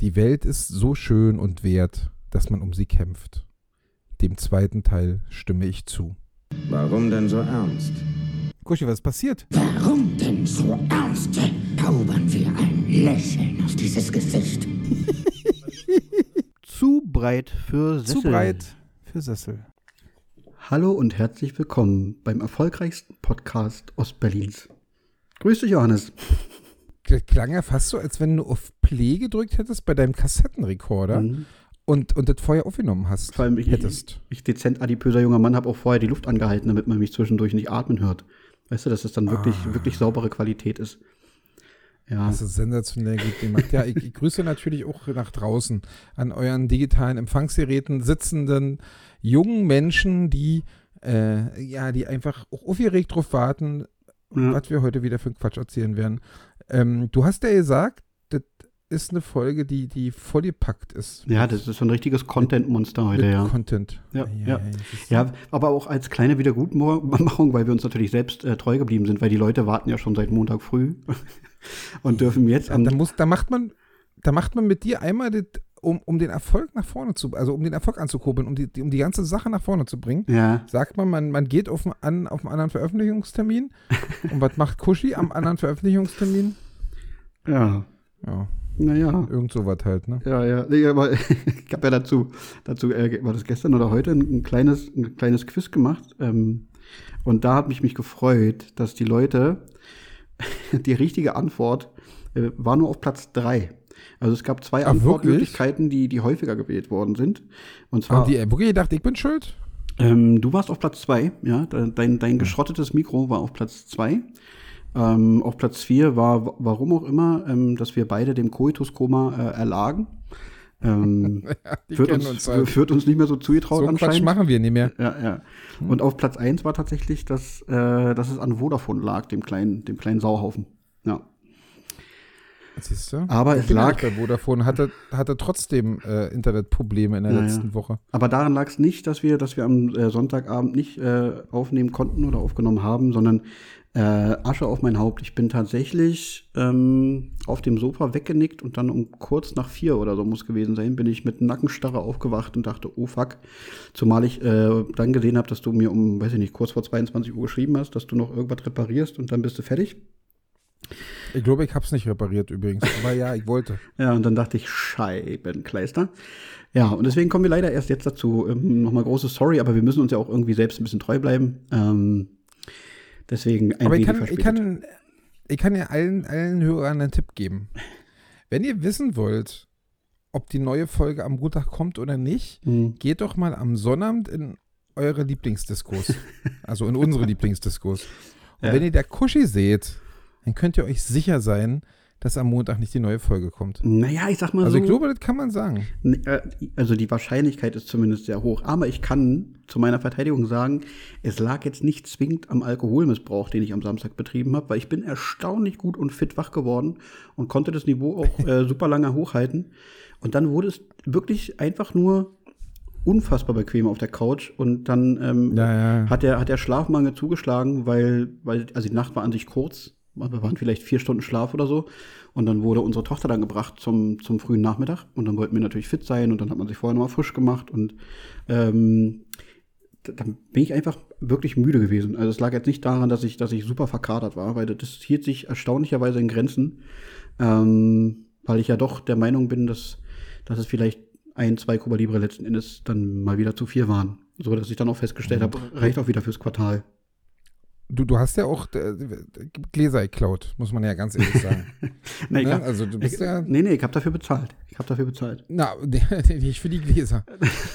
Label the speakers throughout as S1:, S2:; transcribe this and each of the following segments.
S1: Die Welt ist so schön und wert, dass man um sie kämpft. Dem zweiten Teil stimme ich zu.
S2: Warum denn so ernst?
S1: Kuschi, was ist passiert?
S3: Warum denn so ernst? Zaubern wir ein Lächeln auf dieses Gesicht.
S4: Zu breit für Sessel.
S1: Zu breit für Sessel.
S4: Hallo und herzlich willkommen beim erfolgreichsten Podcast Ostberlins. Grüß dich, Johannes.
S1: Das klang ja fast so, als wenn du auf Play gedrückt hättest bei deinem Kassettenrekorder
S4: Mhm.
S1: und, und das vorher aufgenommen hast.
S4: Vor allem, ich,
S1: hättest.
S4: ich, ich dezent adipöser junger Mann habe auch vorher die Luft angehalten, damit man mich zwischendurch nicht atmen hört. Weißt du, dass es dann wirklich,
S1: Ah.
S4: wirklich saubere Qualität ist. Ja.
S1: Das ist sensationell gut gemacht. Ja, ich, ich grüße natürlich auch nach draußen an euren digitalen Empfangsgeräten sitzenden jungen Menschen, die äh, ja, die einfach auch aufgeregt drauf warten,
S4: ja.
S1: was wir heute wieder für einen Quatsch erzählen werden. Ähm, du hast ja gesagt, ist eine Folge, die, die vollgepackt ist.
S4: ja, das ist so ein richtiges Content-Monster heute, ja.
S1: Content.
S4: Ja, ja.
S1: ist-
S4: Ja, aber auch als kleine Wiedergutmachung, weil wir uns natürlich selbst äh, treu geblieben sind, weil die Leute warten ja schon seit Montag früh und dürfen jetzt am
S1: da, muss, da macht man, da macht man mit dir einmal, das, um, um den Erfolg nach vorne zu, also um den Erfolg anzukurbeln, um die, die, um die ganze Sache nach vorne zu bringen,
S4: ja,
S1: sagt man, man, man geht auf, einen auf einen anderen Veröffentlichungstermin. Und was macht Kuschi am anderen Veröffentlichungstermin?
S4: ja,
S1: Ja,
S4: naja.
S1: irgend sowas halt, ne?
S4: Ja, ja, nee, aber ich habe ja dazu, dazu äh, war das gestern oder heute, ein, ein kleines, ein kleines Quiz gemacht. Ähm, und da hat mich mich gefreut, dass die Leute die richtige Antwort äh, war nur auf Platz drei. Also es gab zwei
S1: Ach,
S4: Antwortmöglichkeiten, die, die häufiger gewählt worden sind. Und zwar,
S1: Haben die äh, wirklich gedacht, ich bin schuld?
S4: ähm, du warst auf Platz zwei, ja, de- dein, dein geschrottetes Mikro war auf Platz zwei. Ähm, auf Platz vier war, wa- warum auch immer, ähm, dass wir beide dem Koitus-Koma äh, erlagen. Ähm, führt,
S1: kennen
S4: uns,
S1: uns halt.
S4: führt uns nicht mehr so zugetraut
S1: So einen Quatsch
S4: anscheinend.
S1: machen wir nicht mehr.
S4: Ja, ja. Und auf Platz eins war tatsächlich, dass, äh, dass es an Vodafone lag, dem kleinen, dem kleinen Sauhaufen. Ja.
S1: Siehst du?
S4: Aber
S1: Ich
S4: es
S1: ja
S4: lag-
S1: Bei Vodafone hatte, hatte trotzdem äh, Internetprobleme in der
S4: Ja,
S1: letzten
S4: ja.
S1: Woche.
S4: Aber daran lag es nicht, dass wir, dass wir am äh, Sonntagabend nicht äh, aufnehmen konnten oder aufgenommen haben, sondern äh, Asche auf mein Haupt. Ich bin tatsächlich ähm, auf dem Sofa weggenickt und dann um kurz nach vier oder so muss gewesen sein, bin ich mit Nackenstarre aufgewacht und dachte, oh fuck. Zumal ich äh, dann gesehen habe, dass du mir um, weiß ich nicht, kurz vor 22 Uhr geschrieben hast, dass du noch irgendwas reparierst und dann bist du fertig.
S1: Ich glaube, ich habe es nicht repariert übrigens. Aber ja, ich wollte.
S4: Ja, und dann dachte ich, Scheibenkleister. Ja, und deswegen kommen wir leider erst jetzt dazu. Ähm, Nochmal großes Sorry, aber wir müssen uns ja auch irgendwie selbst ein bisschen treu bleiben. Ähm, deswegen ein
S1: Aber ich kann, ich, kann, ich kann ja allen, allen Hörern einen Tipp geben. Wenn ihr wissen wollt, ob die neue Folge am Montag kommt oder nicht,
S4: Hm.
S1: geht doch mal am Sonnabend in eure Lieblingsdiskos. also in unsere Lieblingsdiskos. Und
S4: Ja.
S1: wenn ihr da Kuschi seht, dann könnt ihr euch sicher sein, dass am Montag nicht die neue Folge kommt.
S4: Naja, ich sag mal
S1: Also
S4: so.
S1: ich glaube, das kann man sagen.
S4: äh, also die Wahrscheinlichkeit ist zumindest sehr hoch. Aber ich kann zu meiner Verteidigung sagen, es lag jetzt nicht zwingend am Alkoholmissbrauch, den ich am Samstag betrieben habe, weil ich bin erstaunlich gut und fit wach geworden und konnte das Niveau auch äh, super lange hochhalten. Und dann wurde es wirklich einfach nur unfassbar bequem auf der Couch und dann ähm,
S1: Ja, ja.
S4: hat der hat der Schlafmangel zugeschlagen, weil weil also die Nacht war an sich kurz, wir waren vielleicht vier Stunden Schlaf oder so und dann wurde unsere Tochter dann gebracht zum zum frühen Nachmittag und dann wollten wir natürlich fit sein und dann hat man sich vorher nochmal frisch gemacht und ähm, dann bin ich einfach wirklich müde gewesen. Also es lag jetzt nicht daran, dass ich dass ich super verkatert war, weil das hielt sich erstaunlicherweise in Grenzen, ähm, weil ich ja doch der Meinung bin, dass dass es vielleicht ein, zwei Cuba Libre letzten Endes dann mal wieder zu viel waren. So dass ich dann auch festgestellt habe, reicht auch wieder fürs Quartal.
S1: Du, du hast ja auch äh, Gläser geklaut, muss man ja ganz ehrlich sagen.
S4: Nee,
S1: ne?
S4: hab,
S1: Also du bist
S4: ich,
S1: ja.
S4: nee, nee, ich habe dafür bezahlt. Ich habe dafür bezahlt.
S1: Na, nicht für die Gläser.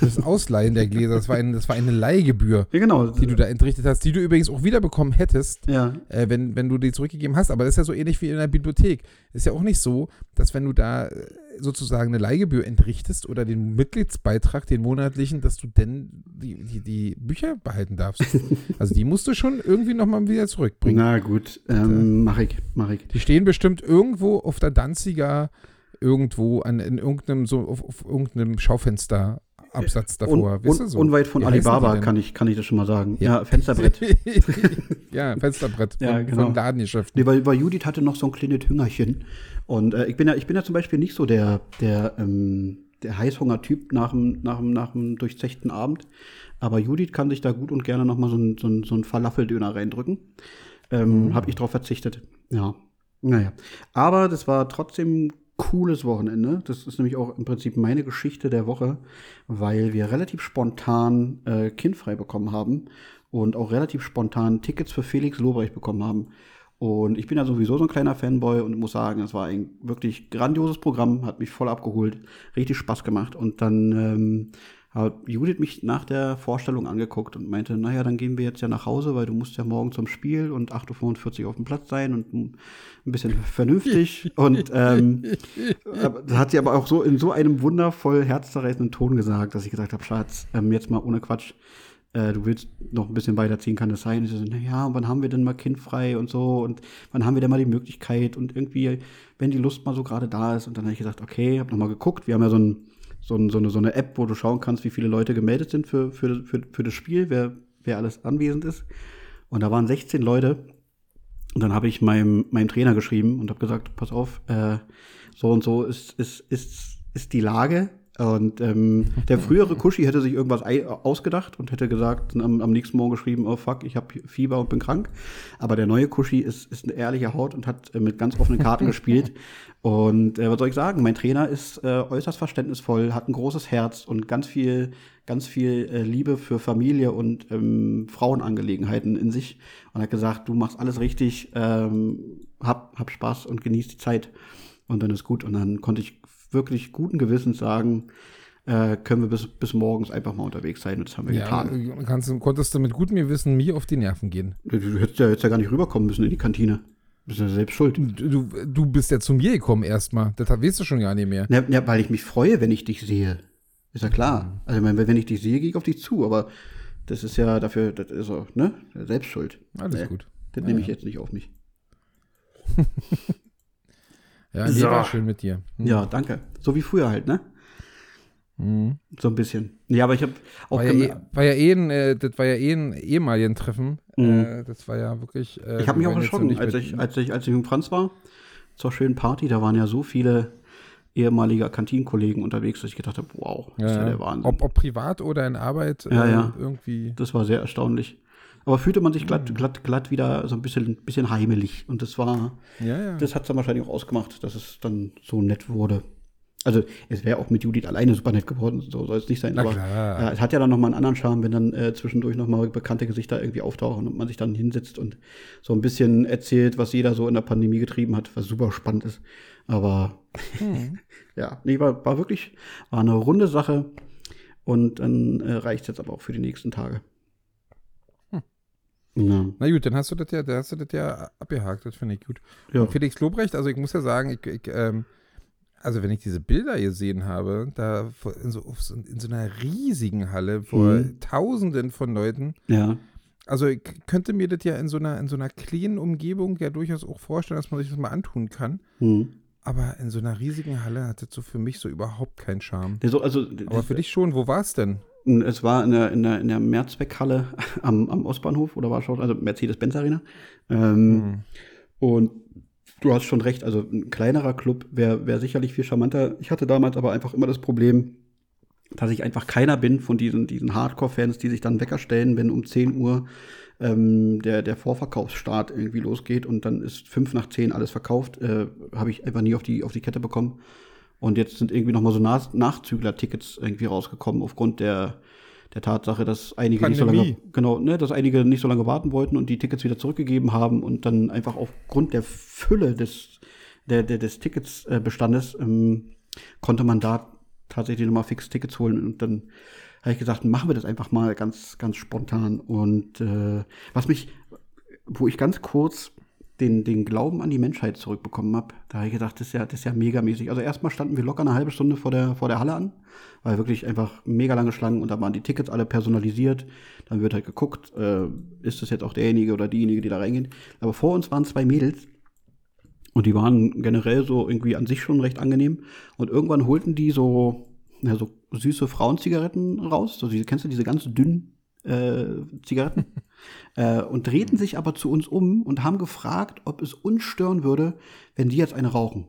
S1: Das Ausleihen der Gläser, das war, ein, das war eine Leihgebühr,
S4: Ja, genau.
S1: die du da entrichtet hast, die du übrigens auch wiederbekommen hättest,
S4: ja,
S1: äh, wenn, wenn du die zurückgegeben hast. Aber das ist ja so ähnlich wie in der Bibliothek. Ist ja auch nicht so, dass wenn du da äh, sozusagen eine Leihgebühr entrichtest oder den Mitgliedsbeitrag, den monatlichen, dass du denn die, die, die Bücher behalten darfst. Also die musst du schon irgendwie nochmal wieder zurückbringen.
S4: na gut, ähm, mach ich, mach ich.
S1: Die stehen bestimmt irgendwo auf der Danziger, irgendwo an, in irgendeinem, so auf, auf irgendeinem Schaufenster Absatz davor.
S4: Un, un,
S1: so?
S4: Unweit von
S1: Wie
S4: Alibaba kann ich, kann ich das schon mal sagen. Ja, Fensterbrett.
S1: ja, Fensterbrett
S4: Ja,
S1: von,
S4: genau.
S1: von Ladengeschäften.
S4: Nee, weil, weil Judith hatte noch so ein kleines Hüngerchen. Und äh, ich, bin ja, ich bin ja zum Beispiel nicht so der, der, ähm, der Heißhunger-Typ nach dem, nach, dem, nach dem durchzechten Abend. Aber Judith kann sich da gut und gerne noch mal so ein, so ein, so ein Falafeldöner reindrücken. Ähm,
S1: Mhm.
S4: Habe ich drauf verzichtet. Ja. Naja. Aber das war trotzdem cooles Wochenende. Das ist nämlich auch im Prinzip meine Geschichte der Woche, weil wir relativ spontan äh, kindfrei bekommen haben und auch relativ spontan Tickets für Felix Lobrecht bekommen haben. Und ich bin ja sowieso so ein kleiner Fanboy und muss sagen, es war ein wirklich grandioses Programm, hat mich voll abgeholt, richtig Spaß gemacht. Und dann ähm, hat Judith mich nach der Vorstellung angeguckt und meinte, naja, dann gehen wir jetzt ja nach Hause, weil du musst ja morgen zum Spiel und 8.45 Uhr auf dem Platz sein und ein bisschen vernünftig. und ähm, das hat sie aber auch so in so einem wundervoll herzzerreißenden Ton gesagt, dass ich gesagt habe, Schatz, ähm, jetzt mal ohne Quatsch, äh, du willst noch ein bisschen weiterziehen, kann das sein? Und sie so, naja, wann haben wir denn mal kindfrei und so und wann haben wir denn mal die Möglichkeit und irgendwie, wenn die Lust mal so gerade da ist. Und dann habe ich gesagt, okay, habe nochmal geguckt. Wir haben ja so, ein, so, so, eine, so eine App, wo du schauen kannst, wie viele Leute gemeldet sind für, für, für, für das Spiel, wer, wer alles anwesend ist. Und da waren 16 Leute. Und dann habe ich meinem, meinem Trainer geschrieben und habe gesagt, pass auf, äh, so und so ist, ist, ist, ist die Lage. Und ähm, der frühere Kuschi hätte sich irgendwas ausgedacht und hätte gesagt, am, am nächsten Morgen geschrieben, oh fuck, ich habe Fieber und bin krank. Aber der neue Kuschi ist, ist eine ehrliche Haut und hat äh, mit ganz offenen Karten gespielt. Und äh, was soll ich sagen? Mein Trainer ist äh, äußerst verständnisvoll, hat ein großes Herz und ganz viel, ganz viel äh, Liebe für Familie und ähm, Frauenangelegenheiten in sich. Und hat gesagt, du machst alles richtig, ähm, hab, hab Spaß und genieß die Zeit. Und dann ist gut. Und dann konnte ich wirklich guten Gewissens sagen, äh, können wir bis, bis morgens einfach mal unterwegs sein. Und das haben wir
S1: Ja,
S4: getan.
S1: kannst, du- konntest du mit gutem Gewissen mir auf die Nerven gehen.
S4: Du, du hättest ja jetzt ja gar nicht rüberkommen müssen in die Kantine. Bist ja selbst schuld.
S1: Du, du bist ja zu mir gekommen erstmal. Das weißt du schon gar nicht mehr.
S4: Ja, ja, weil ich mich freue, wenn ich dich sehe. Ist ja klar. Also, ich meine, wenn ich dich sehe, gehe ich auf dich zu, aber das ist ja dafür, das ist so, ne? Selbstschuld.
S1: Alles
S4: Nee,
S1: gut.
S4: Das
S1: Ja,
S4: nehme ich
S1: ja.
S4: jetzt nicht auf mich.
S1: Ja,
S4: So.
S1: war schön mit dir. Hm.
S4: Ja, danke. So wie früher halt, ne?
S1: Mhm.
S4: So ein bisschen. Ja, aber ich habe auch
S1: War ja, eh, war ja eh ein, äh, das war ja eh ein ehemaligen Treffen.
S4: Mhm.
S1: Äh, das war ja wirklich. Äh,
S4: Ich habe mich auch erschrocken, als ich, als, ich, als ich mit Franz war, zur schönen Party, da waren ja so viele ehemalige Kantinenkollegen unterwegs, dass ich gedacht habe, wow, das ist ja
S1: ja,
S4: der Wahnsinn.
S1: ob, ob privat oder in Arbeit.
S4: Ja,
S1: äh,
S4: ja.
S1: Irgendwie.
S4: Das war sehr erstaunlich. Aber fühlte man sich
S1: Mhm.
S4: glatt, glatt, glatt wieder so ein bisschen, bisschen heimelig. Und das war,
S1: Ja, ja.
S4: das hat es dann wahrscheinlich auch ausgemacht, dass es dann so nett wurde. Also es wäre auch mit Judith alleine super nett geworden, so soll es nicht sein.
S1: Na
S4: aber ja, es hat ja dann nochmal einen anderen Charme, wenn dann äh, zwischendurch nochmal bekannte Gesichter irgendwie auftauchen und man sich dann hinsetzt und so ein bisschen erzählt, was jeder so in der Pandemie getrieben hat, was super spannend ist. Aber
S1: Hm.
S4: ja, nee, war, war wirklich, war eine runde Sache. Und dann äh, reicht jetzt aber auch für die nächsten Tage. Ja.
S1: Na gut, dann hast du das ja, dann hast du das ja abgehakt, das finde ich gut.
S4: Ja.
S1: Und Felix Lobrecht, also ich muss ja sagen, ich, ich, ähm, also wenn ich diese Bilder gesehen habe, da in so, in so einer riesigen Halle vor
S4: Mhm.
S1: Tausenden von Leuten,
S4: ja.
S1: also ich könnte mir das ja in so einer, in so einer kleinen Umgebung ja durchaus auch vorstellen, dass man sich das mal antun kann.
S4: Hm.
S1: Aber in so einer riesigen Halle hat das so für mich so überhaupt keinen Charme.
S4: Der so, also,
S1: Aber für dich schon, wo war es denn?
S4: Es war in der, in der, in der Mehrzweckhalle am, am Ostbahnhof oder war schon, also Mercedes-Benz Arena. Ähm,
S1: Hm.
S4: Und du hast schon recht, also ein kleinerer Club wäre wär sicherlich viel charmanter. Ich hatte damals aber einfach immer das Problem, dass ich einfach keiner bin von diesen, diesen Hardcore-Fans, die sich dann Wecker stellen, wenn um 10 Uhr ähm, der, der Vorverkaufsstart irgendwie losgeht und dann ist fünf nach zehn alles verkauft. Äh, Habe ich einfach nie auf die, auf die Kette bekommen. Und jetzt sind irgendwie noch mal so Nach Nachzügler-Tickets irgendwie rausgekommen aufgrund der, der Tatsache, dass einige nicht so lange, genau, ne, dass einige nicht so lange warten wollten und die Tickets wieder zurückgegeben haben und dann einfach aufgrund der Fülle des, der, der, des Ticketsbestandes ähm, konnte man da tatsächlich nochmal fix Tickets holen und dann habe ich gesagt, machen wir das einfach mal ganz, ganz spontan. Und äh, was mich, wo ich ganz kurz den, den Glauben an die Menschheit zurückbekommen habe, da habe ich gedacht, das ist ja, das ist ja megamäßig. Also erstmal standen wir locker eine halbe Stunde vor der, vor der Halle an, weil wirklich einfach mega lange Schlangen und da waren die Tickets alle personalisiert. Dann wird halt geguckt, äh, ist das jetzt auch derjenige oder diejenige, die da reingehen. Aber vor uns waren zwei Mädels und die waren generell so irgendwie an sich schon recht angenehm. Und irgendwann holten die so ja, so süße Frauenzigaretten raus. So, kennst du diese ganz dünnen äh, Zigaretten? äh, und drehten sich aber zu uns um und haben gefragt, ob es uns stören würde, wenn die jetzt eine rauchen.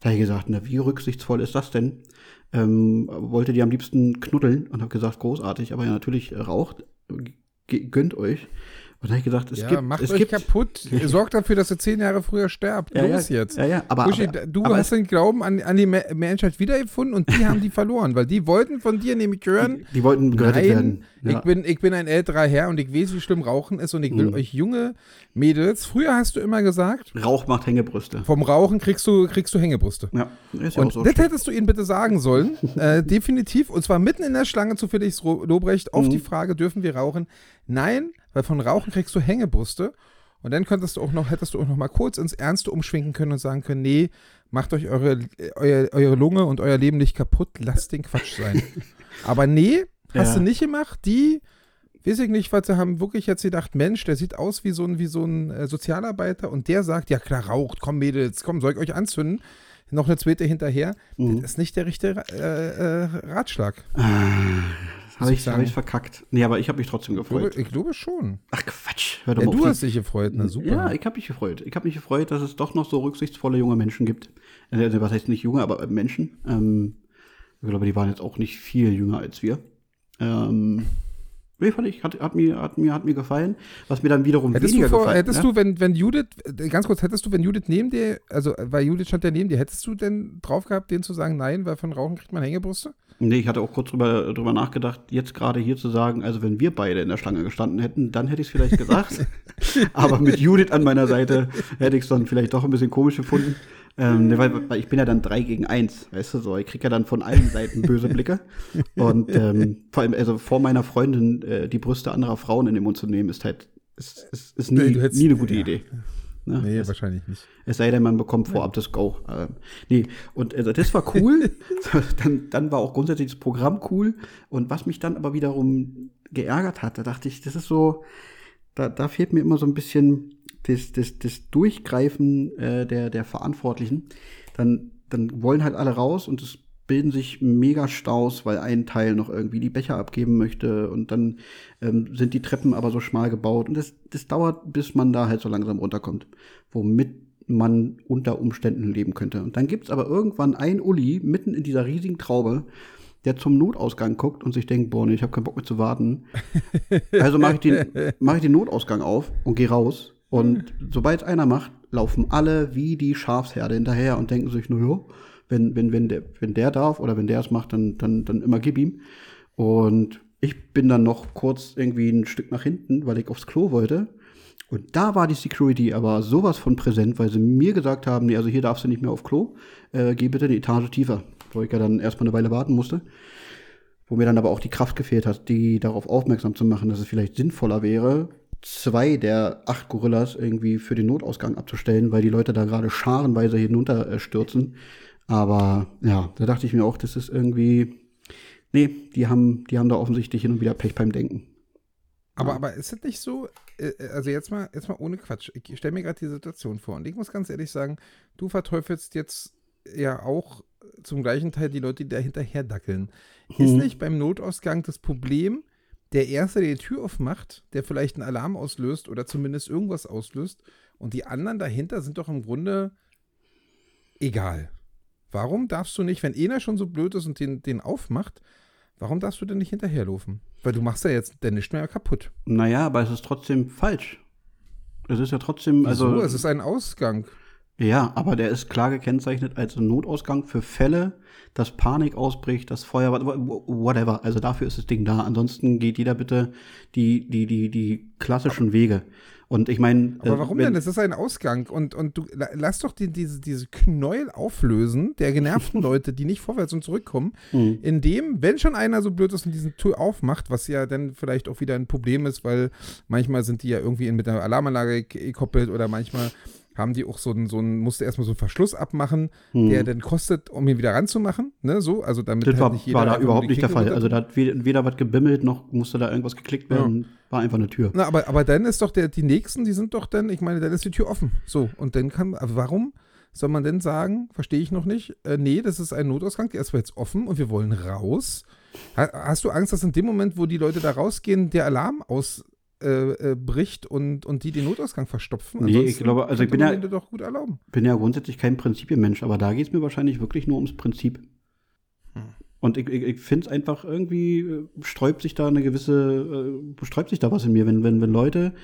S4: Da habe ich gesagt, na, wie rücksichtsvoll ist das denn? Ähm, wollte die am liebsten knuddeln und habe gesagt, großartig, aber ja, natürlich raucht, gönnt euch. Und da habe ich gesagt, es
S1: ja,
S4: gibt,
S1: macht
S4: es
S1: euch
S4: gibt,
S1: kaputt. Sorgt dafür, dass ihr zehn Jahre früher sterbt.
S4: Ja,
S1: Los
S4: ja,
S1: jetzt.
S4: Ja, ja, aber,
S1: Buschi,
S4: aber,
S1: du
S4: aber
S1: hast den Glauben an, an die Me- Menschheit wiedergefunden und die haben die verloren, weil die wollten von dir nämlich hören,
S4: die wollten gerettet
S1: Nein,
S4: werden.
S1: ich, bin, ich bin ein älterer Herr und ich weiß, wie schlimm Rauchen ist und ich will
S4: Mhm.
S1: euch junge Mädels, früher hast du immer gesagt,
S4: Rauch macht Hängebrüste.
S1: vom Rauchen kriegst du, kriegst du Hängebrüste.
S4: Ja, ist ja auch
S1: Und
S4: so.
S1: das hättest du ihnen bitte sagen sollen, äh, definitiv. Und zwar mitten in der Schlange zu Felix Lobrecht auf
S4: Mhm.
S1: die Frage, dürfen wir rauchen? Nein, weil von Rauchen kriegst du Hängebrüste. Und dann könntest du auch noch, hättest du auch noch mal kurz ins Ernste umschwenken können und sagen können, nee, macht euch eure, eure, eure Lunge und euer Leben nicht kaputt, lasst den Quatsch sein. Aber nee, hast
S4: Ja.
S1: du nicht gemacht. Die, weiß ich nicht, weil sie haben wirklich jetzt gedacht, Mensch, der sieht aus wie so ein, wie so ein äh, Sozialarbeiter und der sagt, ja klar, raucht, komm Mädels, komm, soll ich euch anzünden? Noch eine zweite hinterher.
S4: Mhm.
S1: Das ist nicht der richtige äh, äh, Ratschlag.
S4: Habe ich, hab ich verkackt. Nee, aber ich habe mich trotzdem
S1: Ich glaube,
S4: gefreut.
S1: ich glaube schon.
S4: Ach Quatsch, hör doch
S1: Ja,
S4: mal
S1: du
S4: auf.
S1: hast dich gefreut, na super.
S4: Ja, ich habe mich gefreut. Ich habe mich gefreut, dass es doch noch so rücksichtsvolle junge Menschen gibt. Äh, was heißt nicht junge, aber äh, Menschen. Ähm, ich glaube, die waren jetzt auch nicht viel jünger als wir. Ähm, nee, fand ich, hat, hat, mir, hat, mir, hat mir gefallen. Was mir dann wiederum
S1: Hättest, du,
S4: weniger
S1: vor,
S4: gefallen
S1: hättest
S4: ja?
S1: du, wenn, wenn Judith, äh, ganz kurz, hättest du, wenn Judith neben dir, also äh, weil Judith stand ja neben dir, hättest du denn drauf gehabt, denen zu sagen, nein, weil von Rauchen kriegt man Hängebrüste?
S4: Nee, ich hatte auch kurz drüber, drüber nachgedacht, jetzt gerade hier zu sagen, also wenn wir beide in der Schlange gestanden hätten, dann hätte ich es vielleicht gesagt. Aber mit Judith an meiner Seite hätte ich es dann vielleicht doch ein bisschen komisch gefunden. Ähm, ne, weil, weil ich bin ja dann drei gegen eins, weißt du so. Ich krieg ja dann von allen Seiten böse Blicke. Und ähm, vor allem, also vor meiner Freundin äh, die Brüste anderer Frauen in den Mund zu nehmen, ist halt, ist, ist, ist nie,
S1: hättest-
S4: nie eine gute
S1: ja.
S4: Idee. Ne?
S1: Nee,
S4: Es-
S1: wahrscheinlich nicht.
S4: es sei denn, man bekommt vorab das Go. Ähm, nee, und also das war cool. dann, dann war auch grundsätzlich das Programm cool. Und was mich dann aber wiederum geärgert hat, da dachte ich, das ist so, da, da fehlt mir immer so ein bisschen das, das, das Durchgreifen äh, der, der Verantwortlichen. Dann, dann wollen halt alle raus und es bilden sich mega Staus, weil ein Teil noch irgendwie die Becher abgeben möchte und dann ähm, sind die Treppen aber so schmal gebaut und das, das dauert, bis man da halt so langsam runterkommt, womit man unter Umständen leben könnte. Und dann gibt's aber irgendwann ein Uli mitten in dieser riesigen Traube, der zum Notausgang guckt und sich denkt, boah, nee, ich habe keinen Bock mehr zu warten. Also mache ich, den- mach ich den Notausgang auf und gehe raus. Und sobald einer macht, laufen alle wie die Schafsherde hinterher und denken sich, naja, wenn, wenn, wenn, der, wenn der darf oder wenn der es macht, dann, dann, dann immer gib ihm. Und ich bin dann noch kurz irgendwie ein Stück nach hinten, weil ich aufs Klo wollte. Und da war die Security aber sowas von präsent, weil sie mir gesagt haben, nee, also hier darfst du nicht mehr auf Klo, äh, geh bitte eine Etage tiefer. Wo ich ja dann erstmal eine Weile warten musste. Wo mir dann aber auch die Kraft gefehlt hat, die darauf aufmerksam zu machen, dass es vielleicht sinnvoller wäre, zwei der acht Gorillas irgendwie für den Notausgang abzustellen, weil die Leute da gerade scharenweise hinunter äh. Aber ja, da dachte ich mir auch, das ist irgendwie, nee, die haben, die haben da offensichtlich hin und wieder Pech beim Denken.
S1: Aber, aber ist es nicht so, äh, also jetzt mal, jetzt mal ohne Quatsch. Ich stelle mir gerade die Situation vor und ich muss ganz ehrlich sagen, du verteufelst jetzt ja auch zum gleichen Teil die Leute, die da hinterher dackeln. Ist
S4: Mhm.
S1: nicht beim Notausgang das Problem, der Erste, der die Tür aufmacht, der vielleicht einen Alarm auslöst oder zumindest irgendwas auslöst und die anderen dahinter sind doch im Grunde egal. Warum darfst du nicht, wenn einer schon so blöd ist und den, den aufmacht, warum darfst du denn nicht hinterherlaufen? Weil du machst ja jetzt denn nicht mehr kaputt.
S4: Naja, aber es ist trotzdem falsch. Es ist ja trotzdem,
S1: Also,
S4: also.
S1: es ist ein Ausgang.
S4: Ja, aber der ist klar gekennzeichnet als Notausgang für Fälle, dass Panik ausbricht, dass Feuer, whatever. Also dafür ist das Ding da. Ansonsten geht jeder bitte die, die, die, die klassischen Wege. Und ich meine.
S1: Aber warum denn? Es ist ein Ausgang. Und, und du la- lass doch die, diese, diese Knäuel auflösen, der genervten Leute, die nicht vorwärts und zurückkommen,
S4: Mhm.
S1: indem, wenn schon einer so blöd ist und diese Tür aufmacht, was ja dann vielleicht auch wieder ein Problem ist, weil manchmal sind die ja irgendwie mit einer Alarmanlage ge- gekoppelt oder manchmal haben die auch so einen, so einen musste erstmal so einen Verschluss abmachen, der dann kostet, um ihn wieder ranzumachen, ne, so, also damit.
S4: Das
S1: halt
S4: war,
S1: nicht jeder
S4: war da überhaupt nicht der Fall. Also da hat weder, weder was gebimmelt, noch musste da irgendwas geklickt werden. War einfach eine Tür.
S1: Na, aber, aber dann ist doch der, die nächsten, die sind doch dann, ich meine, dann ist die Tür offen. So, und dann kann, warum soll man denn sagen, verstehe ich noch nicht, äh, nee, das ist ein Notausgang, der ist jetzt offen und wir wollen raus. Ha hast du Angst, dass in dem Moment, wo die Leute da rausgehen, der Alarm ausbricht äh, äh, bricht und, und die den Notausgang verstopfen?
S4: Nee, ich
S1: Ansonsten
S4: glaube, also ich bin ja-
S1: doch gut erlauben.
S4: bin ja grundsätzlich kein Prinzipienmensch, aber da geht es mir wahrscheinlich wirklich nur ums Prinzip.
S1: Hm.
S4: Und ich, ich, ich finde es einfach irgendwie, äh, sträubt sich da eine gewisse, äh, sträubt sich da was in mir, wenn, wenn, wenn Leute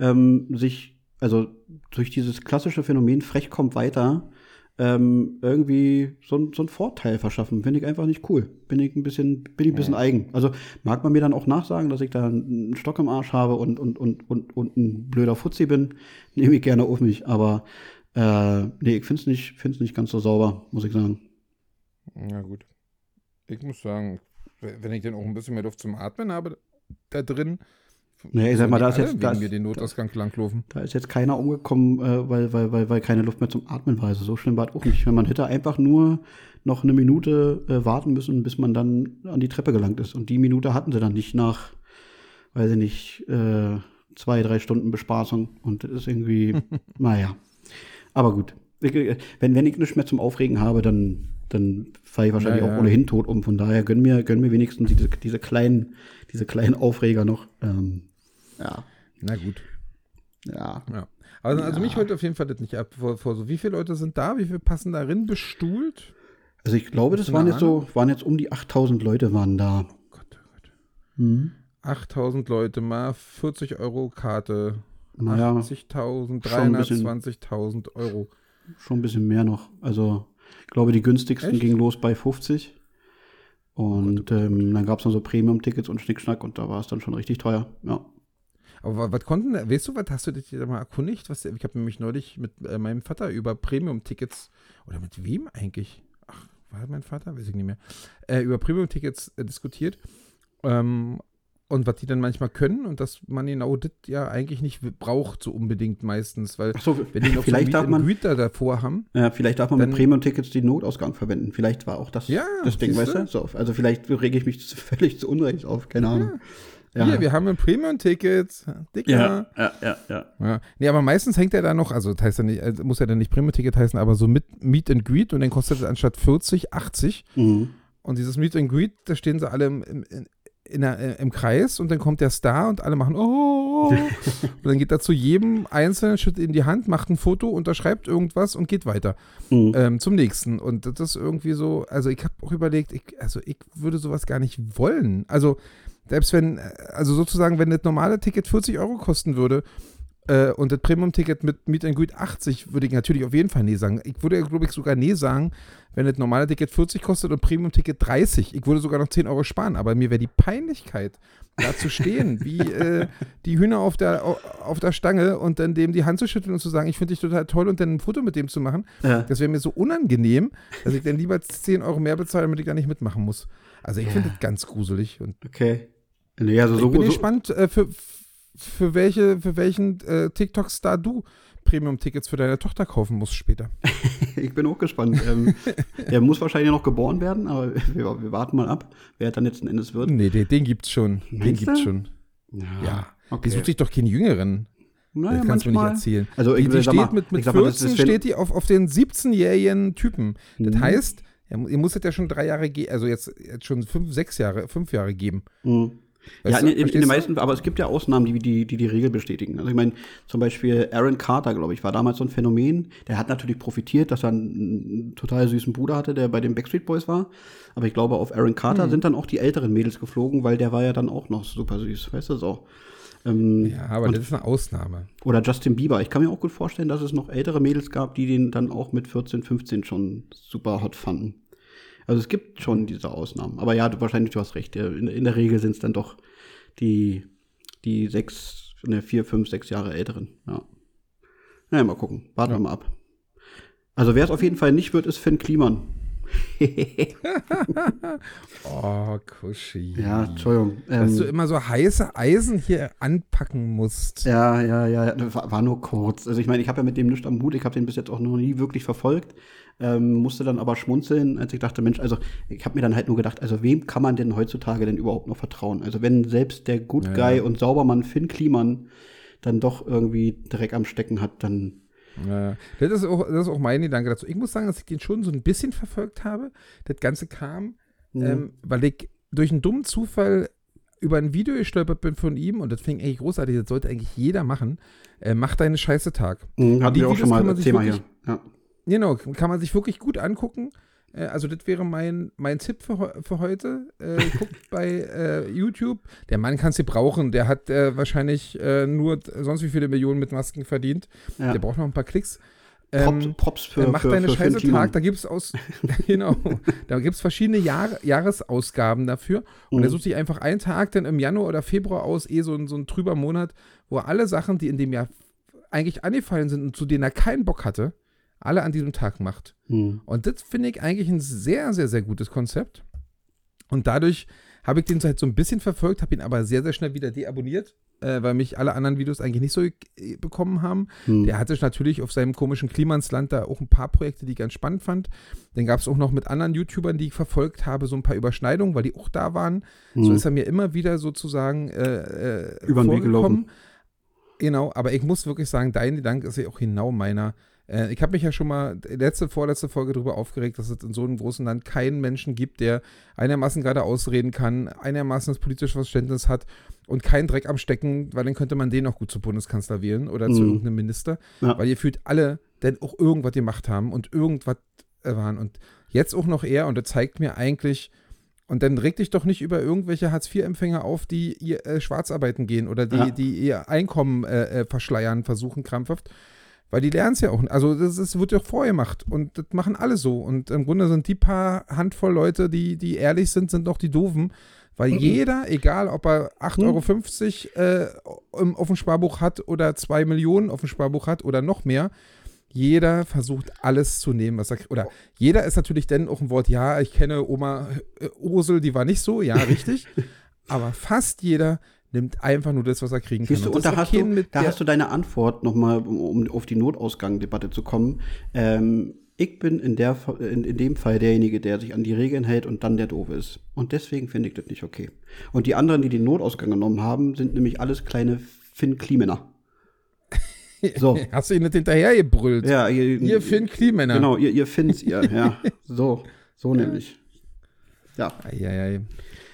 S4: ähm, sich, also durch dieses klassische Phänomen frech kommt weiter, ähm, irgendwie so, so einen Vorteil verschaffen. Finde ich einfach nicht cool. Bin ich ein bisschen, bin ich ein bisschen eigen. Also mag man mir dann auch nachsagen, dass ich da einen Stock im Arsch habe und, und, und, und, und ein blöder Fuzzi bin, nehme ich gerne auf mich. Aber äh, nee, ich finde es nicht, find's nicht ganz so sauber, muss ich sagen.
S1: Ja, gut. Ich muss sagen, wenn ich dann auch ein bisschen mehr Luft zum Atmen habe, da drin.
S4: Nee, ich sag mal, da ist jetzt- da ist-
S1: mir den Notausgang langlaufen.
S4: Da ist jetzt keiner umgekommen, äh, weil, weil, weil, weil keine Luft mehr zum Atmen war. Also so schlimm war es auch nicht. Man hätte einfach nur noch eine Minute äh, warten müssen, bis man dann an die Treppe gelangt ist. Und die Minute hatten sie dann nicht nach, weiß ich nicht, äh, zwei, drei Stunden Bespaßung. Und das ist irgendwie, naja. Aber gut. Äh, Wenn, wenn ich nichts mehr zum Aufregen habe, dann, dann falle ich wahrscheinlich
S1: Ja,
S4: auch ohnehin tot um. Von daher gönn mir, gönn mir wenigstens diese, diese kleinen, diese kleinen Aufreger noch. Ähm, ja,
S1: Na gut.
S4: ja.
S1: Ja. Also, also
S4: Ja.
S1: mich holt auf jeden Fall das nicht ab. Vor, vor so, wie viele Leute sind da? Wie viele passen darin bestuhlt?
S4: Also ich glaube, das waren jetzt so, waren jetzt um die 8000 Leute waren da.
S1: Gott, oh Gott.
S4: Mhm.
S1: 8000 Leute mal 40 Euro Karte.
S4: Naja,
S1: 80.000,
S4: schon ein bisschen.
S1: 320.000 Euro.
S4: schon ein bisschen mehr noch. Also ich glaube, die günstigsten
S1: Echt?
S4: gingen los bei 50. Und ähm, dann gab es noch so Premium-Tickets und Schnickschnack und da war es dann schon richtig teuer. Ja.
S1: Aber wa- was konnten, weißt du, was hast du dich da mal erkundigt? Was, ich habe nämlich neulich mit äh, meinem Vater über Premium-Tickets, oder mit wem eigentlich? Ach, war mein Vater? Weiß ich nicht mehr. Äh, über Premium-Tickets äh, diskutiert. Ähm, und was die dann manchmal können und dass man genau das ja eigentlich nicht braucht, so unbedingt meistens, weil
S4: Achso,
S1: wenn die noch
S4: vielleicht
S1: so
S4: man,
S1: da davor haben,
S4: ja, vielleicht darf man
S1: dann-
S4: mit Premium-Tickets den Notausgang verwenden. Vielleicht war auch das
S1: Ja,
S4: das Ding, weißt du? So, also vielleicht rege ich mich völlig zu Unrecht auf, keine Ahnung. Ja,
S1: hier, wir haben ein Premium-Ticket, dicker.
S4: ja, ja, ja, ja.
S1: Ja. Nee, aber meistens hängt er da noch, also das heißt ja nicht, also muss ja dann nicht Premium-Ticket heißen, aber so mit Meet and Greet und dann kostet es anstatt 40, 80.
S4: Mhm.
S1: Und dieses Meet and Greet, da stehen sie alle im, im, der, äh, im Kreis und dann kommt der Star und alle machen oh. und dann geht er zu jedem Einzelnen, schüttet ihm die Hand, macht ein Foto, unterschreibt irgendwas und geht weiter
S4: Mhm.
S1: ähm, zum nächsten. Und das ist irgendwie so, also ich habe auch überlegt, ich, also ich würde sowas gar nicht wollen. Also selbst wenn, äh, also sozusagen, wenn das normale Ticket 40 Euro kosten würde äh, und das Premium-Ticket mit Meet and Greet 80, würde ich natürlich auf jeden Fall nee sagen. Ich würde, glaube ich, sogar nee sagen, wenn das normale Ticket 40 kostet und Premium-Ticket 30. Ich würde sogar noch 10 Euro sparen, aber mir wäre die Peinlichkeit, da zu stehen, wie äh, die Hühner auf der, au- auf der Stange und dann dem die Hand zu schütteln und zu sagen, ich finde dich total toll und dann ein Foto mit dem zu machen.
S4: Ja.
S1: Das wäre mir so unangenehm, dass ich dann lieber 10 Euro mehr bezahle, damit ich da nicht mitmachen muss. Also ich finde das ganz gruselig. Und
S4: Okay. Nee, also
S1: ich
S4: so,
S1: bin
S4: so,
S1: gespannt, äh, für, für, welche, für welchen äh, TikTok-Star du Premium-Tickets für deine Tochter kaufen musst später.
S4: Ich bin auch gespannt. ähm, er muss wahrscheinlich noch geboren werden, aber wir, wir warten mal ab, wer dann letzten Endes wird.
S1: Nee, den, den gibt's schon. Den
S4: Meinst
S1: gibt's
S4: du?
S1: schon. Ja.
S4: okay.
S1: Die sucht sich doch keinen Jüngeren.
S4: naja,
S1: das kannst du mir nicht
S4: manchmal.
S1: erzählen.
S4: Also
S1: Die, die
S4: sag mal,
S1: steht mit, mit
S4: ich sag mal, das
S1: 14
S4: wenn-
S1: steht die auf, auf den 17-jährigen Typen. Das
S4: Mhm.
S1: heißt, ihr musstet ja schon drei Jahre geben, also jetzt, jetzt schon fünf, sechs Jahre, fünf Jahre geben.
S4: Mhm. Ja, in, in, in den meisten, aber es gibt ja Ausnahmen, die die, die die Regel bestätigen. Also ich meine, zum Beispiel Aaron Carter, glaube ich, war damals so ein Phänomen. Der hat natürlich profitiert, dass er einen, einen total süßen Bruder hatte, der bei den Backstreet Boys war. Aber ich glaube, auf Aaron Carter
S1: Hm.
S4: sind dann auch die älteren Mädels geflogen, weil der war ja dann auch noch super süß, weißt du so. Ähm,
S1: Ja, aber
S4: und-
S1: das ist eine Ausnahme.
S4: Oder Justin Bieber. Ich kann mir auch gut vorstellen, dass es noch ältere Mädels gab, die den dann auch mit 14, 15 schon super hot fanden. Also es gibt schon diese Ausnahmen. Aber ja, du, wahrscheinlich, du hast recht. Ja, In, in der Regel sind es dann doch die, die sechs, ne, vier, fünf, sechs Jahre älteren. Ja. Naja, mal gucken. Warten wir mal ab. Also wer es auf jeden Fall nicht wird, ist Finn Kliman.
S1: Oh, Kuschi.
S4: Ja, Entschuldigung.
S1: Dass du
S4: Ähm,
S1: immer so heiße Eisen hier anpacken musst.
S4: Ja, ja, ja, war, war nur kurz. Also ich meine, ich habe ja mit dem nichts am Hut, ich habe den bis jetzt auch noch nie wirklich verfolgt, ähm, musste dann aber schmunzeln, als ich dachte, Mensch, also ich habe mir dann halt nur gedacht, also wem kann man denn heutzutage denn überhaupt noch vertrauen? Also wenn selbst der Good Guy
S1: ja.
S4: und Saubermann Finn Kliman dann doch irgendwie Dreck am Stecken hat, dann
S1: Ja, das, ist auch, das ist auch mein Gedanke dazu. Ich muss sagen, dass ich den schon so ein bisschen verfolgt habe. Das Ganze kam,
S4: Mhm.
S1: ähm, weil ich durch einen dummen Zufall über ein Video gestolpert bin von ihm und das fing eigentlich großartig, das sollte eigentlich jeder machen. Äh, mach deine Scheiße Tag.
S4: Mhm, hatten
S1: Die
S4: wir auch schon mal das Thema hier.
S1: wirklich-
S4: Ja.
S1: Genau, kann man sich wirklich gut angucken. Äh, Also das wäre mein, mein Tipp für, für heute. Äh, guckt bei äh, YouTube. Der Mann kann es brauchen. Der hat äh, wahrscheinlich nur sonst wie viele Millionen mit Masken verdient.
S4: Ja.
S1: Der braucht noch ein paar Klicks.
S4: Props,
S1: Ähm,
S4: Props für,
S1: äh, mach
S4: für,
S1: deine
S4: für
S1: Scheiße. Tag, da gibt es aus, genau, da gibt es verschiedene Jahr, Jahresausgaben dafür. Und er
S4: Mhm.
S1: sucht sich einfach einen Tag dann im Januar oder Februar aus, eh so ein, so ein trüber Monat, wo er alle Sachen, die in dem Jahr eigentlich angefallen sind und zu denen er keinen Bock hatte, alle an diesem Tag macht.
S4: Mhm.
S1: Und das finde ich eigentlich ein sehr, sehr, sehr gutes Konzept. Und dadurch habe ich den halt so ein bisschen verfolgt, habe ihn aber sehr, sehr schnell wieder deabonniert, äh, weil mich alle anderen Videos eigentlich nicht so äh, bekommen haben.
S4: Mhm.
S1: Der hatte natürlich auf seinem komischen Klimansland da auch ein paar Projekte, die ich ganz spannend fand. Dann gab es auch noch mit anderen YouTubern, die ich verfolgt habe, so ein paar Überschneidungen, weil die auch da waren. So
S4: Mhm.
S1: ist er mir immer wieder sozusagen äh, äh,
S4: Über den Weg gelaufen.
S1: Genau, aber ich muss wirklich sagen, dein Gedanke ist ja auch genau meiner. Äh, ich habe mich ja schon mal letzte, vorletzte Folge darüber aufgeregt, dass es in so einem großen Land keinen Menschen gibt, der einigermaßen gerade ausreden kann, einigermaßen das politische Verständnis hat und keinen Dreck am Stecken, weil dann könnte man den auch gut zum Bundeskanzler wählen oder zu
S4: Mhm.
S1: irgendeinem Minister,
S4: Ja.
S1: weil ihr fühlt alle denn auch irgendwas gemacht haben und irgendwas äh, waren. Und jetzt auch noch er und das zeigt mir eigentlich, und dann reg dich doch nicht über irgendwelche Hartz-IV-Empfänger auf, die ihr äh, Schwarzarbeiten gehen oder die,
S4: Ja.
S1: die ihr Einkommen äh, äh, verschleiern versuchen krampfhaft. Weil die lernen es ja auch. Also das, das wird ja auch vorher gemacht. Und das machen alle so. Und im Grunde sind die paar Handvoll Leute, die, die ehrlich sind, sind doch die Doofen. Weil
S4: Mhm.
S1: jeder, egal ob er 8,50 Euro äh, im- auf dem Sparbuch hat oder 2 Millionen auf dem Sparbuch hat oder noch mehr, jeder versucht alles zu nehmen, was er kriegt. Oder jeder ist natürlich dann auch ein Wort, ja, ich kenne Oma äh, Ursel, die war nicht so, ja, richtig. Aber fast jeder nimmt einfach nur das, was er kriegen kann.
S4: Siehst du,
S1: Und
S4: und da, hast du, da hast du deine Antwort nochmal, um, um auf die Notausgang-Debatte zu kommen. Ähm, ich bin in, der, in, in dem Fall derjenige, der sich an die Regeln hält und dann der Doofe ist. Und deswegen finde ich das nicht okay. Und die anderen, die den Notausgang genommen haben, sind nämlich alles kleine Finn Klimänner. So.
S1: Hast du ihn nicht hinterher gebrüllt?
S4: Ja, ihr,
S1: Ihr Finn Klimänner.
S4: Genau, ihr, ihr Finns, ihr, ja. So, so nämlich. Ja.
S1: Eieiei.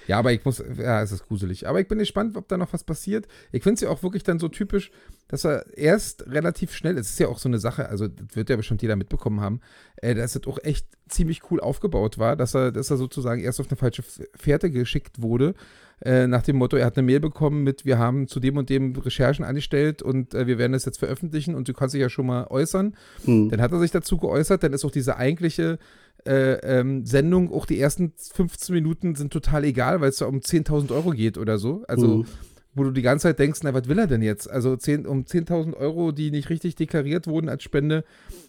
S1: Ja, aber ich muss, ja, es ist gruselig. Aber ich bin gespannt, ob da noch was passiert. Ich finde es ja auch wirklich dann so typisch, dass er erst relativ schnell, es ist ja auch so eine Sache, also das wird ja bestimmt jeder mitbekommen haben, äh, dass das auch echt ziemlich cool aufgebaut war, dass er, dass er sozusagen erst auf eine falsche Fährte geschickt wurde, äh, nach dem Motto, er hat eine Mail bekommen mit, wir haben zu dem und dem Recherchen angestellt und äh, wir werden das jetzt veröffentlichen und du kannst dich ja schon mal äußern.
S4: Hm.
S1: Dann hat er sich dazu geäußert, dann ist auch diese eigentliche äh, ähm, Sendung, auch die ersten 15 Minuten sind total egal, weil es da um 10.000 Euro geht oder so. Also,
S4: Mhm.
S1: wo du die ganze Zeit denkst, na, was will er denn jetzt? Also 10, um 10.000 Euro, die nicht richtig deklariert wurden als Spende,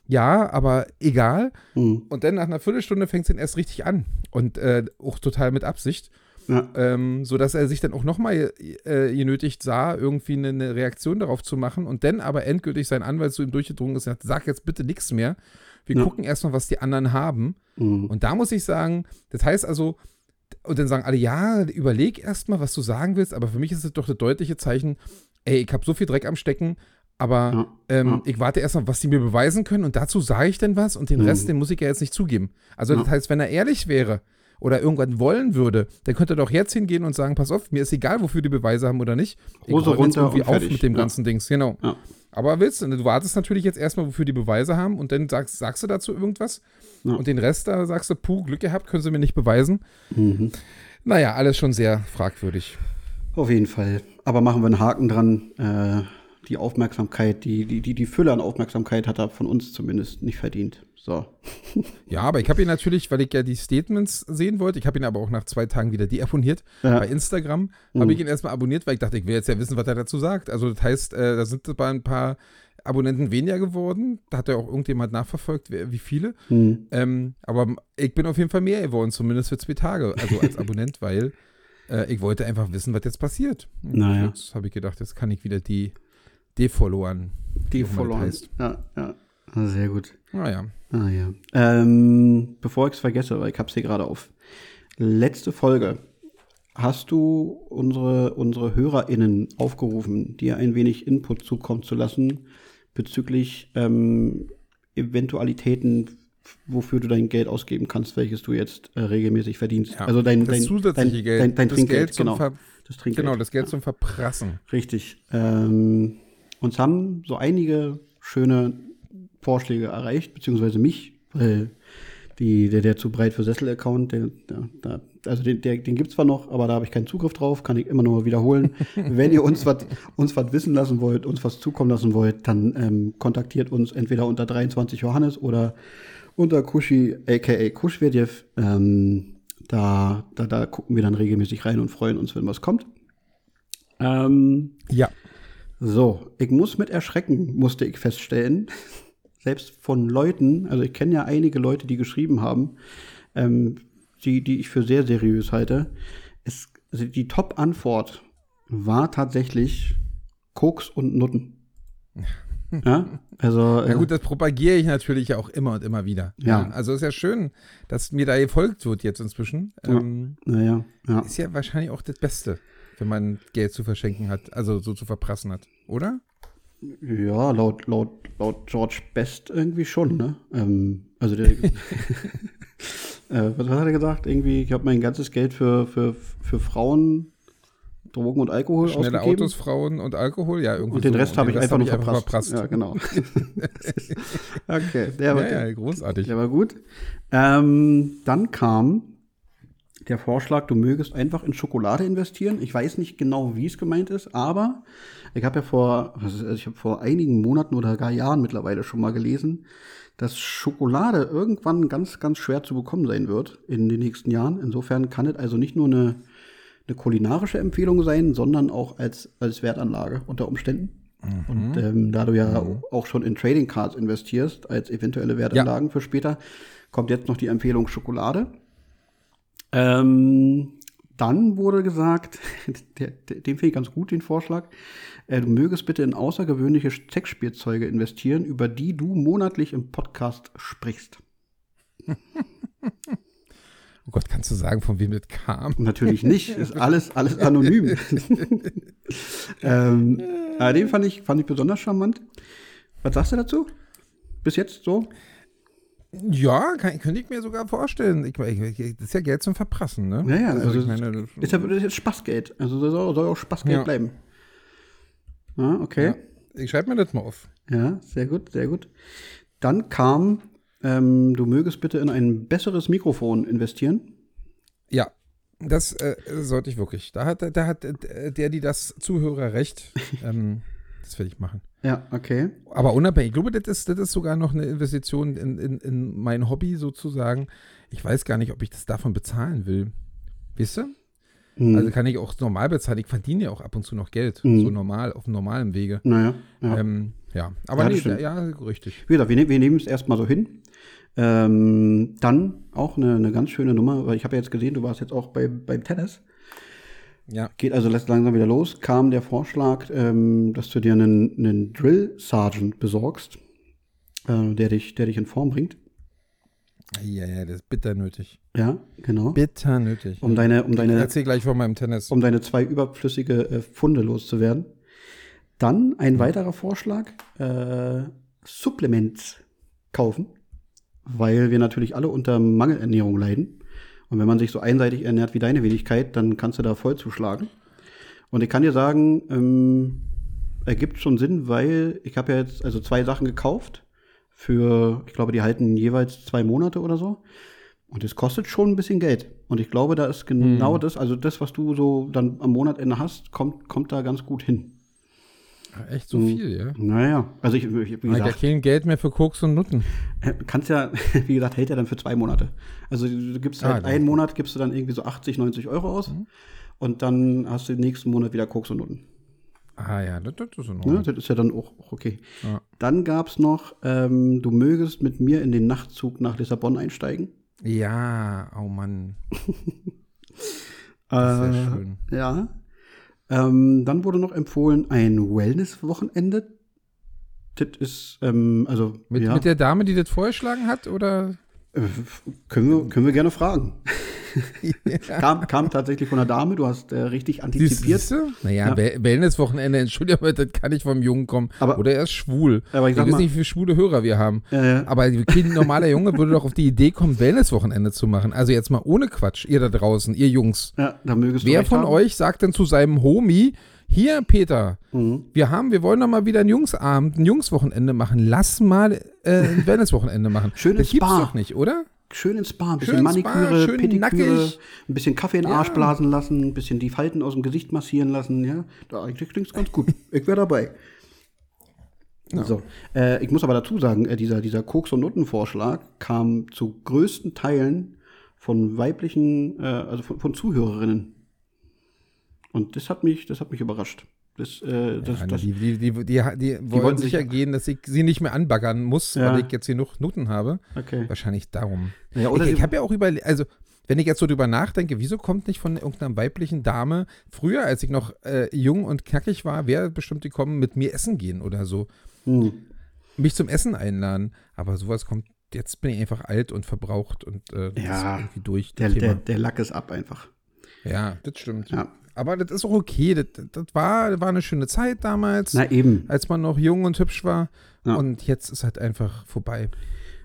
S1: ja, aber egal.
S4: Hm.
S1: Und dann nach einer Viertelstunde fängt es dann erst richtig an. Und äh, auch total mit Absicht.
S4: Ja.
S1: Ähm, sodass er sich dann auch nochmal äh, genötigt sah, irgendwie eine, eine Reaktion darauf zu machen und dann aber endgültig sein Anwalt zu ihm durchgedrungen ist und hat, sag jetzt bitte nichts mehr. Wir
S4: Ja.
S1: gucken erstmal, was die anderen haben.
S4: Hm.
S1: Und da muss ich sagen, das heißt also, und dann sagen alle, ja, überleg erstmal, was du sagen willst, aber für mich ist es doch das deutliche Zeichen, ey, ich habe so viel Dreck am Stecken, aber
S4: Ja.
S1: ähm,
S4: Ja.
S1: ich warte erstmal, was die mir beweisen können und dazu sage ich dann was und den
S4: Mhm.
S1: Rest, den muss ich ja jetzt nicht zugeben. Also das
S4: Ja.
S1: heißt, wenn er ehrlich wäre oder irgendwann wollen würde, dann könnte er doch jetzt hingehen und sagen, pass auf, mir ist egal, wofür die Beweise haben oder nicht. Ich
S4: Hose runter
S1: irgendwie
S4: und
S1: auf mit dem
S4: Ja.
S1: ganzen Dings, genau. Aber willst du, du wartest natürlich jetzt erstmal, wofür die Beweise haben und dann sagst, sagst du dazu irgendwas
S4: Ja.
S1: und den Rest, da sagst du, puh, Glück gehabt, können sie mir nicht beweisen.
S4: Mhm.
S1: Naja, alles schon sehr fragwürdig.
S4: Auf jeden Fall. Aber machen wir einen Haken dran. Äh, die Aufmerksamkeit, die, die, die, die Fülle an Aufmerksamkeit hat er von uns zumindest nicht verdient. So.
S1: Ja, aber ich habe ihn natürlich, weil ich ja die Statements sehen wollte, ich habe ihn aber auch nach zwei Tagen wieder deabonniert.
S4: Ja.
S1: Bei Instagram
S4: Mhm.
S1: habe ich ihn erstmal abonniert, weil ich dachte, ich will jetzt ja wissen, was er dazu sagt. Also das heißt, äh, da sind bei ein paar Abonnenten weniger geworden. Da hat ja auch irgendjemand nachverfolgt, wie viele.
S4: Hm.
S1: Ähm, aber ich bin auf jeden Fall mehr geworden, zumindest für zwei Tage, also als Abonnent, weil äh, ich wollte einfach wissen, was jetzt passiert.
S4: Naja.
S1: Jetzt habe ich gedacht, jetzt kann ich wieder die defollowern. Heißt.
S4: Ja, ja. Sehr gut.
S1: Naja.
S4: Ah ja. Ähm, bevor ich es vergesse, weil ich hab's hier gerade auf. Letzte Folge. Hast du unsere, unsere HörerInnen aufgerufen, dir ein wenig Input zukommen zu lassen bezüglich ähm, Eventualitäten, wofür du dein Geld ausgeben kannst, welches du jetzt äh, regelmäßig verdienst.
S1: Ja,
S4: also dein,
S1: das
S4: dein,
S1: zusätzliche
S4: dein,
S1: Geld,
S4: dein, dein
S1: das
S4: Trinkgeld,
S1: Geld zum
S4: genau.
S1: Ver
S4: das Trinkgeld.
S1: Genau, das Geld zum Verprassen.
S4: Richtig. Ähm, uns haben so einige schöne Vorschläge erreicht, beziehungsweise mich, weil die, der, der zu breit für Sessel-Account, der, der, also den, der, den gibt es zwar noch, aber da habe ich keinen Zugriff drauf, kann ich immer nur wiederholen. Wenn ihr uns was uns was wissen lassen wollt, uns was zukommen lassen wollt, dann ähm, kontaktiert uns entweder unter 23 Johannes oder unter Kushi, aka Kuschwedjew. Ähm, da, da, da gucken wir dann regelmäßig rein und freuen uns, wenn was kommt. Ähm,
S1: Ja.
S4: so, ich muss mit Erschrecken, musste ich feststellen, selbst von Leuten, also ich kenne ja einige Leute, die geschrieben haben, ähm, die, die ich für sehr seriös halte. Es, also die Top-Antwort war tatsächlich Koks und Nutten. ja, also
S1: Ja gut, das propagiere ich natürlich auch immer und immer wieder.
S4: Ja.
S1: Also ist ja schön, dass mir da gefolgt wird jetzt inzwischen.
S4: Ja.
S1: Ähm,
S4: naja, ja.
S1: ist ja wahrscheinlich auch das Beste, wenn man Geld zu verschenken hat, also so zu verprassen hat, oder?
S4: Ja, laut, laut, laut George Best irgendwie schon, ne? Ähm, also der. äh, was hat er gesagt? Irgendwie, ich habe mein ganzes Geld für, für, für Frauen, Drogen und Alkohol
S1: Schnelle
S4: ausgegeben.
S1: Autos, Frauen und Alkohol, ja, irgendwie
S4: und den
S1: so.
S4: Rest habe ich
S1: Rest
S4: einfach nur
S1: ich
S4: verprasst. Ja, genau. okay, der war,
S1: Ja, ja, großartig.
S4: der war gut. Ähm, dann kam der Vorschlag, du mögest einfach in Schokolade investieren. Ich weiß nicht genau, wie es gemeint ist, aber ich habe ja vor, also ich habe vor einigen Monaten oder gar Jahren mittlerweile schon mal gelesen, dass Schokolade irgendwann ganz, ganz schwer zu bekommen sein wird in den nächsten Jahren. Insofern kann es also nicht nur eine, eine kulinarische Empfehlung sein, sondern auch als, als Wertanlage unter Umständen. Und ähm, da du ja auch schon in Trading Cards investierst, als eventuelle Wertanlagen für später, kommt jetzt noch die Empfehlung Schokolade. Ähm, dann wurde gesagt, der, der, den finde ich ganz gut, den Vorschlag, äh, du mögest bitte in außergewöhnliche Sexspielzeuge investieren, über die du monatlich im Podcast sprichst.
S1: Oh Gott, kannst du sagen, von wem das kam?
S4: Natürlich nicht, ist alles, alles anonym. ähm, aber den fand ich, fand ich besonders charmant. Was sagst du dazu? Bis jetzt so?
S1: Ja, kann, könnte ich mir sogar vorstellen. Ich, ich, das ist ja Geld zum Verprassen, ne?
S4: Ja, ja, also
S1: ich meine, das-
S4: Ist ja das ist jetzt Spaßgeld. Also das soll, soll auch Spaßgeld
S1: Ja.
S4: bleiben. Ja, okay.
S1: ja. Ich schreibe mir das mal auf.
S4: Ja, sehr gut, sehr gut. Dann kam, ähm, du mögest bitte in ein besseres Mikrofon investieren.
S1: Ja, das äh, sollte ich wirklich. Da hat, da hat äh, der, die das Zuhörer recht. ähm, das werde ich machen.
S4: Ja, okay.
S1: Aber unabhängig, ich glaube, das ist, das ist sogar noch eine Investition in, in, in mein Hobby sozusagen. Ich weiß gar nicht, ob ich das davon bezahlen will. Weißt du?
S4: Hm.
S1: Also kann ich auch normal bezahlen. Ich verdiene ja auch ab und zu noch Geld.
S4: Mhm.
S1: So normal, auf normalem Wege.
S4: naja, ja.
S1: Ähm, ja, aber
S4: Ja,
S1: nee,
S4: stimmt.
S1: ja, richtig.
S4: Wie gesagt, wir, ne wir nehmen es erstmal so hin. Ähm, dann auch eine, eine ganz schöne Nummer, weil ich habe ja jetzt gesehen, du warst jetzt auch bei, beim Tennis.
S1: Ja.
S4: Geht also lässt langsam wieder los. Kam der Vorschlag, ähm, dass du dir einen, einen Drill Sergeant besorgst, äh, der, dich, der dich in Form bringt.
S1: Ja, ja, das ist bitter nötig.
S4: Ja, genau.
S1: Bitter nötig.
S4: Um deine, um
S1: ich
S4: deine,
S1: erzähl gleich von meinem Tennis.
S4: um deine zwei überflüssige äh, Pfunde loszuwerden. Dann ein weiterer Vorschlag, äh, Supplements kaufen, weil wir natürlich alle unter Mangelernährung leiden. Und wenn man sich so einseitig ernährt wie deine Wenigkeit, dann kannst du da voll zuschlagen. Und ich kann dir sagen, ähm, ergibt schon Sinn, weil ich habe ja jetzt also zwei Sachen gekauft für, ich glaube, die halten jeweils zwei Monate oder so. Und es kostet schon ein bisschen Geld. Und ich glaube, da ist genau das, also das, was du so dann am Monatsende hast, kommt, kommt da ganz gut hin.
S1: Echt so viel, ja?
S4: Naja, also ich, ich wie
S1: habe ja
S4: gesagt,
S1: kein Geld mehr für Koks und Nutten.
S4: äh, kannst ja, wie gesagt, hält ja dann für zwei Monate. Also du gibst
S1: Ah,
S4: halt einen Monat, gibst du dann irgendwie so 80, 90 Euro aus. Und dann hast du den nächsten Monat wieder Koks und Nutten.
S1: Ah ja, das, das ist in
S4: Ne?
S1: Ordnung.
S4: Das ist ja dann auch, auch okay.
S1: Ja.
S4: Dann gab es noch, ähm, du mögest mit mir in den Nachtzug nach Lissabon einsteigen.
S1: Ja, oh Mann. Das ist
S4: Äh,
S1: sehr schön.
S4: Ja. Ähm, dann wurde noch empfohlen ein Wellness-Wochenende. Das ist, ähm, also,
S1: Mit,
S4: ja.
S1: mit der Dame, die das vorgeschlagen hat, oder
S4: können, wir, können wir gerne fragen. kam, kam tatsächlich von einer Dame, du hast äh, richtig antizipiert.
S1: Siehst? Naja,
S4: Ja.
S1: ja. Wellness-Wochenende, Entschuldigung, aber das kann nicht vom Jungen kommen.
S4: Aber-
S1: Oder er ist schwul.
S4: Aber ich
S1: weiß
S4: mal-
S1: nicht, wie viele schwule Hörer wir haben.
S4: Ja, ja.
S1: Aber ein normaler Junge würde doch auf die Idee kommen, Wellness-Wochenende zu machen. Also jetzt mal ohne Quatsch, ihr da draußen, ihr Jungs.
S4: Ja, da mögest
S1: Wer von
S4: haben.
S1: euch sagt denn zu seinem Homie, hier, Peter,
S4: Mhm.
S1: wir haben, wir wollen doch mal wieder ein Jungsabend, ein Jungswochenende machen. Lass mal äh, ein Wellness-Wochenende machen.
S4: Schön
S1: das
S4: ins
S1: gibt's
S4: Spa.
S1: doch nicht, oder?
S4: Schön ins Spa, ein bisschen
S1: Schön Spa,
S4: Maniküre,
S1: schön
S4: Pediküre,
S1: nackig.
S4: ein bisschen Kaffee in den
S1: Ja.
S4: Arsch blasen lassen, ein bisschen die Falten aus dem Gesicht massieren lassen. Ja, da eigentlich klingt's ganz gut. ich wäre dabei. So, äh, ich muss aber dazu sagen, äh, dieser, dieser Koks- und Nuttenvorschlag kam zu größten Teilen von weiblichen, äh, also von, von Zuhörerinnen. Und das hat mich, das hat mich überrascht. Das, äh, das,
S1: Ja,
S4: das,
S1: die, die, die, die, die wollen sicher
S4: sich-
S1: gehen, dass ich sie nicht mehr anbaggern muss,
S4: Ja.
S1: weil ich jetzt genug Noten habe.
S4: okay.
S1: Wahrscheinlich darum.
S4: Ja,
S1: ich ich habe ja auch überlegt, also wenn ich jetzt so drüber nachdenke, wieso kommt nicht von irgendeiner weiblichen Dame, früher, als ich noch äh, jung und knackig war, wäre bestimmt gekommen, mit mir essen gehen oder so.
S4: Hm.
S1: Mich zum Essen einladen. Aber sowas kommt, jetzt bin ich einfach alt und verbraucht und äh,
S4: Ja,
S1: irgendwie durch.
S4: Der,
S1: das
S4: der, der Lack ist ab einfach.
S1: ja, das stimmt.
S4: Ja.
S1: Aber das ist auch okay. Das, das war, war eine schöne Zeit damals,
S4: Na eben.
S1: als man noch jung und hübsch war.
S4: Ja.
S1: Und jetzt ist halt einfach vorbei.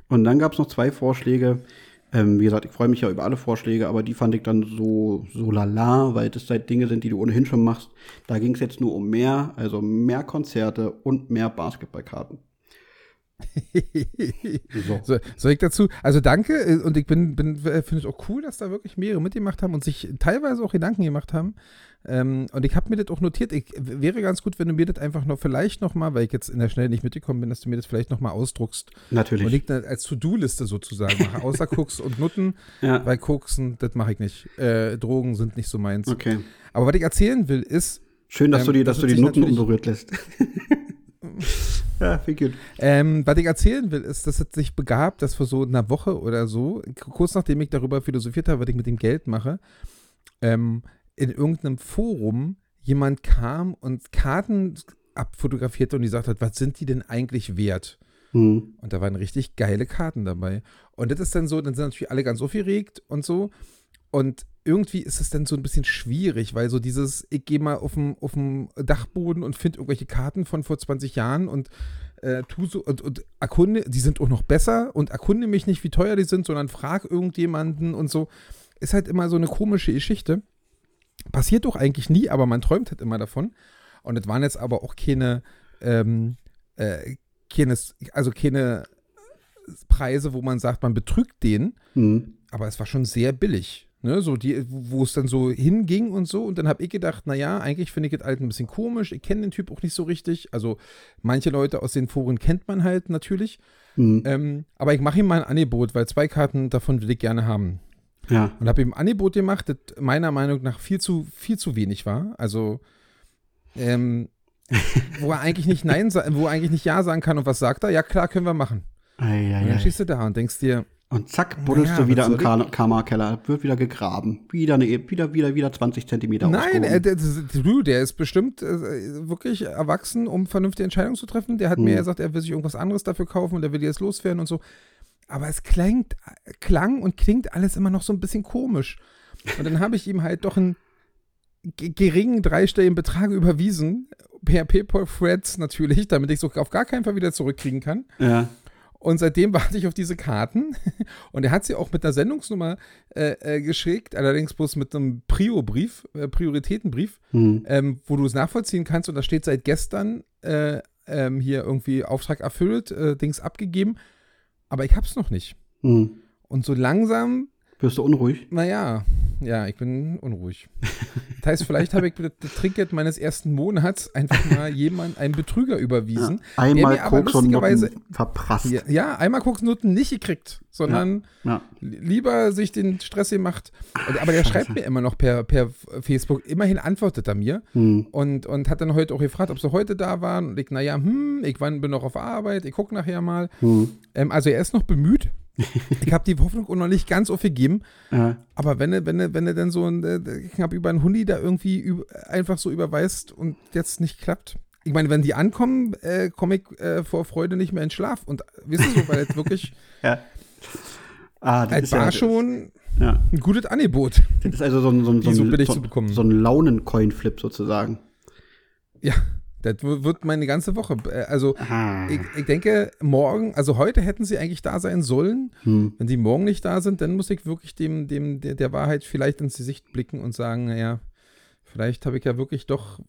S4: Und dann gab es noch zwei Vorschläge. Ähm, wie gesagt, ich freue mich ja über alle Vorschläge, aber die fand ich dann so, so lala, weil das halt Dinge sind, die du ohnehin schon machst. Da ging es jetzt nur um mehr, also mehr Konzerte und mehr Basketballkarten. So.
S1: So, soll ich dazu? Also danke äh, und ich bin, bin äh, finde es auch cool, dass da wirklich mehrere mitgemacht haben und sich teilweise auch Gedanken gemacht haben. Ähm, und ich habe mir das auch notiert. Ich, wäre ganz gut, wenn du mir das einfach noch vielleicht noch mal, weil ich jetzt in der Schnelle nicht mitgekommen bin, dass du mir das vielleicht noch mal ausdruckst
S4: Natürlich.
S1: und ich dann als To-Do-Liste sozusagen mache. Außer Koks und Nutten,
S4: ja.
S1: weil Koksen, das mache ich nicht. Äh, Drogen sind nicht so meins.
S4: Okay.
S1: Aber was ich erzählen will, ist,
S4: Schön, dass
S1: Ähm,
S4: du die,
S1: das
S4: dass du die Nutten unberührt lässt. ja, viel gut.
S1: Ähm, was ich erzählen will, ist, dass es sich begab, dass vor so einer Woche oder so, kurz nachdem ich darüber philosophiert habe, was ich mit dem Geld mache, ähm, in irgendeinem Forum jemand kam und Karten abfotografierte und die sagt hat, was sind die denn eigentlich wert?
S4: Hm.
S1: Und da waren richtig geile Karten dabei. Und das ist dann so, dann sind natürlich alle ganz aufgeregt und so. Und irgendwie ist es dann so ein bisschen schwierig, weil so dieses, ich gehe mal auf dem, auf dem Dachboden und finde irgendwelche Karten von vor 20 Jahren und äh, tu so und, und erkunde, die sind auch noch besser und erkunde mich nicht, wie teuer die sind, sondern frag irgendjemanden und so. Ist halt immer so eine komische Geschichte. Passiert doch eigentlich nie, aber man träumt halt immer davon. Und es waren jetzt aber auch keine, ähm, äh, keine, also keine Preise, wo man sagt, man betrügt den,
S4: Hm.
S1: aber es war schon sehr billig. Ne, so die, wo es dann so hinging und so. Und dann habe ich gedacht, naja, eigentlich finde ich das halt ein bisschen komisch. Ich kenne den Typ auch nicht so richtig. Also manche Leute aus den Foren kennt man halt natürlich.
S4: Hm.
S1: Ähm, aber ich mache ihm mal ein Angebot, weil zwei Karten davon will ich gerne haben.
S4: Ja.
S1: Und habe ihm ein Angebot gemacht, das meiner Meinung nach viel zu, viel zu wenig war. Also, ähm, wo er eigentlich nicht Nein, wo er eigentlich nicht Ja sagen kann und was sagt er? Ja, klar, können wir machen. Und dann
S4: Eieiei.
S1: stehst du da und denkst dir,
S4: Und zack, buddelst
S1: Naja,
S4: du wieder im Karma-Keller. Wird wieder gegraben. Wieder, eine, E- wieder, wieder, wieder 20 Zentimeter
S1: Nein, äh, der, der, der ist bestimmt äh, wirklich erwachsen, um vernünftige Entscheidungen zu treffen. Der hat mir
S4: Hm.
S1: gesagt, er will sich irgendwas anderes dafür kaufen und er will jetzt loswerden und so. Aber es klingt, klang und klingt alles immer noch so ein bisschen komisch. Und dann habe ich ihm halt doch einen ge- geringen dreistelligen Betrag überwiesen, per PayPal Threads natürlich, damit ich es auf gar keinen Fall wieder zurückkriegen kann.
S4: ja.
S1: Und seitdem warte ich auf diese Karten. Und er hat sie auch mit einer Sendungsnummer äh, äh, geschickt, allerdings bloß mit einem Prio-Brief, äh, Prioritätenbrief,
S4: Hm.
S1: ähm, wo du es nachvollziehen kannst. Und da steht seit gestern äh, ähm, hier irgendwie Auftrag erfüllt, äh, Dings abgegeben. Aber ich hab's noch nicht.
S4: Hm.
S1: Und so langsam,
S4: Wirst du unruhig?
S1: naja, ja, ich bin unruhig. Das heißt, vielleicht habe ich das Trinkgeld meines ersten Monats einfach mal jemand, einen Betrüger überwiesen.
S4: Ja. Einmal Koks und Nutten verprasst.
S1: Ja, ja, einmal Koksnoten nicht gekriegt, sondern
S4: Ja.
S1: lieber sich den Stress gemacht. Aber der
S4: Scheiße.
S1: schreibt mir immer noch per, per Facebook. Immerhin antwortet er mir
S4: Hm.
S1: und, und hat dann heute auch gefragt, ob sie heute da waren. Und ich, naja, hm, ich wann bin noch auf Arbeit, ich gucke nachher mal.
S4: Hm.
S1: Ähm, also er ist noch bemüht. Ich habe die Hoffnung auch noch nicht ganz aufgegeben.
S4: Ja.
S1: Aber wenn er wenn wenn er dann so ein, äh, knapp über einen Hundi da irgendwie einfach so überweist und jetzt nicht klappt. Ich meine, wenn die ankommen, äh, komme ich äh, vor Freude nicht mehr in Schlaf. Und wisst ihr so, weil jetzt wirklich
S4: Ja. Ah,
S1: Das
S4: ja-
S1: war schon
S4: Ja.
S1: ein gutes Angebot.
S4: Das ist also so ein, so ein, so ein, so, so ein Launen-Coin-Flip sozusagen.
S1: Ja, das wird meine ganze Woche. äh, Also,
S4: Ah.
S1: ich, ich denke, morgen, also heute hätten sie eigentlich da sein sollen.
S4: Hm.
S1: Wenn sie morgen nicht da sind, dann muss ich wirklich dem, dem, der, der Wahrheit vielleicht ins Gesicht blicken und sagen, naja, vielleicht habe ich ja wirklich doch.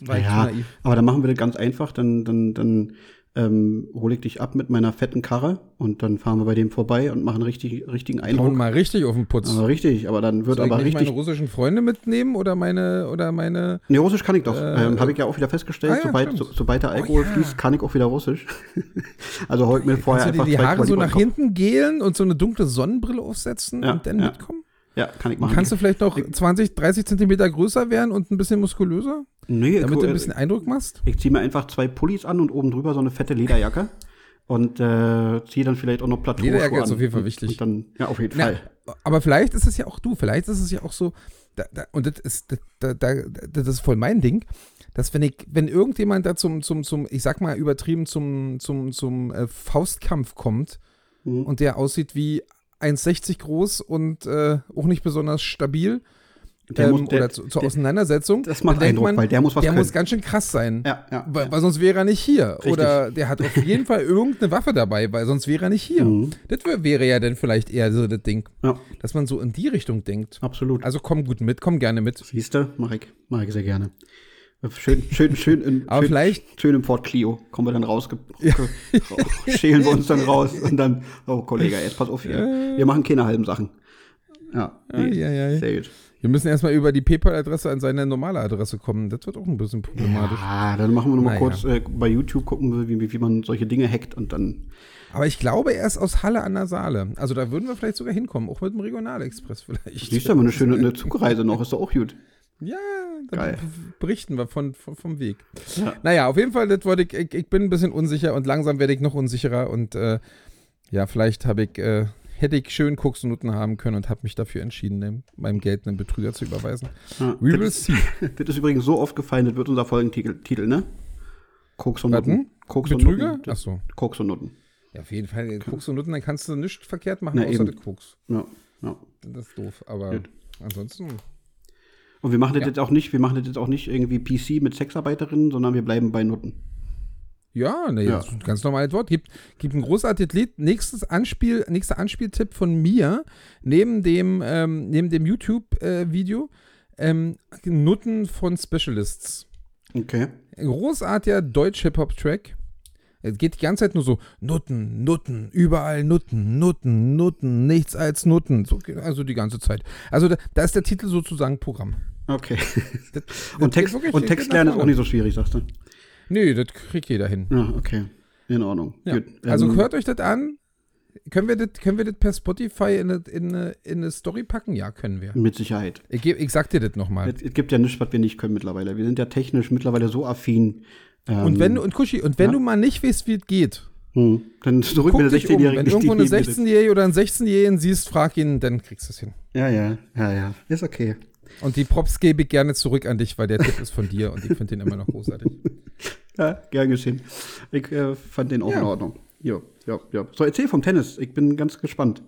S1: War ich zu
S4: Ja,
S1: naiv.
S4: aber dann machen wir das ganz einfach. Dann, dann, dann ähm, hole ich dich ab mit meiner fetten Karre und dann fahren wir bei dem vorbei und machen richtig, richtigen
S1: Hauen
S4: Eindruck.
S1: mal richtig auf den Putz.
S4: Aber richtig, aber dann wird
S1: Soll ich
S4: aber
S1: nicht
S4: richtig.
S1: meine russischen Freunde mitnehmen oder meine oder meine
S4: Nee, Russisch kann ich doch.
S1: Äh,
S4: ähm, Habe ich ja auch wieder festgestellt.
S1: ah ja,
S4: sobald.
S1: Oh
S4: so, sobald der Alkohol
S1: ja.
S4: fließt, kann ich auch wieder Russisch. also heute mir vorher
S1: Kannst du dir die Haare so nach hinten gelen und so eine dunkle Sonnenbrille aufsetzen
S4: Ja,
S1: und dann mitkommen?
S4: Ja, kann ich machen.
S1: Kannst du vielleicht noch 20, 30 Zentimeter größer werden und ein bisschen muskulöser,
S4: nee,
S1: damit du ein bisschen Eindruck machst?
S4: ich ziehe mir einfach zwei Pullis an und oben drüber so eine fette Lederjacke. Und äh, ziehe dann vielleicht auch noch Plateauschuhe
S1: Lederjacke ist auf jeden Fall wichtig.
S4: Dann, ja, auf jeden
S1: Na,
S4: Fall.
S1: aber vielleicht ist es ja auch du, vielleicht ist es ja auch so, da, da, und das ist, da, das ist voll mein Ding, dass wenn ich, wenn irgendjemand da zum, zum, zum, ich sag mal übertrieben, zum, zum, zum äh, Faustkampf kommt
S4: Mhm.
S1: und der aussieht wie 1,60 groß und äh, auch nicht besonders stabil
S4: Der
S1: ähm,
S4: muss- der-
S1: oder zu, zur
S4: der-
S1: Auseinandersetzung,
S4: das macht Eindruck, weil der muss was
S1: der
S4: können.
S1: muss ganz schön krass sein.
S4: Ja, ja.
S1: Weil, weil sonst wäre er nicht hier.
S4: Richtig.
S1: Oder der hat auf jeden Fall irgendeine Waffe dabei, weil sonst wäre er nicht hier.
S4: Mhm.
S1: Das wär, wäre ja dann vielleicht eher so das Ding,
S4: ja,
S1: dass man so in die Richtung denkt.
S4: absolut.
S1: Also komm gut mit, komm gerne mit.
S4: Siehst du, mache ich, mach ich sehr gerne. Schön, schön, schön, in,
S1: Aber
S4: schön,
S1: vielleicht-
S4: schön im Ford Clio. Kommen wir dann raus, schälen wir uns dann raus und dann, oh Kollege, jetzt pass auf hier. Wir machen keine halben Sachen. Ja, nee,
S1: Ei, ei, ei.
S4: sehr gut.
S1: Wir müssen erstmal über die PayPal-Adresse an seine normale Adresse kommen. Das wird auch ein bisschen problematisch.
S4: Ah, dann machen wir noch mal
S1: Naja.
S4: kurz äh, bei YouTube gucken, wie, wie man solche Dinge hackt und dann.
S1: Aber ich glaube, er ist aus Halle an der Saale. Also da würden wir vielleicht sogar hinkommen, auch mit dem Regionalexpress vielleicht.
S4: Siehst du, aber eine schöne eine Zugreise noch, ist doch auch gut.
S1: Ja, dann
S4: Geil.
S1: berichten wir von, von, vom Weg.
S4: Ja.
S1: Naja, auf jeden Fall, das wollte ich, ich, ich bin ein bisschen unsicher und langsam werde ich noch unsicherer und äh, ja, vielleicht habe ich, äh, hätte ich schön Koksnoten haben können und habe mich dafür entschieden, meinem Geld einen Betrüger zu überweisen.
S4: Ja,
S1: We will
S4: das,
S1: see.
S4: das ist übrigens so oft gefallen, das wird unser Folgentitel, Titel, ne? Koks und? Nutten. Koks und
S1: Betrüger?
S4: Nutten.
S1: Achso.
S4: Koks und Nutten.
S1: Ja, auf jeden Fall. Koks und Nutten, dann kannst du nichts verkehrt machen,
S4: Na,
S1: außer
S4: eben.
S1: Koks.
S4: Ja, ja.
S1: Das ist doof. Aber
S4: Gut.
S1: ansonsten.
S4: Und wir machen das
S1: Ja.
S4: jetzt auch nicht, wir machen das jetzt auch nicht irgendwie PC mit Sexarbeiterinnen, sondern wir bleiben bei Nutten.
S1: Ja, ne,
S4: Ja.
S1: das ist ein ganz normales Wort. Gibt, gibt ein großartiges Lied. Nächstes Anspiel, nächster Anspieltipp von mir, neben dem, ähm, neben dem YouTube-Video, ähm, Nutten von Specialists.
S4: Okay.
S1: Großartiger Deutsch-Hip-Hop-Track. Es geht die ganze Zeit nur so, Nutten, Nutten, überall Nutten, Nutten, Nutten, nichts als Nutten. So, also die ganze Zeit. Also da, da ist der Titel sozusagen Programm.
S4: Okay.
S1: Das,
S4: Und,
S1: das
S4: Text,
S1: geht wirklich-
S4: und Text lernen ist auch nicht so schwierig, sagst du?
S1: Nee, das kriegt jeder hin.
S4: Ja, okay. In Ordnung.
S1: Ja. Also
S4: Ähm,
S1: hört euch das an. Können wir das, können wir das per Spotify in eine, in, eine, in eine Story packen? Ja, können wir.
S4: Mit Sicherheit.
S1: Ich, ich sag dir das nochmal.
S4: Es, es gibt ja nichts, was wir nicht können mittlerweile. Wir sind ja technisch mittlerweile so affin. Ähm,
S1: Und wenn, und Kuschi, und wenn
S4: ja?
S1: du mal nicht weißt, wie es geht,
S4: hm, dann drück
S1: guck
S4: mir der
S1: dich um.
S4: 16-Jährige
S1: Wenn irgendwo eine
S4: neben mir sitzt.
S1: 16-Jährige oder einen 16-Jährigen siehst, frag ihn, dann kriegst du es hin.
S4: Ja, ja, ja, ja. Ist okay.
S1: Und die Props gebe ich gerne zurück an dich, weil der Tipp ist von dir und ich finde den immer noch großartig.
S4: Ja, gern geschehen. Ich äh, fand den auch
S1: Ja.
S4: in Ordnung. Ja, ja, ja. So, erzähl vom Tennis. Ich bin ganz gespannt.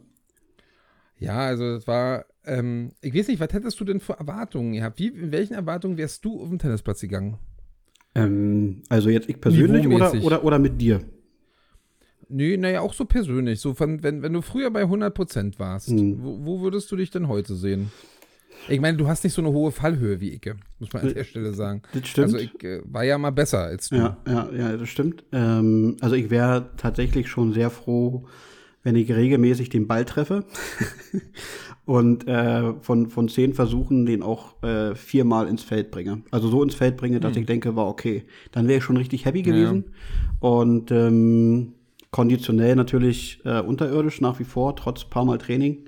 S1: Ja, also das war, ähm, ich weiß nicht, was hättest du denn für Erwartungen gehabt? Wie, in welchen Erwartungen wärst du auf den Tennisplatz gegangen?
S4: Ähm, also jetzt ich persönlich oder, oder, oder mit dir?
S1: Nee, naja, auch so persönlich. So von, wenn, wenn du früher bei 100% warst,
S4: Hm.
S1: wo, wo würdest du dich denn heute sehen? Ich meine, du hast nicht so eine hohe Fallhöhe wie ich, muss man an der Stelle sagen.
S4: Das stimmt.
S1: Also ich äh, war ja mal besser als du.
S4: Ja, ja, ja, das stimmt. Ähm, also ich wäre tatsächlich schon sehr froh, wenn ich regelmäßig den Ball treffe und äh, von, von zehn Versuchen den auch äh, viermal ins Feld bringe. Also so ins Feld bringe, dass ich denke, war okay. Dann wäre ich schon richtig happy gewesen. Und ähm, konditionell natürlich äh, unterirdisch nach wie vor, trotz paar Mal Training.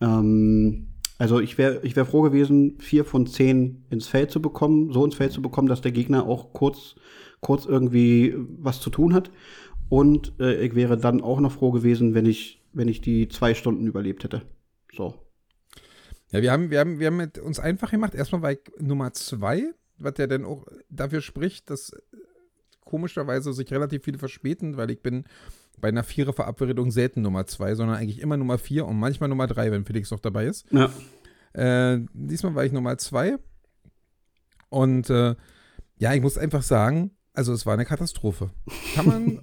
S4: Ähm, also ich wäre ich wär froh gewesen, vier von zehn ins Feld zu bekommen, so ins Feld zu bekommen, dass der Gegner auch kurz, kurz irgendwie was zu tun hat. Und äh, ich wäre dann auch noch froh gewesen, wenn ich, wenn ich die zwei Stunden überlebt hätte. So.
S1: Ja, wir haben, wir haben, wir haben uns einfach gemacht. Erstmal ich Nummer zwei, was ja dann auch dafür spricht, dass komischerweise sich relativ viele verspäten, weil ich bin bei einer Vierer-Verabredung selten Nummer zwei, sondern eigentlich immer Nummer vier und manchmal Nummer drei, wenn Felix noch dabei ist.
S4: Ja.
S1: Äh, diesmal war ich Nummer zwei. Und äh, ja, ich muss einfach sagen, also es war eine Katastrophe. Kann man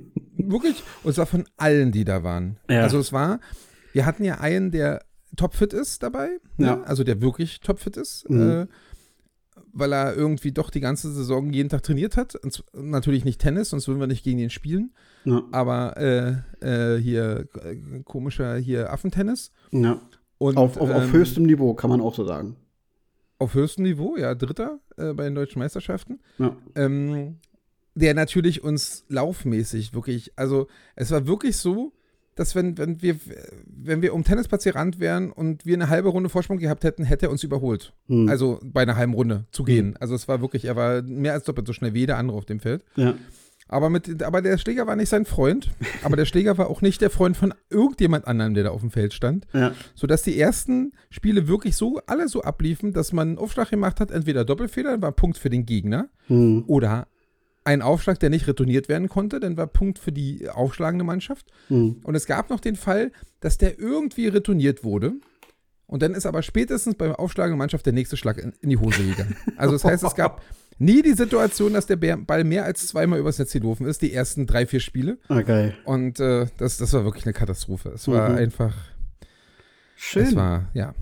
S1: wirklich, und zwar von allen, die da waren.
S4: Ja.
S1: Also es war, wir hatten ja einen, der topfit ist dabei, ne?
S4: Ja.
S1: also der wirklich topfit ist,
S4: Mhm.
S1: äh, weil er irgendwie doch die ganze Saison jeden Tag trainiert hat. Und natürlich nicht Tennis, sonst würden wir nicht gegen ihn spielen.
S4: Ja.
S1: Aber äh, äh, hier äh, komischer hier Affentennis.
S4: ja.
S1: Und,
S4: Auf, auf, auf
S1: ähm,
S4: höchstem Niveau, kann man auch so sagen.
S1: auf höchstem Niveau, ja, Dritter äh, bei den deutschen Meisterschaften.
S4: Ja.
S1: Ähm, der natürlich uns laufmäßig wirklich, also es war wirklich so, dass wenn, wenn wir, wenn wir um Tennisplatz gerannt wären und wir eine halbe Runde Vorsprung gehabt hätten, hätte er uns überholt.
S4: Hm.
S1: Also bei einer halben Runde zu gehen. Also es war wirklich, er war mehr als doppelt so schnell wie jeder andere auf dem Feld.
S4: ja.
S1: Aber, mit, aber der Schläger war nicht sein Freund, aber der Schläger war auch nicht der Freund von irgendjemand anderem, der da auf dem Feld stand
S4: Ja.
S1: sodass die ersten Spiele wirklich so alle so abliefen, dass man einen Aufschlag gemacht hat, entweder Doppelfehler, dann war Punkt für den Gegner,
S4: Hm.
S1: oder ein Aufschlag, der nicht retourniert werden konnte, dann war Punkt für die aufschlagende Mannschaft.
S4: Hm.
S1: Und es gab noch den Fall, dass der irgendwie retourniert wurde. Und dann ist aber spätestens beim aufschlagenden Mannschaft der nächste Schlag in, in die Hose gegangen. Also das heißt, es gab nie die Situation, dass der Ball mehr als zweimal übers Netz gelaufen ist, die ersten drei, vier Spiele.
S4: Ah, geil.
S1: Und äh, das, das war wirklich eine Katastrophe. Es war
S4: Mhm.
S1: einfach,
S4: Schön.
S1: es war, ja.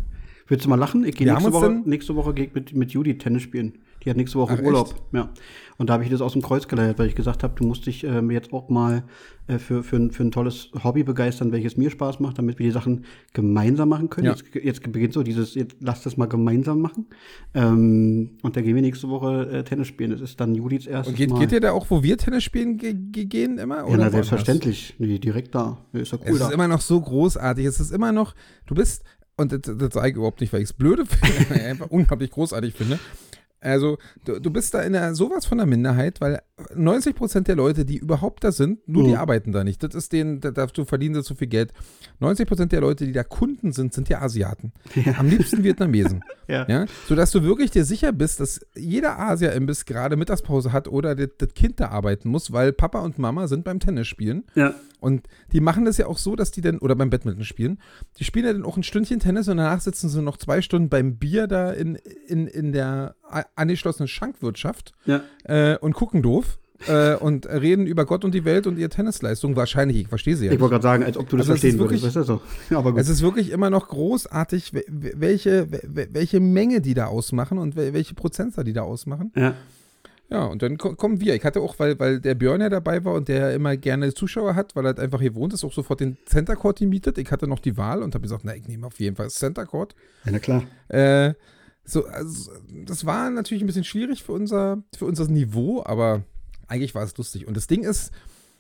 S4: Willst du mal lachen? Ich gehe nächste nächste Woche mit, mit Judy Tennis spielen. Die hat nächste Woche
S1: Ach,
S4: Urlaub. Ja. Und da habe ich das aus dem Kreuz geleiert, weil ich gesagt habe, du musst dich ähm, jetzt auch mal äh, für, für, ein, für ein tolles Hobby begeistern, welches mir Spaß macht, damit wir die Sachen gemeinsam machen können.
S1: Ja.
S4: Jetzt, jetzt beginnt so dieses, jetzt lass das mal gemeinsam machen. Ähm, und da gehen wir nächste Woche äh, Tennis spielen. Das ist dann Judiths erstes
S1: Und geht,
S4: Mal.
S1: geht ihr da auch, wo wir Tennis spielen, ge ge gehen immer?
S4: ja,
S1: Oder
S4: na,
S1: woanders?
S4: selbstverständlich. Nee, direkt da. Ja, ist ja
S1: Es
S4: cool
S1: ist
S4: da.
S1: immer noch so großartig. Es ist immer noch, du bist, und das, das sage ich überhaupt nicht, weil ich es blöde finde, einfach unglaublich großartig finde. Also, du, du bist da in der, sowas von der Minderheit, weil 90 Prozent der Leute, die überhaupt da sind, nur die
S4: Mhm.
S1: arbeiten da nicht. Das ist denen, da, dazu verdienen sie zu viel Geld. 90 Prozent der Leute, die da Kunden sind, sind ja Asiaten. Am liebsten Vietnamesen.
S4: Ja.
S1: Ja, sodass du wirklich dir sicher bist, dass jeder Asia-Imbiss gerade Mittagspause hat oder das, das Kind da arbeiten muss, weil Papa und Mama sind beim Tennis spielen.
S4: Ja.
S1: Und die machen das ja auch so, dass die dann, oder beim Badminton spielen, die spielen ja dann auch ein Stündchen Tennis und danach sitzen sie noch zwei Stunden beim Bier da in, in, in der a- angeschlossenen Schankwirtschaft
S4: Ja.
S1: äh, und gucken doof äh, und reden über Gott und die Welt und ihre Tennisleistung. Wahrscheinlich, ich verstehe sie ja
S4: Ich wollte gerade sagen, als ob du das
S1: Also
S4: verstehen würdest. Weißt du gut.
S1: Es ist wirklich immer noch großartig, we- we- welche, we- welche Menge die da ausmachen und we- welche Prozentzahl die da ausmachen.
S4: ja.
S1: Ja, und dann ko- kommen wir. Ich hatte auch, weil, weil der Björn ja dabei war und der ja immer gerne Zuschauer hat, weil er halt einfach hier wohnt, ist auch sofort den Center Court gemietet. Ich hatte noch die Wahl und habe gesagt, na, ich nehme auf jeden Fall das Center Court.
S4: ja, na klar.
S1: Äh, so, also, das war natürlich ein bisschen schwierig für unser, für unser Niveau, aber eigentlich war es lustig. Und das Ding ist,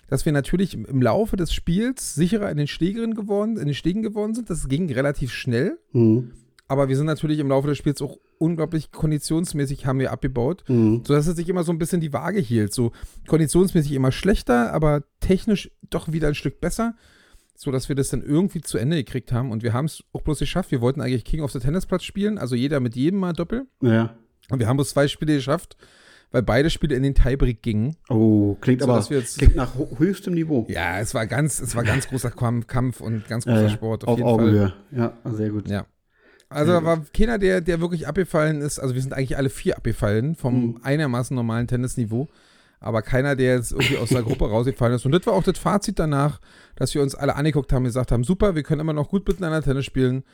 S1: dass wir natürlich im- Laufe des Spiels sicherer in den Schlägerinnen geworden, in den Stegen geworden sind. Das ging relativ schnell.
S4: Mhm.
S1: Aber wir sind natürlich im Laufe des Spiels auch unglaublich konditionsmäßig haben wir abgebaut,
S4: Mhm.
S1: sodass es sich immer so ein bisschen die Waage hielt. So konditionsmäßig immer schlechter, aber technisch doch wieder ein Stück besser, sodass wir das dann irgendwie zu Ende gekriegt haben. Und wir haben es auch bloß geschafft. Wir wollten eigentlich King of the Tennisplatz spielen, also jeder mit jedem mal Doppel.
S4: Ja.
S1: Und wir haben bloß zwei Spiele geschafft, weil beide Spiele in den Tiebreak gingen.
S4: Oh, klingt
S1: So,
S4: aber
S1: dass
S4: klingt nach höchstem Niveau.
S1: Ja, es war ganz, es war ganz großer Kampf und ganz großer
S4: Äh,
S1: Sport.
S4: auf
S1: jeden Fall.
S4: Augenhöhe. Ja, sehr gut.
S1: Ja. Also da war keiner, der, der wirklich abgefallen ist. Also wir sind eigentlich alle vier abgefallen vom
S4: Mhm.
S1: einigermaßen normalen Tennisniveau. Aber keiner, der jetzt irgendwie aus der Gruppe rausgefallen ist. Und das war auch das Fazit danach, dass wir uns alle angeguckt haben und gesagt haben, super, wir können immer noch gut miteinander Tennis spielen.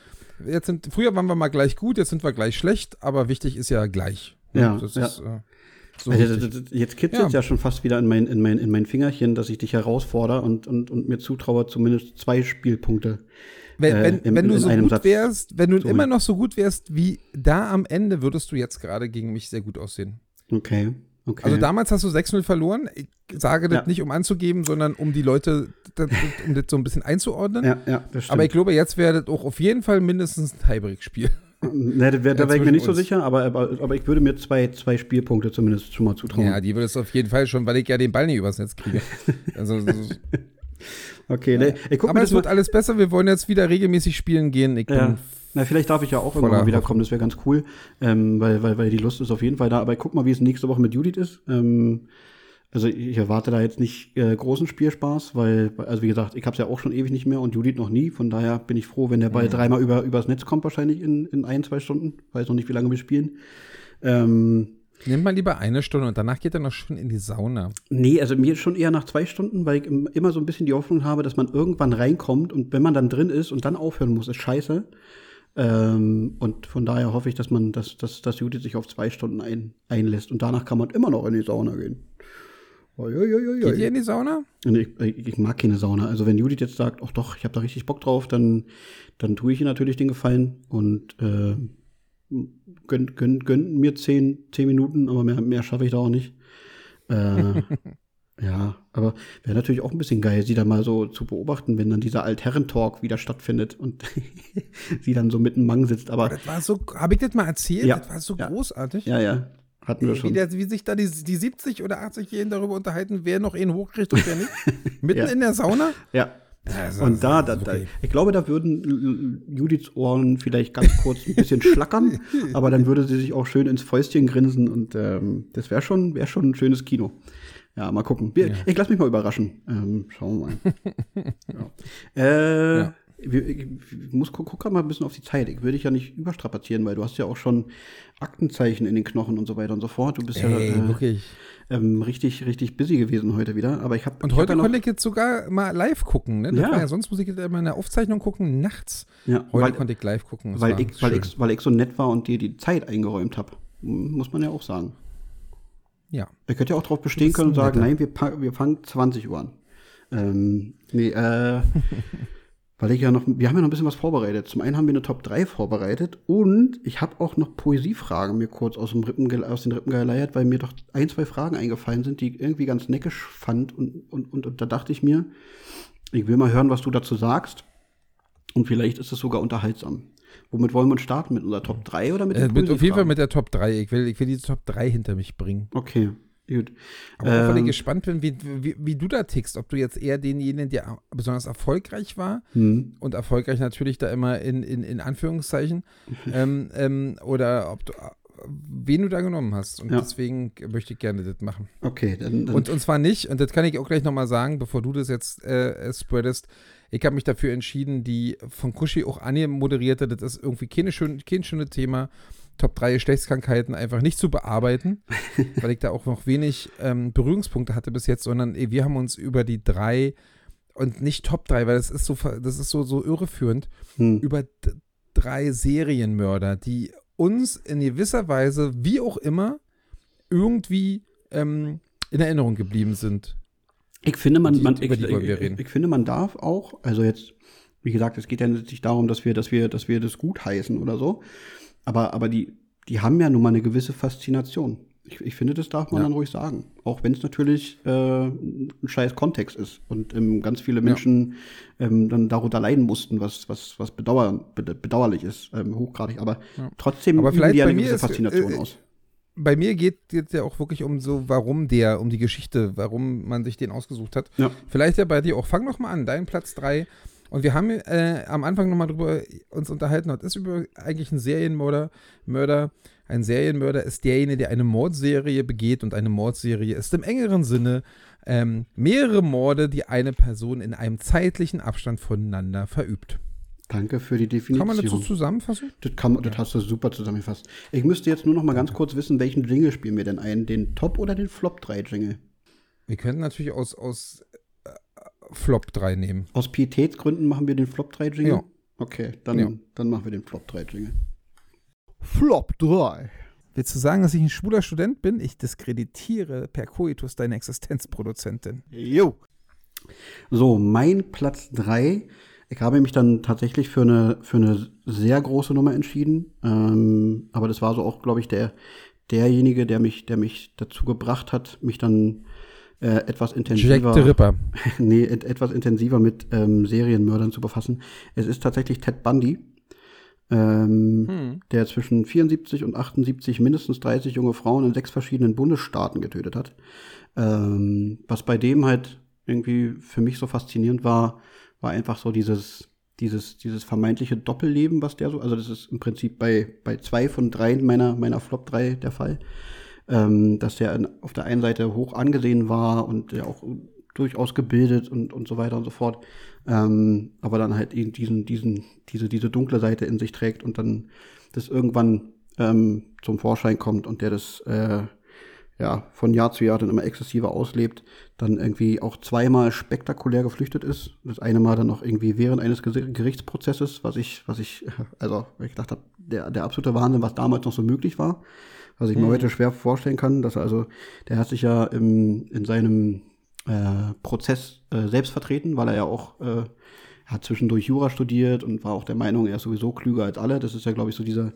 S1: Jetzt sind, früher waren wir mal gleich gut, jetzt sind wir gleich schlecht, aber wichtig ist ja gleich.
S4: Ja,
S1: das
S4: ja.
S1: ist äh, so
S4: Also,
S1: wichtig.
S4: das- das- jetzt kitzelt es
S1: Ja.
S4: ja. schon fast wieder in mein, in, mein, in mein Fingerchen, dass ich dich herausfordere und, und, und mir zutraue, zumindest zwei Spielpunkte.
S1: Wenn,
S4: äh,
S1: wenn,
S4: im-
S1: wenn du so gut
S4: Satz
S1: wärst, wenn du
S4: zu
S1: immer noch so gut wärst wie da am Ende, würdest du jetzt gerade gegen mich sehr gut aussehen.
S4: Okay. Okay.
S1: Also damals hast du 6-0 verloren. Ich sage das
S4: Ja.
S1: nicht, um anzugeben, sondern um die Leute, das, um das so ein bisschen einzuordnen.
S4: Ja, ja, das stimmt.
S1: Aber ich glaube, jetzt wäre das auch auf jeden Fall mindestens ein Tiebreak-Spiel.
S4: ne, da wär, da
S1: Ja,
S4: wäre ich mir nicht so
S1: uns.
S4: sicher, aber, aber, aber ich würde mir zwei, zwei Spielpunkte zumindest schon mal zutrauen.
S1: Ja, die würde es auf jeden Fall schon, weil ich ja den Ball nicht übers Netz kriege. Also, so-
S4: Okay, ne, ich guck
S1: aber es wird alles besser. Wir wollen jetzt wieder regelmäßig spielen gehen. Ich
S4: Ja.
S1: bin
S4: Na, vielleicht darf ich ja auch
S1: Voller
S4: irgendwann mal wiederkommen, das wäre ganz cool, ähm, weil, weil, weil die Lust ist auf jeden Fall da. Aber ich guck mal, wie es nächste Woche mit Judith ist. Ähm, Also ich erwarte da jetzt nicht äh, großen Spielspaß, weil, also wie gesagt, ich habe es ja auch schon ewig nicht mehr und Judith noch nie. Von daher bin ich froh, wenn der Ball dreimal über, übers Netz kommt, wahrscheinlich in, in ein, zwei Stunden. Weiß noch nicht, wie lange wir spielen. Ähm,
S1: Nimm mal lieber eine Stunde und danach geht er noch schön in die Sauna.
S4: Nee, also mir schon eher nach zwei Stunden, weil ich im- immer so ein bisschen die Hoffnung habe, dass man irgendwann reinkommt und wenn man dann drin ist und dann aufhören muss, ist scheiße. Ähm, und von daher hoffe ich, dass man, dass, dass, dass Judith sich auf zwei Stunden ein, einlässt und danach kann man immer noch in die Sauna gehen.
S1: Geht ihr in die Sauna?
S4: Ich, ich mag keine Sauna. Also wenn Judith jetzt sagt, ach doch, ich habe da richtig Bock drauf, dann, dann tue ich ihr natürlich den Gefallen und äh, gönn, gönn, gönn mir zehn, zehn Minuten, aber mehr, mehr schaffe ich da auch nicht. Äh, ja, aber wäre natürlich auch ein bisschen geil, sie da mal so zu beobachten, wenn dann dieser Altherren-Talk wieder stattfindet und sie dann so mitten im Mang sitzt. Aber
S1: Das war so, habe ich das mal erzählt?
S4: Ja.
S1: Das war so
S4: Ja.
S1: großartig.
S4: ja, ja, hatten wir
S1: Wie,
S4: schon.
S1: der, wie sich da die, die 70 oder 80-Jährigen darüber unterhalten, wer noch einen hochkriegt und wer nicht. Mitten
S4: Ja.
S1: in der Sauna.
S4: Ja.
S1: Also,
S4: Und da, da, da, ich glaube, da würden Judiths Ohren vielleicht ganz kurz ein bisschen schlackern, aber dann würde sie sich auch schön ins Fäustchen grinsen und ähm, das wäre schon, wär schon ein schönes Kino. Ja, mal gucken. Wir, Ich lass mich mal überraschen. Ähm, schauen wir mal. ja. Äh,
S1: Ja.
S4: Ich, ich muss guck, guck mal ein bisschen auf die Zeit. Ich will dich ja nicht überstrapazieren, weil du hast ja auch schon Aktenzeichen in den Knochen und so weiter und so fort. Du bist
S1: Ey,
S4: ja äh, ähm, richtig, richtig busy gewesen heute wieder. Aber ich habe
S1: Und heute konnte ich jetzt sogar mal live gucken. Ne?
S4: Ja.
S1: ja sonst muss ich jetzt immer in der Aufzeichnung gucken, nachts.
S4: ja,
S1: Heute
S4: weil,
S1: konnte ich live gucken. Das
S4: weil, ich, weil,
S1: schön.
S4: ich, weil ich so nett war und dir die Zeit eingeräumt habe. Muss man ja auch sagen.
S1: Ja.
S4: Ihr könnt ja auch darauf bestehen können und sagen, nein, wir, wir fangen 20 Uhr an. Ähm, nee, äh, weil ich ja noch, wir haben ja noch ein bisschen was vorbereitet. Zum einen haben wir eine Top 3 vorbereitet und ich habe auch noch Poesiefragen mir kurz aus, dem Rippen, aus den Rippen geleiert, weil mir doch ein, zwei Fragen eingefallen sind, die ich irgendwie ganz neckisch fand und, und, und, und da dachte ich mir, ich will mal hören, was du dazu sagst und vielleicht ist es sogar unterhaltsam. Womit wollen wir starten? Mit unserer Top 3 oder mit
S1: Äh,
S4: den
S1: mit, auf jeden Fall mit der Top 3. Ich will, ich will die Top 3 hinter mich bringen.
S4: Okay, gut.
S1: Aber weil ich
S4: Ähm,
S1: gespannt bin, wie, wie, wie du da tickst. Ob du jetzt eher denjenigen, der besonders erfolgreich war
S4: hm.
S1: und erfolgreich natürlich da immer in, in, in Anführungszeichen, ähm, ähm, oder ob du, wen du da genommen hast. Und
S4: Ja.
S1: deswegen möchte ich gerne das machen.
S4: Okay, dann, dann
S1: Und, und zwar nicht, und das kann ich auch gleich nochmal sagen, bevor du das jetzt äh, äh, spreadest, ich habe mich dafür entschieden, die von Kushi auch Anja moderierte, das ist irgendwie keine schön, kein schönes Thema, Top 3 Geschlechtskrankheiten einfach nicht zu bearbeiten, weil ich da auch noch wenig ähm, Berührungspunkte hatte bis jetzt, sondern ey, wir haben uns über die drei und nicht Top 3, weil das ist so, das ist so, so irreführend,
S4: hm.
S1: über drei Serienmörder, die uns in gewisser Weise, wie auch immer, irgendwie ähm, in Erinnerung geblieben sind.
S4: Ich finde, man,
S1: Die-
S4: man ich, ich, ich finde, man darf auch, also jetzt, wie gesagt, es geht ja nicht darum, dass wir, dass wir, dass wir das gut heißen oder so. Aber, aber die, die haben ja nun mal eine gewisse Faszination. Ich, ich finde, das darf man
S1: Ja.
S4: dann ruhig sagen. Auch wenn es natürlich äh, ein scheiß Kontext ist und ähm, ganz viele Menschen ähm, dann darunter leiden mussten, was, was, was bedauern, bed- bedauerlich ist, ähm, hochgradig. Aber
S1: Ja.
S4: trotzdem
S1: Aber vielleicht
S4: die ja eine gewisse
S1: ist,
S4: Faszination
S1: äh,
S4: aus.
S1: Bei mir geht es ja auch wirklich um so, warum der, um die Geschichte, warum man sich den ausgesucht hat.
S4: Ja.
S1: Vielleicht ja bei dir auch. Fang noch mal an, dein Platz 3. Und wir haben äh, am Anfang noch mal drüber uns unterhalten, das ist über eigentlich ein Serienmörder. Mörder. Ein Serienmörder ist derjenige, der eine Mordserie begeht und eine Mordserie ist im engeren Sinne ähm, mehrere Morde, die eine Person in einem zeitlichen Abstand voneinander verübt.
S4: Danke für die Definition.
S1: Kann man das so zusammenfassen?
S4: Das, kann, das hast du super zusammengefasst. Ich müsste jetzt nur noch mal ganz kurz wissen, welchen Jingle spielen wir denn ein? Den Top- oder den Flop-3-Jingle?
S1: Wir könnten natürlich aus, aus äh, Flop 3 nehmen.
S4: Aus Pietätsgründen machen wir den Flop-3-Jingle?
S1: Ja.
S4: Okay, dann,
S1: Ja.
S4: dann machen wir den Flop-3-Jingle. Flop 3.
S1: Willst du sagen, dass ich ein schwuler Student bin? Ich diskreditiere per Coitus deine Existenzproduzentin.
S4: Jo. So, mein Platz 3. Ich habe mich dann tatsächlich für eine, für eine sehr große Nummer entschieden. Ähm, aber das war so auch, glaube ich, der, derjenige, der mich, der mich dazu gebracht hat, mich dann äh, etwas intensiver.
S1: Jack the Ripper.
S4: nee, et etwas intensiver mit ähm, Serienmördern zu befassen. Es ist tatsächlich Ted Bundy, ähm,
S1: Hm.
S4: der zwischen 74 und 78 mindestens 30 junge Frauen in sechs verschiedenen Bundesstaaten getötet hat. Ähm, was bei dem halt irgendwie für mich so faszinierend war, war einfach so dieses, dieses, dieses vermeintliche Doppelleben, was der so, also das ist im Prinzip bei, bei zwei von drei meiner, meiner Flop 3 der Fall. Ähm, dass der auf der einen Seite hoch angesehen war und der auch durchaus gebildet und, und so weiter und so fort. Ähm, aber dann halt eben diesen, diesen, diese, diese dunkle Seite in sich trägt und dann das irgendwann ähm, zum Vorschein kommt und der das äh, ja von Jahr zu Jahr dann immer exzessiver auslebt, dann irgendwie auch zweimal spektakulär geflüchtet ist. Das eine Mal dann noch irgendwie während eines Gerichtsprozesses, was ich, was ich, also ich gedacht habe, der, der absolute Wahnsinn, was damals noch so möglich war, was ich mhm. mir heute schwer vorstellen kann, dass er also, der hat sich ja im, in seinem äh, Prozess äh, selbst vertreten, weil er ja auch äh, hat zwischendurch Jura studiert und war auch der Meinung, er ist sowieso klüger als alle. Das ist ja, glaube ich, so dieser,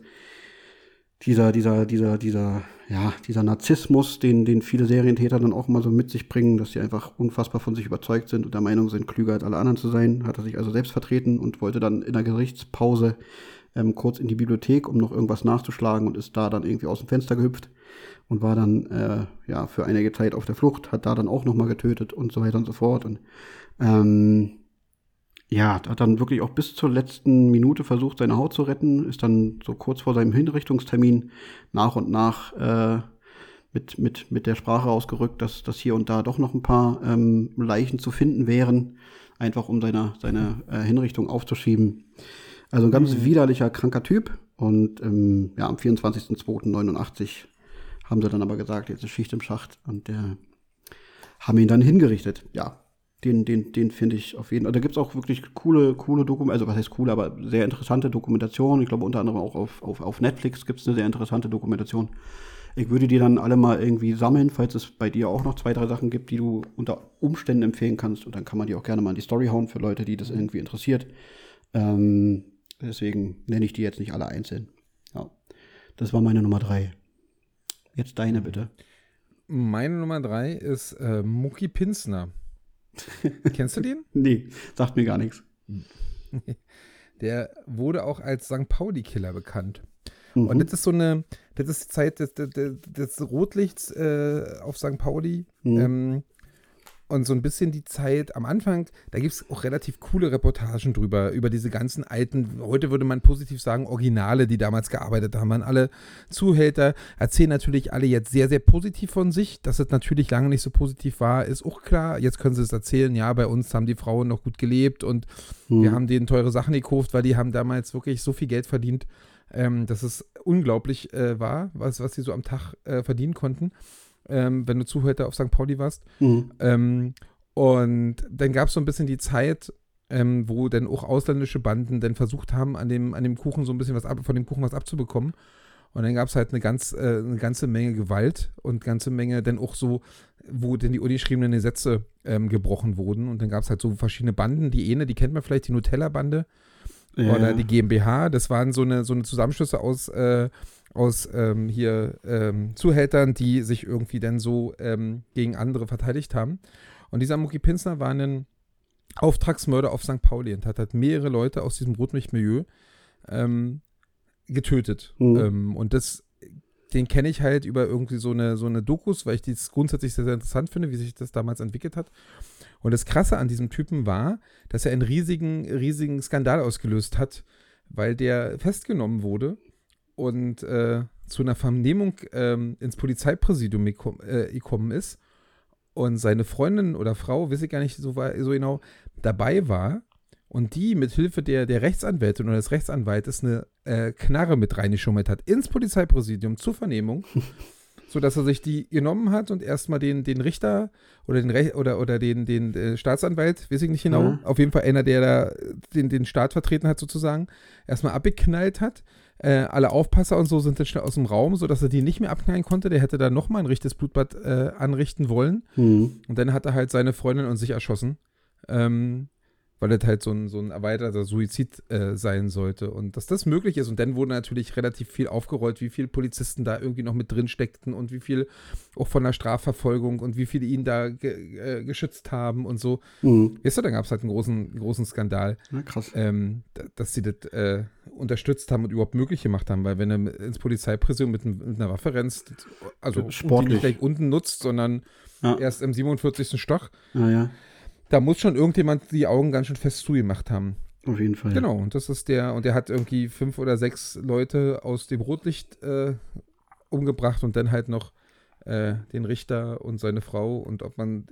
S4: dieser, dieser, dieser, dieser, ja, dieser Narzissmus, den, den viele Serientäter dann auch immer so mit sich bringen, dass sie einfach unfassbar von sich überzeugt sind und der Meinung sind, klüger als alle anderen zu sein, hat er sich also selbst vertreten und wollte dann in der Gerichtspause ähm, kurz in die Bibliothek, um noch irgendwas nachzuschlagen und ist da dann irgendwie aus dem Fenster gehüpft und war dann äh, ja für einige Zeit auf der Flucht, hat da dann auch nochmal getötet und so weiter und so fort. Und ähm, ja, hat dann wirklich auch bis zur letzten Minute versucht, seine Haut zu retten, ist dann so kurz vor seinem Hinrichtungstermin nach und nach äh, mit, mit, mit der Sprache ausgerückt, dass, dass hier und da doch noch ein paar ähm, Leichen zu finden wären, einfach um seine, seine äh, Hinrichtung aufzuschieben. Also ein ganz mhm. widerlicher, kranker Typ. Und ähm, ja, am 24.02.89 haben sie dann aber gesagt, jetzt ist Schicht im Schacht und der haben ihn dann hingerichtet. Ja, den, den, den finde ich auf jeden Fall. Da gibt es auch wirklich coole, coole Dokumente, also was heißt coole, aber sehr interessante Dokumentationen. Ich glaube unter anderem auch auf, auf, auf Netflix gibt es eine sehr interessante Dokumentation. Ich würde die dann alle mal irgendwie sammeln, falls es bei dir auch noch zwei, drei Sachen gibt, die du unter Umständen empfehlen kannst. Und dann kann man die auch gerne mal in die Story hauen für Leute, die das irgendwie interessiert. Ähm, deswegen nenne ich die jetzt nicht alle einzeln. Ja. Das war meine Nummer drei. Jetzt deine bitte.
S1: Meine Nummer drei ist äh, Mucki Pinsner. Kennst du den?
S4: Nee, sagt mir gar nichts.
S1: Der wurde auch als St. Pauli-Killer bekannt. Mhm. Und das ist so eine, das ist die Zeit des, des, des Rotlichts äh, auf St. Pauli. Mhm. Ähm, und so ein bisschen die Zeit am Anfang, da gibt es auch relativ coole Reportagen drüber, über diese ganzen alten, heute würde man positiv sagen, Originale, die damals gearbeitet haben. Man alle Zuhälter erzählen natürlich alle jetzt sehr, sehr positiv von sich. Dass es natürlich lange nicht so positiv war, ist auch klar. Jetzt können sie es erzählen, ja, bei uns haben die Frauen noch gut gelebt und hm. wir haben denen teure Sachen gekauft, weil die haben damals wirklich so viel Geld verdient, ähm, dass es unglaublich äh, war, was, was sie so am Tag äh, verdienen konnten ähm, wenn du Zuhälter auf St. Pauli warst. Mhm. Ähm, und dann gab es so ein bisschen die Zeit, ähm, wo dann auch ausländische Banden dann versucht haben, an dem, an dem Kuchen so ein bisschen was ab, von dem Kuchen was abzubekommen. Und dann gab es halt eine, ganz, äh, eine ganze Menge Gewalt und ganze Menge dann auch so, wo denn die ungeschriebenen Gesetze ähm, gebrochen wurden. Und dann gab es halt so verschiedene Banden. Die eine, die kennt man vielleicht, die Nutella-Bande ja. oder die GmbH. Das waren so eine, so eine Zusammenschlüsse aus äh, aus ähm, hier ähm, Zuhältern, die sich irgendwie dann so ähm, gegen andere verteidigt haben. Und dieser Mucki Pinsner war ein Auftragsmörder auf St. Pauli und hat halt mehrere Leute aus diesem Rotmilchmilieu ähm, getötet. Mhm. Ähm, und das, den kenne ich halt über irgendwie so eine, so eine Dokus, weil ich das grundsätzlich sehr, sehr interessant finde, wie sich das damals entwickelt hat. Und das Krasse an diesem Typen war, dass er einen riesigen, riesigen Skandal ausgelöst hat, weil der festgenommen wurde und äh, zu einer Vernehmung ähm, ins Polizeipräsidium äh, gekommen ist und seine Freundin oder Frau, weiß ich gar nicht so, so genau, dabei war und die mit Hilfe der, der Rechtsanwältin oder des Rechtsanwaltes eine äh, Knarre mit reingeschummelt hat ins Polizeipräsidium zur Vernehmung, sodass er sich die genommen hat und erstmal den, den Richter oder den Re oder, oder den, den äh, Staatsanwalt, weiß ich nicht genau, mhm. auf jeden Fall einer, der da den, den Staat vertreten hat sozusagen, erstmal abgeknallt hat äh, alle Aufpasser und so sind dann schnell aus dem Raum, sodass er die nicht mehr abknallen konnte. Der hätte da nochmal ein richtiges Blutbad äh, anrichten wollen. Mhm. Und dann hat er halt seine Freundin und sich erschossen. Ähm, weil das halt so ein, so ein erweiterter Suizid äh, sein sollte. Und dass das möglich ist. Und dann wurde natürlich relativ viel aufgerollt, wie viele Polizisten da irgendwie noch mit drin steckten und wie viel auch von der Strafverfolgung und wie viele ihn da ge äh, geschützt haben und so. Mhm. Weißt du, dann gab es halt einen großen, großen Skandal.
S4: Ja, krass.
S1: Ähm, dass sie das äh, unterstützt haben und überhaupt möglich gemacht haben. Weil wenn du ins Polizeipräsidium mit, mit, einer Waffe rennst, also
S4: Sportlich.
S1: die nicht gleich unten nutzt, sondern ja. erst im 47. Stock.
S4: Ja, ja
S1: da muss schon irgendjemand die Augen ganz schön fest zugemacht haben.
S4: Auf jeden Fall.
S1: Genau, und das ist der, und der hat irgendwie fünf oder sechs Leute aus dem Rotlicht äh, umgebracht und dann halt noch äh, den Richter und seine Frau und ob man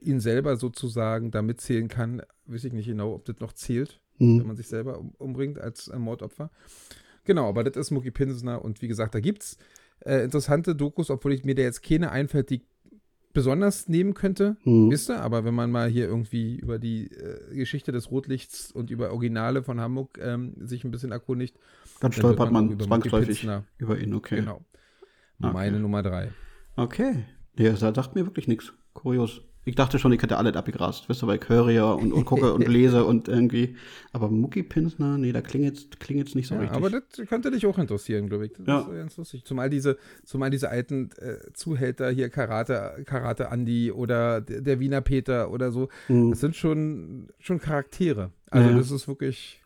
S1: ihn selber sozusagen da mitzählen kann, weiß ich nicht genau, ob das noch zählt,
S4: Mhm.
S1: wenn man sich selber um, umbringt als äh, Mordopfer. Genau, aber das ist Mucki Pinsner und wie gesagt, da gibt es äh, interessante Dokus, obwohl ich mir da jetzt keine einfällt, die besonders nehmen könnte,
S4: Mhm.
S1: wisst ihr, aber wenn man mal hier irgendwie über die äh, Geschichte des Rotlichts und über Originale von Hamburg ähm, sich ein bisschen erkundigt,
S4: Dann stolpert man
S1: über Mucki
S4: zwangsläufig über ihn, okay.
S1: Genau.
S4: Okay.
S1: Meine Nummer drei.
S4: Okay. Der sagt mir wirklich nichts. Kurios. Ich dachte schon, ich hätte alles abgegrast. Wisst ihr, weil ich höre ja und, und gucke und lese und irgendwie. Aber Mucki Pinsner, nee, da klingt jetzt nicht so
S1: Ja,
S4: richtig.
S1: aber das könnte dich auch interessieren, glaube ich. Das
S4: Ja.
S1: ist ganz lustig. Zumal diese, zumal diese alten äh, Zuhälter hier, Karate, Karate Andi oder der, Wiener Peter oder so,
S4: Mhm.
S1: das sind schon, schon Charaktere. Also
S4: Ja.
S1: das ist wirklich.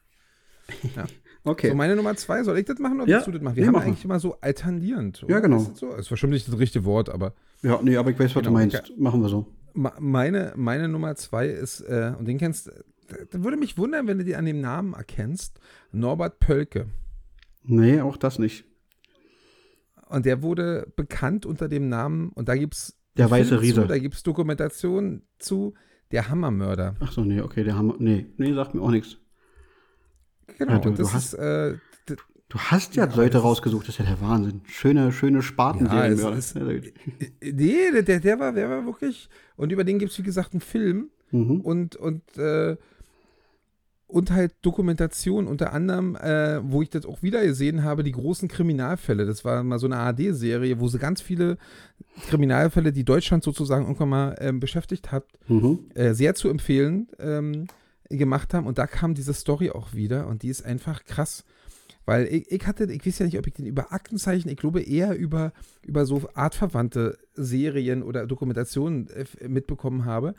S4: okay.
S1: So, meine Nummer zwei, soll ich das machen oder
S4: Ja,
S1: willst du das machen? Wir
S4: nee,
S1: haben
S4: mach mal.
S1: eigentlich immer so alternierend.
S4: Ja, genau.
S1: Ist das so? ist bestimmt nicht das richtige Wort, aber
S4: ja, nee, aber ich weiß, was
S1: Genau,
S4: du meinst. Machen wir so.
S1: Meine, meine Nummer zwei ist, äh, und den kennst da würde mich wundern, wenn du die an dem Namen erkennst, Norbert Pölke.
S4: Nee, auch das nicht.
S1: Und der wurde bekannt unter dem Namen, und da gibt es
S4: Der weiße Riese.
S1: Zu, da gibt es Dokumentationen zu, der Hammermörder.
S4: Ach so, nee, okay, der haben Nee, nee, sagt mir auch nichts.
S1: Genau,
S4: Ja, du-
S1: und das
S4: du hast-
S1: ist, äh,
S4: Du hast ja,
S1: Ja,
S4: Leute rausgesucht, das ist ja der Wahnsinn. Schöne, schöne Spatenserien.
S1: Ja, es ist- nee, der, der, war, der war wirklich, und über den gibt es, wie gesagt, einen Film
S4: mhm.
S1: und, und, äh, und halt Dokumentation, unter anderem, äh, wo ich das auch wieder gesehen habe, die großen Kriminalfälle. Das war mal so eine ARD-Serie, wo sie ganz viele Kriminalfälle, die Deutschland sozusagen irgendwann mal ähm, beschäftigt hat,
S4: Mhm.
S1: äh, sehr zu empfehlen ähm, gemacht haben. Und da kam diese Story auch wieder und die ist einfach krass. Weil ich, ich hatte, ich weiß ja nicht, ob ich den über Aktenzeichen, ich glaube eher über, über so artverwandte Serien oder Dokumentationen äh, mitbekommen habe.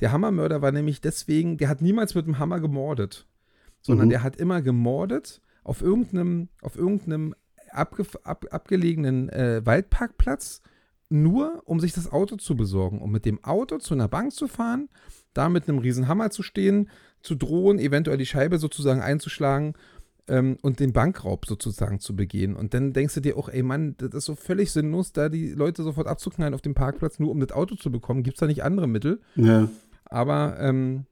S1: Der Hammermörder war nämlich deswegen, der hat niemals mit dem Hammer gemordet, sondern
S4: Mhm.
S1: der hat immer gemordet auf irgendeinem, auf irgendeinem abge, ab, abgelegenen äh, Waldparkplatz, nur um sich das Auto zu besorgen, um mit dem Auto zu einer Bank zu fahren, da mit einem riesen Hammer zu stehen, zu drohen, eventuell die Scheibe sozusagen einzuschlagen ähm, und den Bankraub sozusagen zu begehen. Und dann denkst du dir auch, ey Mann, das ist so völlig sinnlos, da die Leute sofort abzuknallen auf dem Parkplatz, nur um das Auto zu bekommen. Gibt es da nicht andere Mittel?
S4: Ja.
S1: Aber ähm,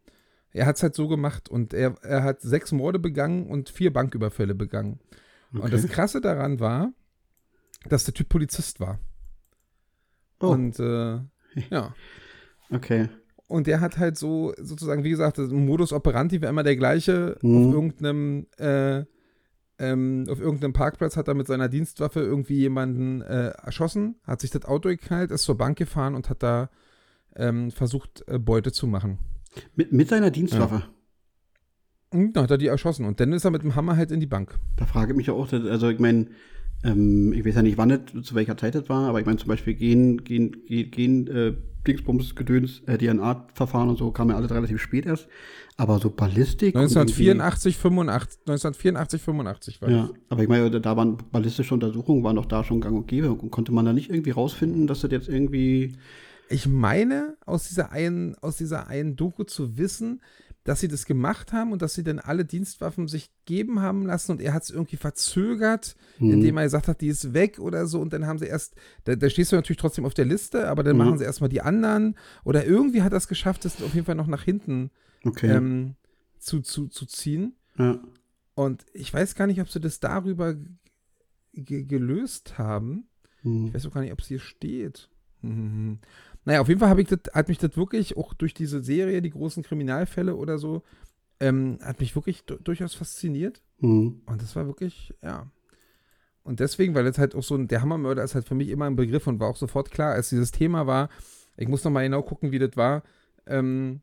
S1: er hat es halt so gemacht und er, er hat sechs Morde begangen und vier Banküberfälle begangen. Und
S4: Okay.
S1: das Krasse daran war, dass der Typ Polizist war.
S4: Oh.
S1: Und äh, ja.
S4: Okay.
S1: Und der hat halt so, sozusagen, wie gesagt, das Modus operandi war immer der gleiche.
S4: Mhm.
S1: Auf irgendeinem, äh, ähm, auf irgendeinem Parkplatz hat er mit seiner Dienstwaffe irgendwie jemanden äh, erschossen, hat sich das Auto geknallt, ist zur Bank gefahren und hat da ähm, versucht, äh, Beute zu machen.
S4: Mit, mit seiner Dienstwaffe.
S1: Und dann hat er die erschossen. Und dann ist er mit dem Hammer halt in die Bank.
S4: Da frage ich mich ja auch, also ich meine, ähm, ich weiß ja nicht, wann das, zu welcher Zeit das war, aber ich meine zum Beispiel gehen, gehen, gehen, gehen äh, Dingsbums, Gedöns, äh, DNA-Verfahren und so kamen ja alles relativ spät erst. Aber so Ballistik. und
S1: 1984, 85, 1984, 85 war
S4: Ja, aber ich meine, da waren ballistische Untersuchungen, waren doch da schon gang und gäbe. Und konnte man da nicht irgendwie rausfinden, dass das jetzt irgendwie.
S1: Ich meine, aus dieser einen, aus dieser einen Doku zu wissen, dass sie das gemacht haben und dass sie dann alle Dienstwaffen sich geben haben lassen und er hat es irgendwie verzögert,
S4: Mhm.
S1: indem er gesagt hat, die ist weg oder so und dann haben sie erst, da, da stehst du natürlich trotzdem auf der Liste, aber dann
S4: Mhm.
S1: machen sie erstmal die anderen oder irgendwie hat er es geschafft, das auf jeden Fall noch nach hinten
S4: Okay.
S1: ähm, zu, zu, zu ziehen.
S4: ja.
S1: Und ich weiß gar nicht, ob sie das darüber ge gelöst haben.
S4: Mhm.
S1: Ich weiß auch gar nicht, ob es hier steht. Naja, auf jeden Fall ich das, hat mich das wirklich auch durch diese Serie, die großen Kriminalfälle oder so, ähm, hat mich wirklich du durchaus fasziniert.
S4: Mhm.
S1: Und das war wirklich, ja. Und deswegen, weil jetzt halt auch so ein, der Hammermörder ist halt für mich immer ein Begriff und war auch sofort klar, als dieses Thema war, ich muss nochmal genau gucken, wie das war, ähm,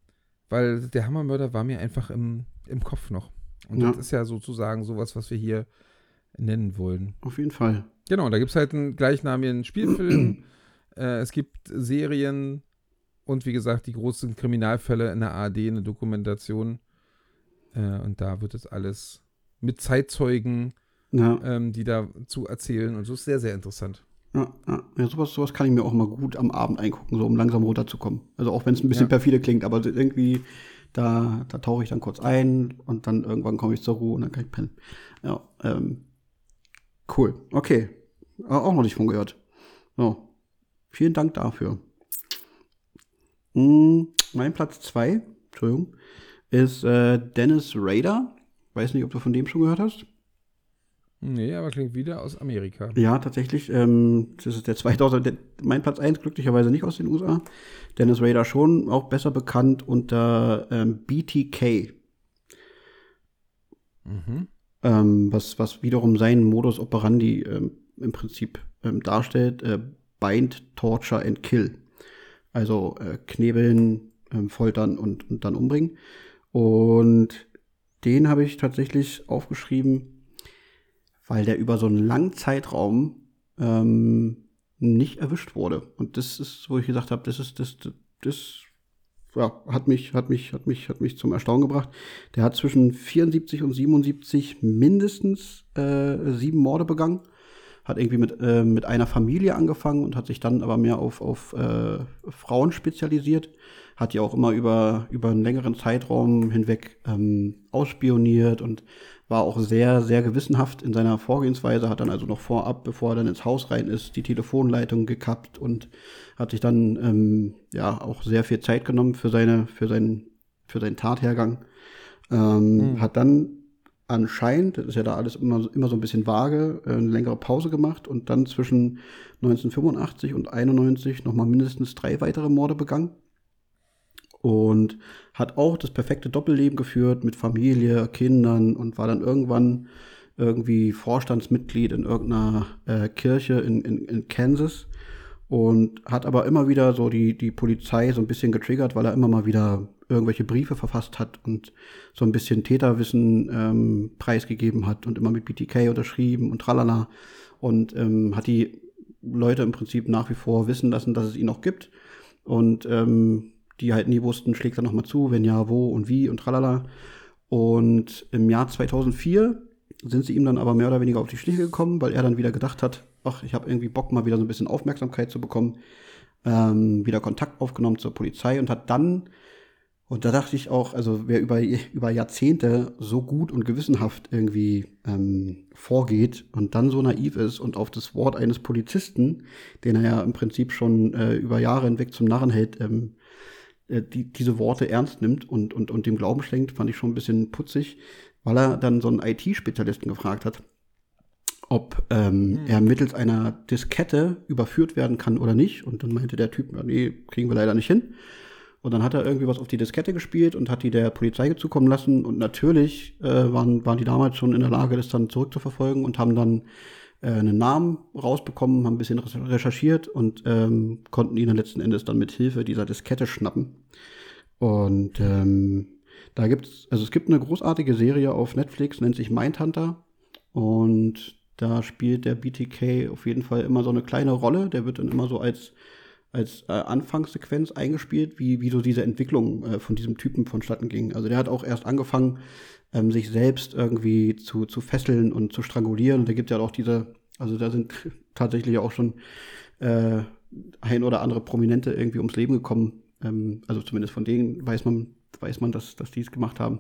S1: weil der Hammermörder war mir einfach im, im Kopf noch. Und
S4: Ja.
S1: das ist ja sozusagen sowas, was wir hier nennen wollen.
S4: Auf jeden Fall.
S1: Genau, da gibt es halt einen gleichnamigen Spielfilm. äh, es gibt Serien und wie gesagt, die großen Kriminalfälle in der ARD, eine Dokumentation. Äh, und da wird es alles mit Zeitzeugen,
S4: Ja.
S1: ähm, die dazu erzählen. Und so ist sehr, sehr interessant.
S4: Ja, ja. ja sowas, sowas kann ich mir auch mal gut am Abend eingucken, so um langsam runterzukommen. Also auch wenn es ein bisschen
S1: Ja.
S4: perfide klingt, aber irgendwie, da, da tauche ich dann kurz ein und dann irgendwann komme ich zur Ruhe und dann kann ich pennen. Ja, ähm, cool. Okay. Auch noch nicht von gehört. So. Vielen Dank dafür. Mm, mein Platz 2, Entschuldigung, ist äh, Dennis Rader. Weiß nicht, ob du von dem schon gehört hast.
S1: Nee, aber klingt wieder aus Amerika.
S4: Ja, tatsächlich. Ähm, das ist der 2000, der, mein Platz 1 glücklicherweise nicht aus den USA. Dennis Rader schon, auch besser bekannt unter ähm, BTK.
S1: Mhm.
S4: Ähm, was, was wiederum seinen Modus operandi ähm, im Prinzip ähm, darstellt. Äh, bind, Torture and Kill. Also äh, knebeln, ähm, foltern und, und dann umbringen. Und den habe ich tatsächlich aufgeschrieben, weil der über so einen langen Zeitraum ähm, nicht erwischt wurde. Und das ist, wo ich gesagt habe, das ist, das, das, ja, hat mich, hat mich, hat mich, hat mich zum Erstaunen gebracht. Der hat zwischen 74 und 77 mindestens äh, sieben Morde begangen. Hat irgendwie mit, äh, mit einer Familie angefangen und hat sich dann aber mehr auf, auf äh, Frauen spezialisiert. Hat die auch immer über, über einen längeren Zeitraum hinweg ähm, ausspioniert und war auch sehr, sehr gewissenhaft in seiner Vorgehensweise, hat dann also noch vorab, bevor er dann ins Haus rein ist, die Telefonleitung gekappt und hat sich dann ähm, ja auch sehr viel Zeit genommen für seine, für seinen, für seinen Tathergang. Ähm, mhm. Hat dann anscheinend, das ist ja da alles immer, immer so ein bisschen vage, äh, eine längere Pause gemacht und dann zwischen 1985 und 91 nochmal mindestens drei weitere Morde begangen. Und hat auch das perfekte Doppelleben geführt mit Familie, Kindern und war dann irgendwann irgendwie Vorstandsmitglied in irgendeiner äh, Kirche in, in, in Kansas und hat aber immer wieder so die, die Polizei so ein bisschen getriggert, weil er immer mal wieder irgendwelche Briefe verfasst hat und so ein bisschen Täterwissen ähm, preisgegeben hat und immer mit BTK unterschrieben und tralala und ähm, hat die Leute im Prinzip nach wie vor wissen lassen, dass es ihn noch gibt und ähm, die halt nie wussten, schlägt er nochmal zu, wenn ja, wo und wie und tralala. Und im Jahr 2004 sind sie ihm dann aber mehr oder weniger auf die Schliche gekommen, weil er dann wieder gedacht hat, ach, ich habe irgendwie Bock, mal wieder so ein bisschen Aufmerksamkeit zu bekommen, ähm, wieder Kontakt aufgenommen zur Polizei und hat dann, und da dachte ich auch, also wer über, über Jahrzehnte so gut und gewissenhaft irgendwie ähm, vorgeht und dann so naiv ist und auf das Wort eines Polizisten, den er ja im Prinzip schon äh, über Jahre hinweg zum Narren hält, ähm, äh, die, diese Worte ernst nimmt und, und, und dem Glauben schenkt, fand ich schon ein bisschen putzig, weil er dann so einen IT-Spezialisten gefragt hat, ob ähm, hm. er mittels einer Diskette überführt werden kann oder nicht. Und dann meinte der Typ, nee, kriegen wir leider nicht hin. Und dann hat er irgendwie was auf die Diskette gespielt und hat die der Polizei zukommen lassen. Und natürlich äh, waren, waren die damals schon in der Lage, das dann zurückzuverfolgen und haben dann äh, einen Namen rausbekommen, haben ein bisschen recherchiert und ähm, konnten ihn dann letzten Endes dann mit Hilfe dieser Diskette schnappen. Und ähm, da gibt's, also es gibt eine großartige Serie auf Netflix, nennt sich Mindhunter. Und da spielt der BTK auf jeden Fall immer so eine kleine Rolle. Der wird dann immer so als, als äh, Anfangssequenz eingespielt, wie, wie so diese Entwicklung äh, von diesem Typen vonstatten ging. Also der hat auch erst angefangen, ähm, sich selbst irgendwie zu, zu fesseln und zu strangulieren. Und da gibt ja auch diese, also da sind tatsächlich auch schon äh, ein oder andere Prominente irgendwie ums Leben gekommen. Ähm, also zumindest von denen weiß man, weiß man, dass, dass die es gemacht haben.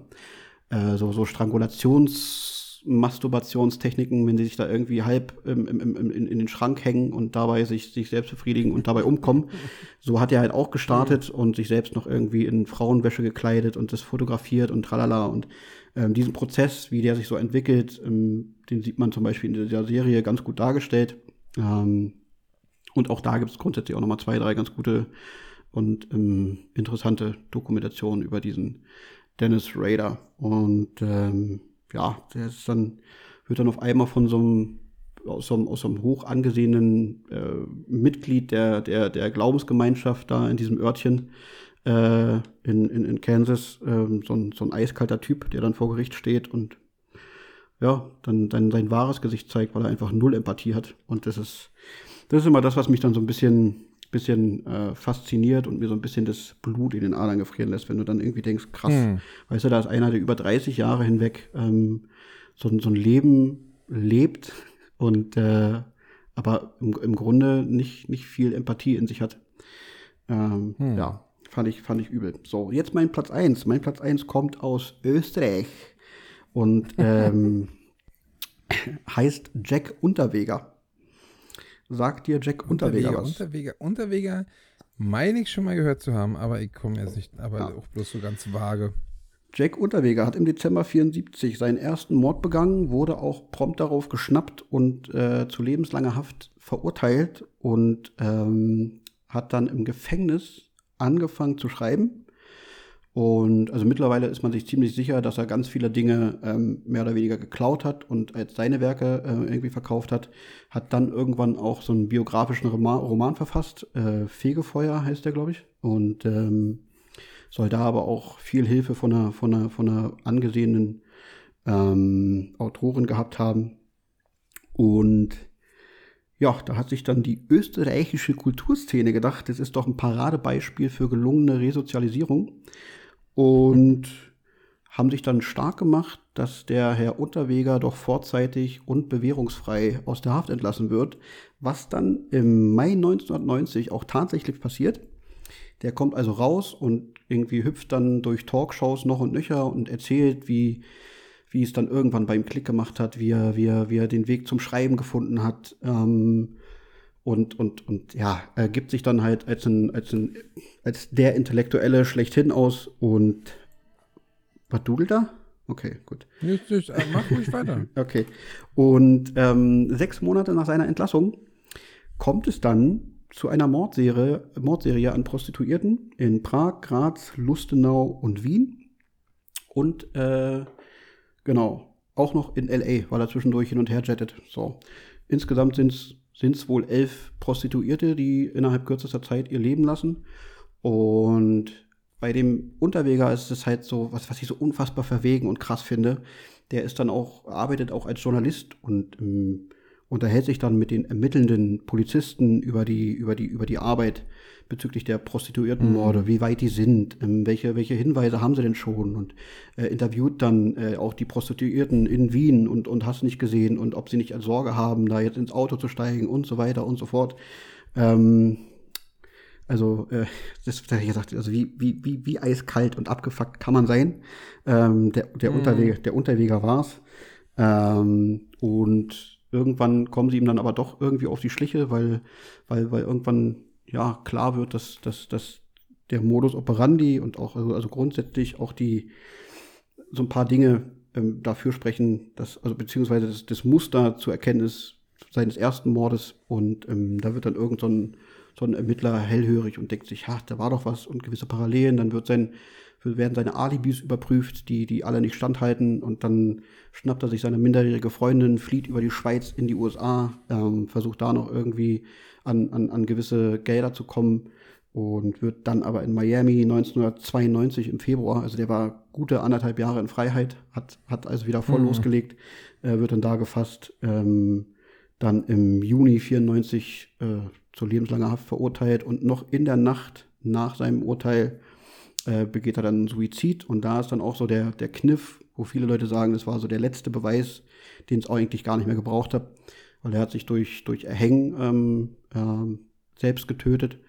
S4: Äh, so, so Strangulations- Masturbationstechniken, wenn sie sich da irgendwie halb im, im, im, in, in, den Schrank hängen und dabei sich, sich selbst befriedigen und dabei umkommen. So hat er halt auch gestartet mhm. und sich selbst noch irgendwie in Frauenwäsche gekleidet und das fotografiert und tralala. Und ähm, diesen Prozess, wie der sich so entwickelt, ähm, den sieht man zum Beispiel in dieser Serie ganz gut dargestellt. Ähm, und auch da gibt es grundsätzlich auch nochmal zwei, drei ganz gute und ähm, interessante Dokumentationen über diesen Dennis Rader. Und ähm, ja, der ist dann, wird dann auf einmal von so einem aus so einem, aus so einem hoch angesehenen äh, Mitglied der, der, der Glaubensgemeinschaft da in diesem Örtchen äh, in, in, in Kansas, äh, so, ein, so ein eiskalter Typ, der dann vor Gericht steht und ja, dann, dann sein wahres Gesicht zeigt, weil er einfach null Empathie hat. Und das ist, das ist immer das, was mich dann so ein bisschen, bisschen äh, fasziniert und mir so ein bisschen das Blut in den Adern gefrieren lässt, wenn du dann irgendwie denkst, krass, hm. weißt du, da ist einer, der über 30 Jahre hinweg ähm, so, so ein Leben lebt und äh, aber im, im Grunde nicht, nicht viel Empathie in sich hat. Ähm, hm. Ja, fand ich, fand ich übel. So, jetzt mein Platz 1. Mein Platz 1 kommt aus Österreich und ähm, heißt Jack Unterweger. Sagt dir Jack Unterweger,
S1: Unterweger,
S4: was?
S1: Unterweger, Unterweger, meine ich schon mal gehört zu haben, aber ich komme jetzt nicht, aber
S4: Ja.
S1: auch bloß so ganz vage.
S4: Jack Unterweger hat im Dezember 74 seinen ersten Mord begangen, wurde auch prompt darauf geschnappt und äh, zu lebenslanger Haft verurteilt und ähm, hat dann im Gefängnis angefangen zu schreiben. Und also mittlerweile ist man sich ziemlich sicher, dass er ganz viele Dinge ähm, mehr oder weniger geklaut hat und als seine Werke äh, irgendwie verkauft hat. Hat dann irgendwann auch so einen biografischen Roman, Roman verfasst. Äh, Fegefeuer heißt der, glaube ich. Und ähm, soll da aber auch viel Hilfe von einer, von einer, von einer angesehenen ähm, Autorin gehabt haben. Und ja, da hat sich dann die österreichische Kulturszene gedacht, das ist doch ein Paradebeispiel für gelungene Resozialisierung. Und haben sich dann stark gemacht, dass der Herr Unterweger doch vorzeitig und bewährungsfrei aus der Haft entlassen wird, was dann im Mai 1990 auch tatsächlich passiert. Der kommt also raus und irgendwie hüpft dann durch Talkshows noch und nöcher und erzählt, wie, wie es dann irgendwann beim Klick gemacht hat, wie er, wie er, wie er den Weg zum Schreiben gefunden hat. Ähm, und, und, und ja, er gibt sich dann halt als, ein, als, ein, als der Intellektuelle schlechthin aus und was dudelt da? Okay, gut.
S1: Nicht, nicht, äh, mach ruhig weiter.
S4: Okay. Und ähm, sechs Monate nach seiner Entlassung kommt es dann zu einer Mordserie, Mordserie an Prostituierten in Prag, Graz, Lustenau und Wien. Und äh, genau, auch noch in LA, weil er zwischendurch hin und her jettet. So. Insgesamt sind es wohl elf Prostituierte, die innerhalb kürzester Zeit ihr Leben lassen. Und bei dem Unterweger ist es halt so, was, was ich so unfassbar verwegen und krass finde. Der ist dann auch, arbeitet auch als Journalist und ähm, unterhält sich dann mit den ermittelnden Polizisten über die, über die, über die Arbeit bezüglich der Prostituiertenmorde,
S1: Mhm.
S4: wie weit die sind, ähm, welche, welche Hinweise haben sie denn schon und äh, interviewt dann äh, auch die Prostituierten in Wien und, und hast nicht gesehen und ob sie nicht Sorge haben, da jetzt ins Auto zu steigen und so weiter und so fort. Ähm, also, äh, das hat er gesagt, also wie, wie, wie, wie eiskalt und abgefuckt kann man sein. Ähm, der, der,
S1: Mhm.
S4: Unterweger, der Unterweger war's. Ähm, und irgendwann kommen sie ihm dann aber doch irgendwie auf die Schliche, weil, weil, weil irgendwann ja klar wird, dass, dass, dass der Modus operandi und auch, also, also grundsätzlich auch die so ein paar Dinge ähm, dafür sprechen, dass, also beziehungsweise das, das Muster zur Erkenntnis seines ersten Mordes und ähm, da wird dann irgend so ein, so ein Ermittler hellhörig und denkt sich, ha, da war doch was und gewisse Parallelen, dann wird sein, werden seine Alibis überprüft, die, die alle nicht standhalten und dann schnappt er sich seine minderjährige Freundin, flieht über die Schweiz in die USA, ähm, versucht da noch irgendwie an, an, an gewisse Gelder zu kommen und wird dann aber in Miami 1992 im Februar, also der war gute anderthalb Jahre in Freiheit, hat, hat also wieder voll
S1: Mhm.
S4: losgelegt, äh, wird dann da gefasst, ähm, dann im Juni 94 äh, zu lebenslanger Haft verurteilt und noch in der Nacht nach seinem Urteil äh, begeht er dann Suizid und da ist dann auch so der, der Kniff, wo viele Leute sagen, das war so der letzte Beweis, den es eigentlich gar nicht mehr gebraucht hat, weil er hat sich durch, durch Erhängen ähm, ähm, selbst getötet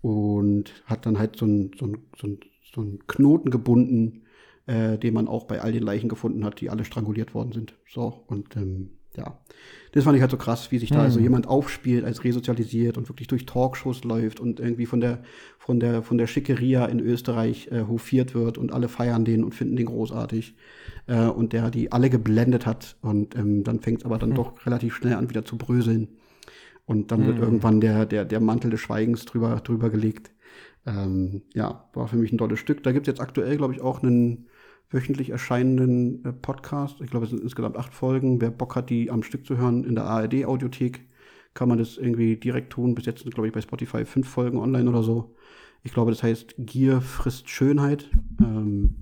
S4: und hat dann halt so einen so ein, so ein, so ein Knoten gebunden, äh, den man auch bei all den Leichen gefunden hat, die alle stranguliert worden sind. So, und ähm, ja, das fand ich halt so krass, wie sich da
S1: Mhm.
S4: also jemand aufspielt, als resozialisiert und wirklich durch Talkshows läuft und irgendwie von der, von der, von der Schickeria in Österreich äh, hofiert wird und alle feiern den und finden den großartig. Äh, und der die alle geblendet hat und ähm, dann fängt es aber dann
S1: Mhm.
S4: doch relativ schnell an, wieder zu bröseln. Und dann wird
S1: Mhm.
S4: irgendwann der, der, der Mantel des Schweigens drüber, drüber gelegt. Ähm, ja, war für mich ein tolles Stück. Da gibt es jetzt aktuell, glaube ich, auch einen wöchentlich erscheinenden äh, Podcast. Ich glaube, es sind insgesamt acht Folgen. Wer Bock hat, die am Stück zu hören in der ARD-Audiothek, kann man das irgendwie direkt tun. Bis jetzt sind, glaube ich, bei Spotify fünf Folgen online oder so. Ich glaube, das heißt Gier frisst Schönheit. Ähm,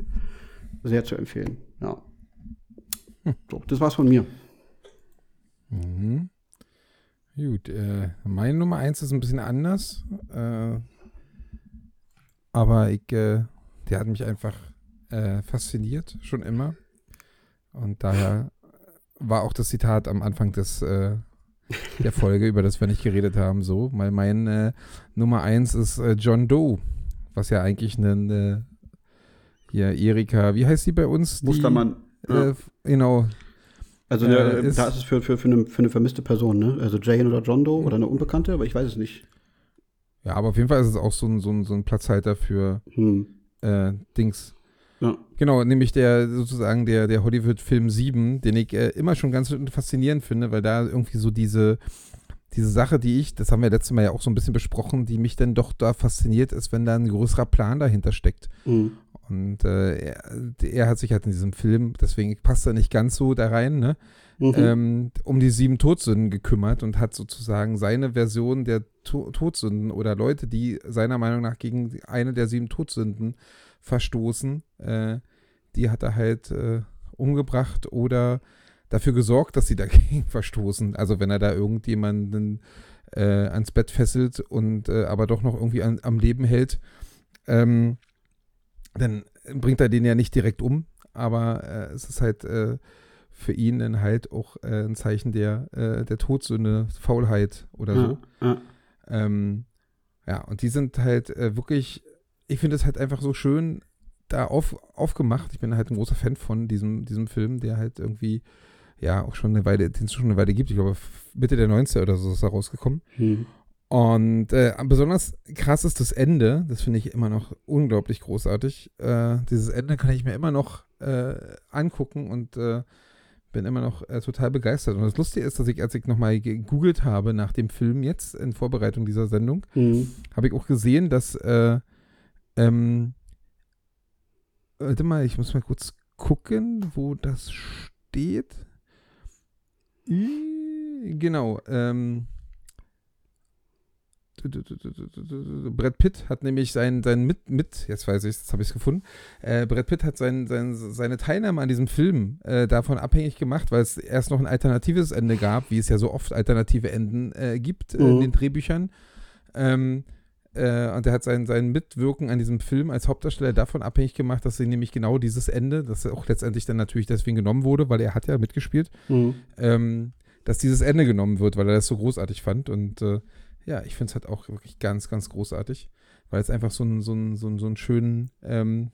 S4: sehr zu empfehlen. Ja. So, das war's von mir.
S1: Mhm. Gut, äh, meine Nummer eins ist ein bisschen anders. Äh, aber ich, äh, der hat mich einfach äh, fasziniert, schon immer. Und daher war auch das Zitat am Anfang des, äh, der Folge, über das wir nicht geredet haben, so. Weil mein äh, Nummer eins ist äh, John Doe, was ja eigentlich ein, äh, hier, Erika, wie heißt sie bei uns? Die,
S4: Mustermann. Ja.
S1: äh, genau.
S4: Also
S1: Äh,
S4: äh,
S1: ist-
S4: da ist es für, für, für, eine, für eine vermisste Person, ne? Also Jane oder John Doe oder eine Unbekannte, aber ich weiß es nicht.
S1: Ja, aber auf jeden Fall ist es auch so ein, so ein, so ein Platzhalter für
S4: Hm.
S1: äh, Dings.
S4: Ja.
S1: Genau, nämlich der sozusagen der, der Hollywood-Film 7, den ich äh, immer schon ganz faszinierend finde, weil da irgendwie so diese, diese Sache, die ich, das haben wir letztes Mal ja auch so ein bisschen besprochen, die mich dann doch da fasziniert ist, wenn da ein größerer Plan dahinter steckt.
S4: Hm.
S1: Und äh, er, er hat sich halt in diesem Film, deswegen passt er nicht ganz so da rein, ne?
S4: Mhm.
S1: ähm, um die sieben Todsünden gekümmert und hat sozusagen seine Version der to Todsünden oder Leute, die seiner Meinung nach gegen eine der sieben Todsünden verstoßen, äh, die hat er halt äh, umgebracht oder dafür gesorgt, dass sie dagegen verstoßen. Also wenn er da irgendjemanden äh, ans Bett fesselt und äh, aber doch noch irgendwie an, am Leben hält, ähm, dann bringt er den ja nicht direkt um, aber äh, es ist halt äh, für ihn dann halt auch ein Zeichen der, der Todsünde, Faulheit oder so.
S4: ja, ja.
S1: Ähm, ja, und die sind halt äh, wirklich, ich finde es halt einfach so schön da auf, aufgemacht. Ich bin halt ein großer Fan von diesem, diesem Film, der halt irgendwie, ja, auch schon eine Weile, den es schon eine Weile gibt. Ich glaube, Mitte der 90er oder so ist er rausgekommen.
S4: Hm.
S1: Und äh, besonders krass ist das Ende. Das finde ich immer noch unglaublich großartig. Äh, dieses Ende kann ich mir immer noch äh, angucken und äh, bin immer noch äh, total begeistert. Und das Lustige ist, dass ich, als ich nochmal gegoogelt habe nach dem Film jetzt in Vorbereitung dieser Sendung,
S4: Hm.
S1: habe ich auch gesehen, dass, äh, ähm, warte mal, ich muss mal kurz gucken, wo das steht. Genau, ähm, Brad Pitt hat nämlich sein, sein mit, mit, jetzt weiß ich, jetzt habe ich es gefunden, äh, Brad Pitt hat sein, sein, seine Teilnahme an diesem Film äh, davon abhängig gemacht, weil es erst noch ein alternatives Ende gab, wie es ja so oft alternative Enden äh, gibt äh, in
S4: Mhm.
S1: den Drehbüchern. Ähm, äh, und er hat sein, sein Mitwirken an diesem Film als Hauptdarsteller davon abhängig gemacht, dass sie nämlich genau dieses Ende, das auch letztendlich dann natürlich deswegen genommen wurde, weil er hat ja mitgespielt,
S4: Hm.
S1: ähm, dass dieses Ende genommen wird, weil er das so großartig fand. Und äh, ja, ich finde es halt auch wirklich ganz, ganz großartig, weil es einfach so einen so so einen- so einen schönen ähm,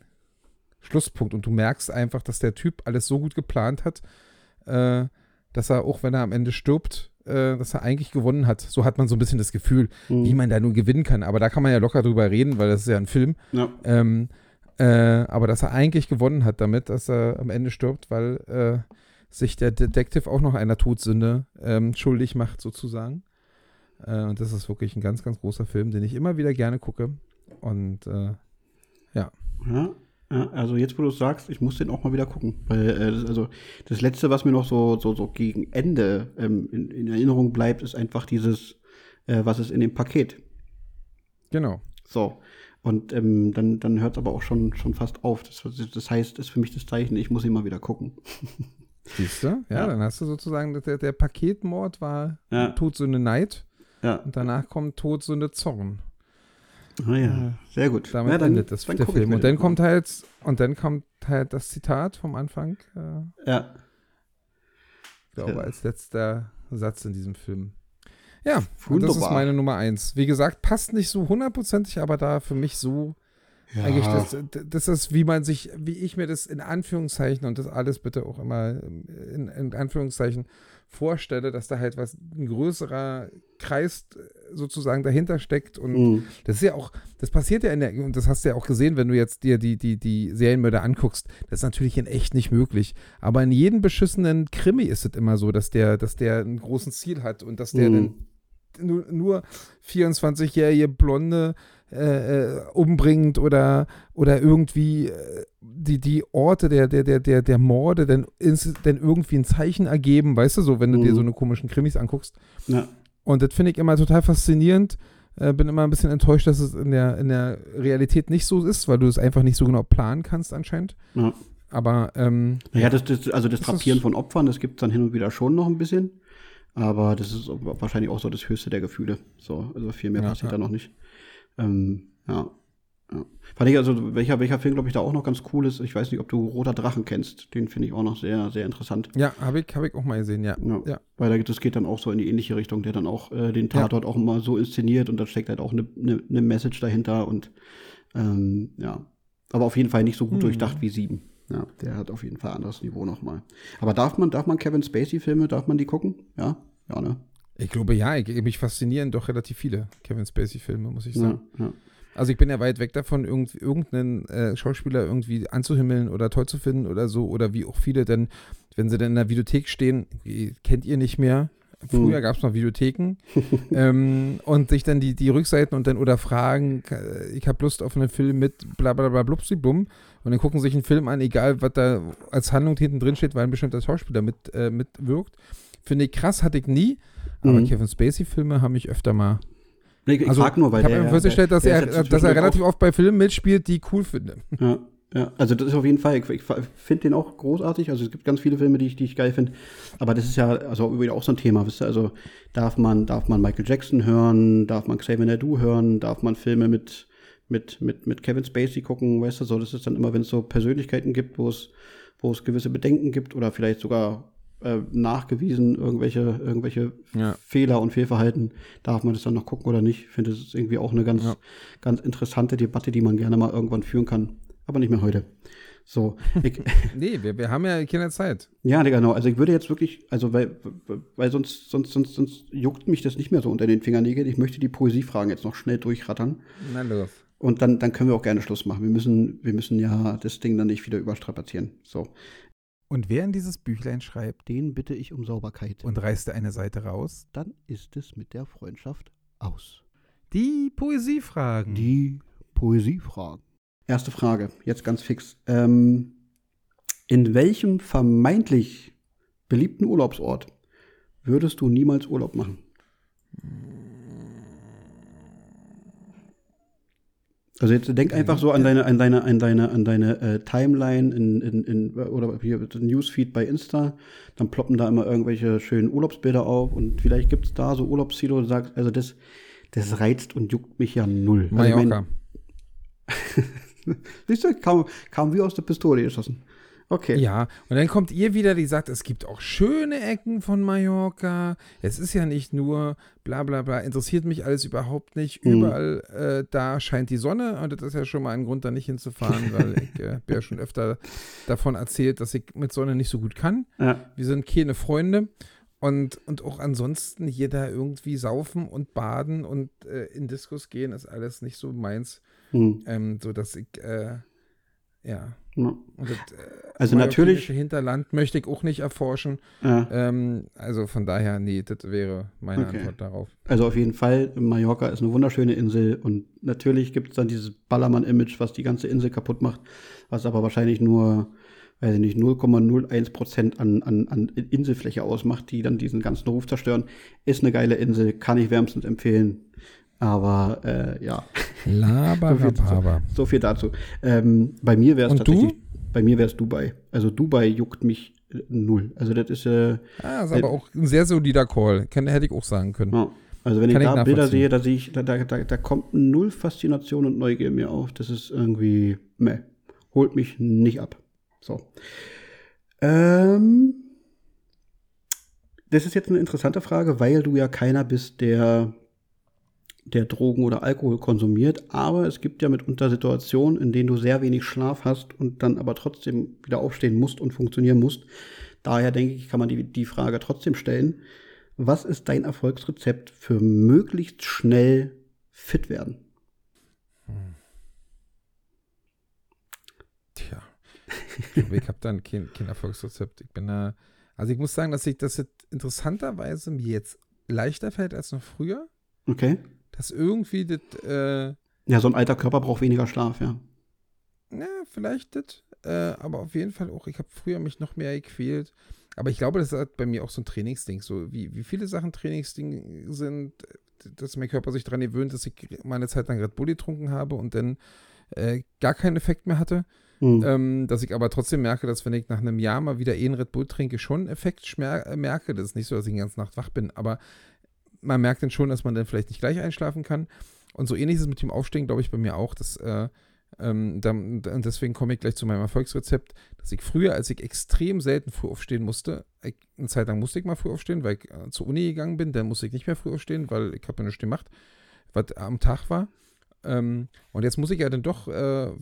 S1: Schlusspunkt und du merkst einfach, dass der Typ alles so gut geplant hat, äh, dass er auch, wenn er am Ende stirbt, äh, dass er eigentlich gewonnen hat. So hat man so ein bisschen das Gefühl,
S4: Hm.
S1: wie man da nun gewinnen kann. Aber da kann man ja locker drüber reden, weil das ist ja ein Film.
S4: Ja.
S1: Ähm, äh, aber dass er eigentlich gewonnen hat damit, dass er am Ende stirbt, weil äh, sich der Detective auch noch einer Todsünde ähm, schuldig macht, sozusagen. Äh, und das ist wirklich ein ganz, ganz großer Film, den ich immer wieder gerne gucke. Und äh,
S4: Ja, ja, also jetzt, wo du es sagst, ich muss den auch mal wieder gucken. Weil, äh, das, also das Letzte, was mir noch so, so, so gegen Ende ähm, in, in Erinnerung bleibt, ist einfach dieses, äh, was ist in dem Paket.
S1: genau.
S4: So. Und ähm, dann, dann hört es aber auch schon, schon fast auf. Das, das heißt, ist für mich das Zeichen, ich muss ihn mal wieder gucken.
S1: Siehst du? Ja,
S4: Ja.
S1: dann hast du sozusagen, der, der Paketmord war
S4: Ja.
S1: Todsünde Neid
S4: Ja.
S1: und danach kommt Todsünde Zorn.
S4: Ah ja, sehr gut.
S1: Damit
S4: ja, dann,
S1: endet das,
S4: dann
S1: der Film. Und dann kommt halt, und dann kommt halt das Zitat vom Anfang, äh,
S4: Ja.
S1: ich glaube,
S4: Ja.
S1: als letzter Satz in diesem Film. Ja, und
S4: Wunderbar.
S1: das ist meine Nummer eins. Wie gesagt, passt nicht so hundertprozentig, aber da für mich so eigentlich, das, das ist, wie man sich, wie ich mir das in Anführungszeichen und das alles bitte auch immer in, in Anführungszeichen vorstelle, dass da halt was, ein größerer Kreis sozusagen dahinter steckt und
S4: Mhm.
S1: das ist ja auch, das passiert ja in der, und das hast du ja auch gesehen, wenn du jetzt dir die, die, die Serienmörder anguckst, das ist natürlich in echt nicht möglich. Aber in jedem beschissenen Krimi ist es immer so, dass der, dass der ein großes Ziel hat und dass der
S4: Mhm.
S1: dann nur, nur 24-jährige Blonde äh, äh, umbringt oder, oder irgendwie äh, die, die Orte der, der, der, der, der Morde dann, ins- dann irgendwie ein Zeichen ergeben, weißt du, so, wenn du dir
S4: Mhm.
S1: so eine komischen Krimis anguckst.
S4: Ja.
S1: Und das finde ich immer total faszinierend. Äh, bin immer ein bisschen enttäuscht, dass es in der, in der Realität nicht so ist, weil du es einfach nicht so genau planen kannst anscheinend.
S4: Ja.
S1: Aber ähm,
S4: Naja, das, das, also das Drapieren von Opfern, das gibt es dann hin und wieder schon noch ein bisschen. Aber das ist wahrscheinlich auch so das höchste der Gefühle. So, also viel mehr
S1: Ja,
S4: passiert
S1: ja.
S4: da noch nicht. Ähm, ja. ja. Fand ich also, welcher, welcher Film, glaube ich, da auch noch ganz cool ist. Ich weiß nicht, ob du Roter Drachen kennst. Den finde ich auch noch sehr, sehr interessant.
S1: ja, habe ich, hab ich auch mal gesehen, ja.
S4: Ja.
S1: Ja.
S4: Weil da- das geht dann auch so in die ähnliche Richtung, der dann auch äh, den Tatort auch immer so inszeniert und da steckt halt auch eine ne, ne Message dahinter und ähm, ja. Aber auf jeden Fall nicht so gut
S1: Mhm.
S4: durchdacht wie sieben. Ja, der hat auf jeden Fall ein anderes Niveau nochmal. Aber darf man, darf man Kevin Spacey-Filme, darf man die gucken? Ja, ja, ne?
S1: Ich glaube, ja, ich, mich faszinieren doch relativ viele Kevin Spacey-Filme, muss ich sagen.
S4: Ja, ja.
S1: Also ich bin ja weit weg davon, irgend, irgendeinen äh, Schauspieler irgendwie anzuhimmeln oder toll zu finden oder so. Oder wie auch viele denn, wenn sie dann in der Videothek stehen, kennt ihr nicht mehr. Früher
S4: Hm.
S1: gab es noch Videotheken ähm, und sich dann die, die Rückseiten und dann oder fragen, ich habe Lust auf einen Film mit bla bla bla blubsiblum und dann gucken sich einen Film an, egal was da als Handlung hinten drin steht, weil ein bestimmter Schauspieler mit, äh, mitwirkt. Finde ich krass, hatte ich nie, aber
S4: Mhm.
S1: Kevin Spacey-Filme haben mich öfter mal
S4: Nee, ich
S1: also,
S4: frag nur, weil
S1: ich habe festgestellt, dass
S4: der
S1: er, dass er relativ oft bei Filmen mitspielt, die ich cool finde.
S4: Ja, ja, also das ist auf jeden Fall, ich, ich finde den auch großartig. Also es gibt ganz viele Filme, die ich, die ich geil finde. Aber das ist ja also übrigens auch so ein Thema, wisst ihr? Also darf man, darf man Michael Jackson hören, darf man Xavier Naidoo hören, darf man Filme mit, mit, mit, mit Kevin Spacey gucken, weißt du, so, das ist dann immer, wenn es so Persönlichkeiten gibt, wo es, wo es gewisse Bedenken gibt oder vielleicht sogar äh, nachgewiesen irgendwelche, irgendwelche
S1: Ja.
S4: Fehler und Fehlverhalten, darf man das dann noch gucken oder nicht? Ich finde, das ist irgendwie auch eine ganz,
S1: Ja.
S4: ganz interessante Debatte, die man gerne mal irgendwann führen kann. Aber nicht mehr heute. So, ich,
S1: Nee, wir, wir haben ja keine Zeit.
S4: ja, genau. Also ich würde jetzt wirklich, also weil, weil sonst, sonst, sonst, sonst juckt mich das nicht mehr so unter den Fingernägeln. Ich möchte die Poesiefragen jetzt noch schnell durchrattern.
S1: Na los.
S4: Und dann, dann können wir auch gerne Schluss machen. Wir müssen, wir müssen ja das Ding dann nicht wieder überstrapazieren. So.
S1: Und wer in dieses Büchlein schreibt
S4: Den bitte ich um Sauberkeit.
S1: und reißt eine Seite raus,
S4: dann ist es mit der Freundschaft aus.
S1: die Poesiefragen.
S4: Die Poesiefragen. Erste Frage, jetzt ganz fix. Ähm, in welchem vermeintlich beliebten Urlaubsort würdest du niemals Urlaub machen? Also jetzt denk einfach so an deine, an deine, an deine, an deine äh, Timeline in, in, in, oder hier Newsfeed bei Insta. Dann ploppen da immer irgendwelche schönen Urlaubsbilder auf und vielleicht gibt es da so Urlaubsziele, du sagst, also das, das reizt und juckt mich ja null. Also ich mein,
S1: Mallorca.
S4: Siehst du, kam, kam wie aus der Pistole geschossen. Okay.
S1: Ja, und dann kommt ihr wieder, die sagt, es gibt auch schöne Ecken von Mallorca. Es ist ja nicht nur bla bla bla, interessiert mich alles überhaupt nicht.
S4: Mhm.
S1: Überall äh, da scheint die Sonne und das ist ja schon mal ein Grund, da nicht hinzufahren, weil ich äh, ja schon öfter davon erzählt, dass ich mit Sonne nicht so gut kann.
S4: Ja.
S1: Wir sind keine Freunde. Und, und auch ansonsten hier da irgendwie saufen und baden und äh, in Diskos gehen, ist alles nicht so meins.
S4: Hm.
S1: Ähm, so dass ich, äh, ja.
S4: Ja.
S1: Das, äh,
S4: Also natürlich-
S1: Hinterland möchte ich auch nicht erforschen.
S4: Ja.
S1: Ähm, also von daher, nee, das wäre meine
S4: Okay.
S1: Antwort darauf.
S4: Also auf jeden Fall, Mallorca ist eine wunderschöne Insel und natürlich gibt es dann dieses Ballermann-Image, was die ganze Insel kaputt macht, was aber wahrscheinlich nur, weiß ich nicht, 0,01 Prozent an, an, an Inselfläche ausmacht, die dann diesen ganzen Ruf zerstören. Ist eine geile Insel, kann ich wärmstens empfehlen. Aber äh, ja,
S1: Laberababa.
S4: so viel dazu. Ähm, bei mir wäre es
S1: Und du?
S4: tatsächlich, bei mir wäre es Dubai. Also Dubai juckt mich äh, null. Also das ist äh,
S1: Ah, ist aber auch ein sehr solider Call. Kann, hätte ich auch sagen können.
S4: Ja. Also wenn
S1: Kann
S4: ich
S1: ich
S4: da Bilder
S1: nachvollziehen.
S4: sehe, da sehe ich, da, da, da, da kommt null Faszination und Neugier mir auf. Das ist irgendwie, meh, holt mich nicht ab. So. Ähm, das ist jetzt eine interessante Frage, weil du ja keiner bist, der, der Drogen oder Alkohol konsumiert. Aber es gibt ja mitunter Situationen, in denen du sehr wenig Schlaf hast und dann aber trotzdem wieder aufstehen musst und funktionieren musst. Daher denke ich, kann man die, die Frage trotzdem stellen. Was ist dein Erfolgsrezept für möglichst schnell fit werden?
S1: Tja. Ich ich habe dann kein, kein Erfolgsrezept. Ich bin da. Also ich muss sagen, dass ich das jetzt interessanterweise mir jetzt leichter fällt als noch früher.
S4: Okay.
S1: Dass irgendwie das, äh,
S4: Ja, so ein alter Körper braucht weniger Schlaf, ja.
S1: na, vielleicht das, äh, aber auf jeden Fall auch, ich habe früher mich noch mehr gequält. Aber ich glaube, das ist halt bei mir auch so ein Trainingsding. So wie, wie viele Sachen Trainingsding sind, dass mein Körper sich daran gewöhnt, dass ich mal eine Zeit lang Red Bull getrunken habe und dann äh, gar keinen Effekt mehr hatte.
S4: Hm.
S1: Ähm, dass ich aber trotzdem merke, dass wenn ich nach einem Jahr mal wieder eh einen Red Bull trinke, schon einen Effekt merke. Das ist nicht so, dass ich die ganze Nacht wach bin, aber man merkt dann schon, dass man dann vielleicht nicht gleich einschlafen kann. Und so ähnlich ist es mit dem Aufstehen, glaube ich, bei mir auch. Dass, äh, ähm, dann, und deswegen komme ich gleich zu meinem Erfolgsrezept, dass ich früher, als ich extrem selten früh aufstehen musste, ich, eine Zeit lang musste ich mal früh aufstehen, weil ich äh, zur Uni gegangen bin, dann musste ich nicht mehr früh aufstehen, weil ich habe ja nichts gemacht, was am Tag war. Ähm, und jetzt muss ich ja dann doch, äh,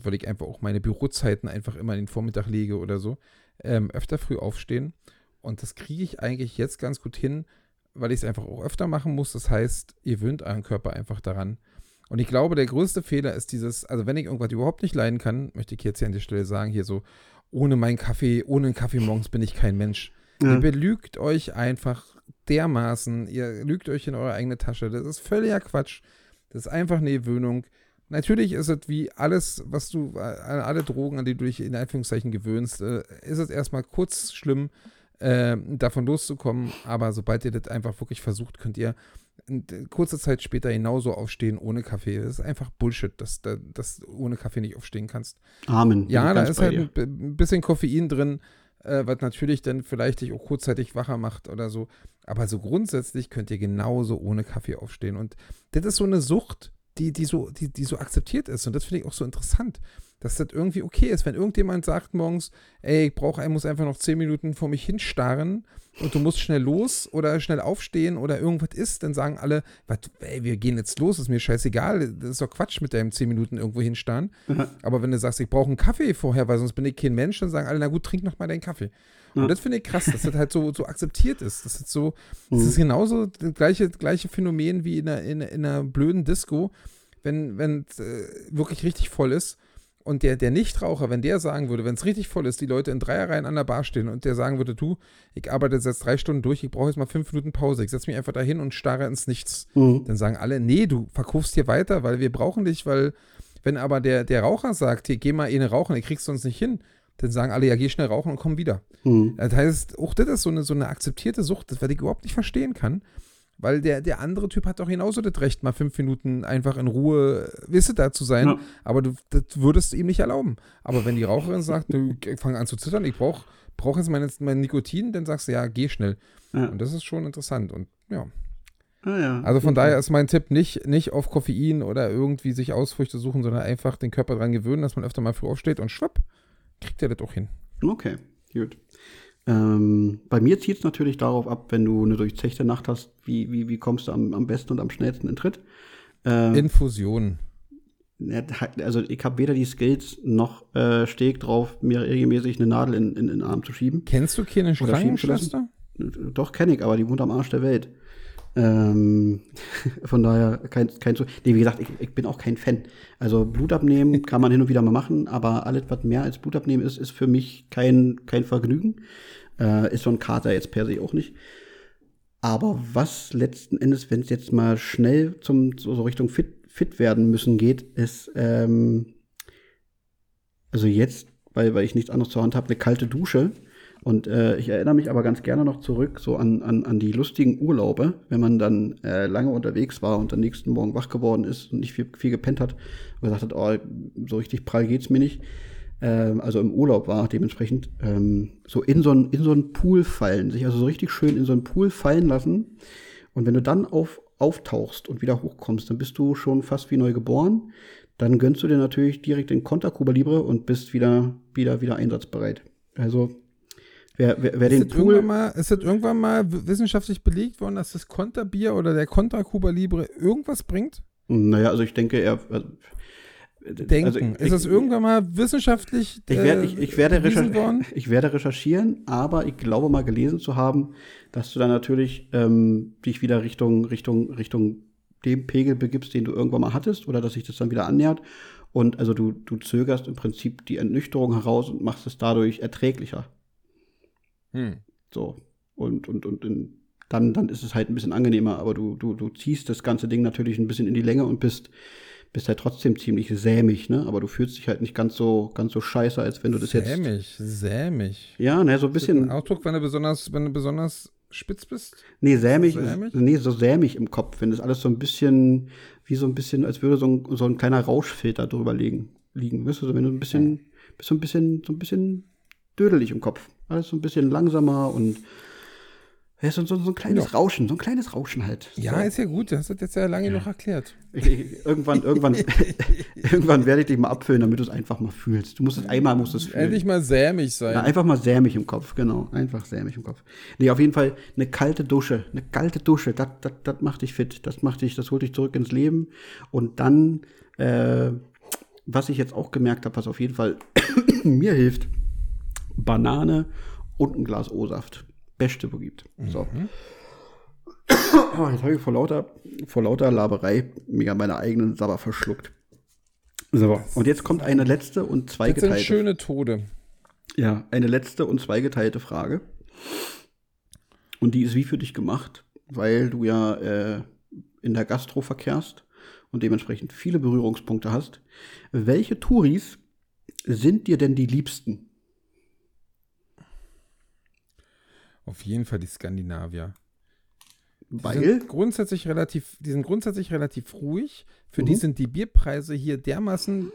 S1: weil ich einfach auch meine Bürozeiten einfach immer in den Vormittag lege oder so, ähm, öfter früh aufstehen. Und das kriege ich eigentlich jetzt ganz gut hin, weil ich es einfach auch öfter machen muss. Das heißt, ihr wöhnt euren Körper einfach daran. Und ich glaube, der größte Fehler ist dieses, also wenn ich irgendwas überhaupt nicht leiden kann, möchte ich jetzt hier an der Stelle sagen, hier so, ohne meinen Kaffee, ohne einen Kaffee morgens bin ich kein Mensch. Ja. Ihr belügt euch einfach dermaßen, ihr lügt euch in eure eigene Tasche. Das ist völliger Quatsch. Das ist einfach eine Gewöhnung. Natürlich ist es wie alles, was du, äh, alle Drogen, an die du dich in Anführungszeichen gewöhnst, äh, ist es erstmal kurz schlimm, äh, davon loszukommen. Aber sobald ihr das einfach wirklich versucht, könnt ihr kurze Zeit später genauso aufstehen ohne Kaffee. Das ist einfach Bullshit, dass du ohne Kaffee nicht aufstehen kannst.
S4: Amen.
S1: Ja, da ist halt ein bisschen Koffein drin, äh, was natürlich dann vielleicht dich auch kurzzeitig wacher macht oder so. Aber so grundsätzlich könnt ihr genauso ohne Kaffee aufstehen. Und das ist so eine Sucht, die, die, so, die, die so akzeptiert ist. Und das finde ich auch so interessant dass das irgendwie okay ist. Wenn irgendjemand sagt morgens, ey, ich brauche, ich muss einfach noch zehn Minuten vor mich hinstarren und du musst schnell los oder schnell aufstehen oder irgendwas ist, dann sagen alle, was, ey, wir gehen jetzt los, ist mir scheißegal, das ist doch Quatsch mit deinem zehn Minuten irgendwo hinstarren. Mhm. Aber wenn du sagst, ich brauche einen Kaffee vorher, weil sonst bin ich kein Mensch, dann sagen alle, na gut, trink noch mal deinen Kaffee. Und ja. das finde ich krass, dass das halt so, so akzeptiert ist. Das ist so, das mhm. ist genauso das gleiche, gleiche Phänomen wie in einer, in, in einer blöden Disco, wenn es äh, wirklich richtig voll ist und der, der Nichtraucher, wenn der sagen würde, wenn es richtig voll ist, die Leute in Dreierreihen an der Bar stehen und der sagen würde, du, ich arbeite jetzt drei Stunden durch, ich brauche jetzt mal fünf Minuten Pause, ich setze mich einfach dahin und starre ins Nichts. Mhm. Dann sagen alle, nee, du verkaufst hier weiter, weil wir brauchen dich, weil, wenn aber der, der Raucher sagt, hier, geh mal eh eine rauchen, ihr kriegst sonst nicht hin, dann sagen alle, ja, geh schnell rauchen und komm wieder. Mhm. Das heißt, auch das ist so eine, so eine akzeptierte Sucht, das, was ich überhaupt nicht verstehen kann. Weil der, der andere Typ hat doch genauso das Recht, mal fünf Minuten einfach in Ruhe, wisse da zu sein. Ja. Aber du, das würdest du ihm nicht erlauben. Aber wenn die Raucherin sagt, du fang an zu zittern, ich brauche brauch jetzt mein, mein Nikotin, dann sagst du, ja, geh schnell. Ja. Und das ist schon interessant. Und ja. Ah, ja. Also von okay. daher ist mein Tipp nicht, nicht auf Koffein oder irgendwie sich Ausfrüchte suchen, sondern einfach den Körper daran gewöhnen, dass man öfter mal früh aufsteht und schwapp, kriegt er das auch hin.
S4: Okay, gut. Ähm, bei mir zieht es natürlich darauf ab, wenn du eine durchzechte Nacht hast, wie, wie, wie kommst du am, am besten und am schnellsten in Tritt.
S1: Ähm, Infusion.
S4: Also ich habe weder die Skills noch äh, Steg drauf, mir regelmäßig eine Nadel in, in, in den Arm zu schieben.
S1: Kennst du keine Krankenschwester?
S4: Doch, kenne ich, aber die wohnt am Arsch der Welt. Ähm, von daher kein, kein so. Nee, wie gesagt, ich, ich bin auch kein Fan. Also Blut abnehmen kann man hin und wieder mal machen, aber alles, was mehr als Blut abnehmen ist, ist für mich kein, kein Vergnügen. Äh, ist so ein Kater jetzt per se auch nicht. Aber was letzten Endes, wenn es jetzt mal schnell zum so, Richtung fit, fit werden müssen geht, ist ähm, also jetzt, weil, weil ich nichts anderes zur Hand habe, eine kalte Dusche und äh, ich erinnere mich aber ganz gerne noch zurück so an, an, an die lustigen Urlaube, wenn man dann äh, lange unterwegs war und am nächsten Morgen wach geworden ist und nicht viel, viel gepennt hat und gesagt hat, oh, so richtig prall geht's mir nicht. Ähm, also im Urlaub war dementsprechend ähm, so in so einen in so Pool fallen, sich also so richtig schön in so einen Pool fallen lassen. Und wenn du dann auf, auftauchst und wieder hochkommst, dann bist du schon fast wie neu geboren. Dann gönnst du dir natürlich direkt den Konter Cuba Libre und bist wieder, wieder, wieder einsatzbereit. Also Wer, wer, wer den
S1: Pool. Mal, ist das irgendwann mal wissenschaftlich belegt worden, dass das Konterbier oder der Contra Cuba Libre irgendwas bringt?
S4: Naja, also ich denke eher. Also,
S1: Denken. Also ich, ist das irgendwann mal wissenschaftlich
S4: ich, werd, ich, ich, werde ich werde recherchieren, aber ich glaube mal gelesen zu haben, dass du dann natürlich ähm, dich wieder Richtung, Richtung, Richtung dem Pegel begibst, den du irgendwann mal hattest, oder dass sich das dann wieder annähert. Und also du, du zögerst im Prinzip die Entnüchterung heraus und machst es dadurch erträglicher. Hm. So. Und, und, und in, dann, dann ist es halt ein bisschen angenehmer, aber du, du, du ziehst das ganze Ding natürlich ein bisschen in die Länge und bist, bist halt trotzdem ziemlich sämig, ne? Aber du fühlst dich halt nicht ganz so, ganz so scheiße, als wenn du das
S1: sämig,
S4: jetzt.
S1: Sämig, sämig.
S4: Ja, ne, so ein bisschen.
S1: Ein Ausdruck, wenn du besonders, wenn du besonders spitz bist?
S4: Nee, sämig, sämig? Nee, so sämig im Kopf, wenn das alles so ein bisschen, wie so ein bisschen, als würde so ein, so ein kleiner Rauschfilter drüber liegen, liegen. Weißt du, wenn du ein bisschen, bist so ein bisschen, so ein bisschen dödelig im Kopf. Alles so ein bisschen langsamer und Ja, so, so, so ein kleines
S1: Ja.
S4: Rauschen, so ein kleines Rauschen halt.
S1: Ja, ist ja gut. Das jetzt ja lange noch erklärt.
S4: Ich, ich, irgendwann, irgendwann, irgendwann werde ich dich mal abfüllen, damit du es einfach mal fühlst. Du musst es einmal musst es fühlen.
S1: Endlich mal sämig sein.
S4: Ja, einfach mal sämig im Kopf, genau. Einfach sämig im Kopf. Nee, auf jeden Fall eine kalte Dusche. Eine kalte Dusche, das, das, das macht dich fit. Das macht dich, das holt dich zurück ins Leben. Und dann, äh, was ich jetzt auch gemerkt habe, was auf jeden Fall mir hilft, Banane und ein Glas O-Saft. Beste, wo gibt. So. Oh, jetzt habe ich vor lauter, vor lauter Laberei mir meine eigenen Sabber verschluckt. So, und jetzt kommt eine letzte und
S1: das sind
S4: zweigeteilte.
S1: schöne Tode.
S4: Ja, eine letzte und zweigeteilte Frage. Und die ist wie für dich gemacht, weil du ja äh, in der Gastro verkehrst und dementsprechend viele Berührungspunkte hast. Welche Touris sind dir denn die liebsten?
S1: Auf jeden Fall die Skandinavier. Die
S4: Weil,
S1: sind grundsätzlich relativ, die sind grundsätzlich relativ ruhig. Für die
S4: Mhm.
S1: sind die Bierpreise hier dermaßen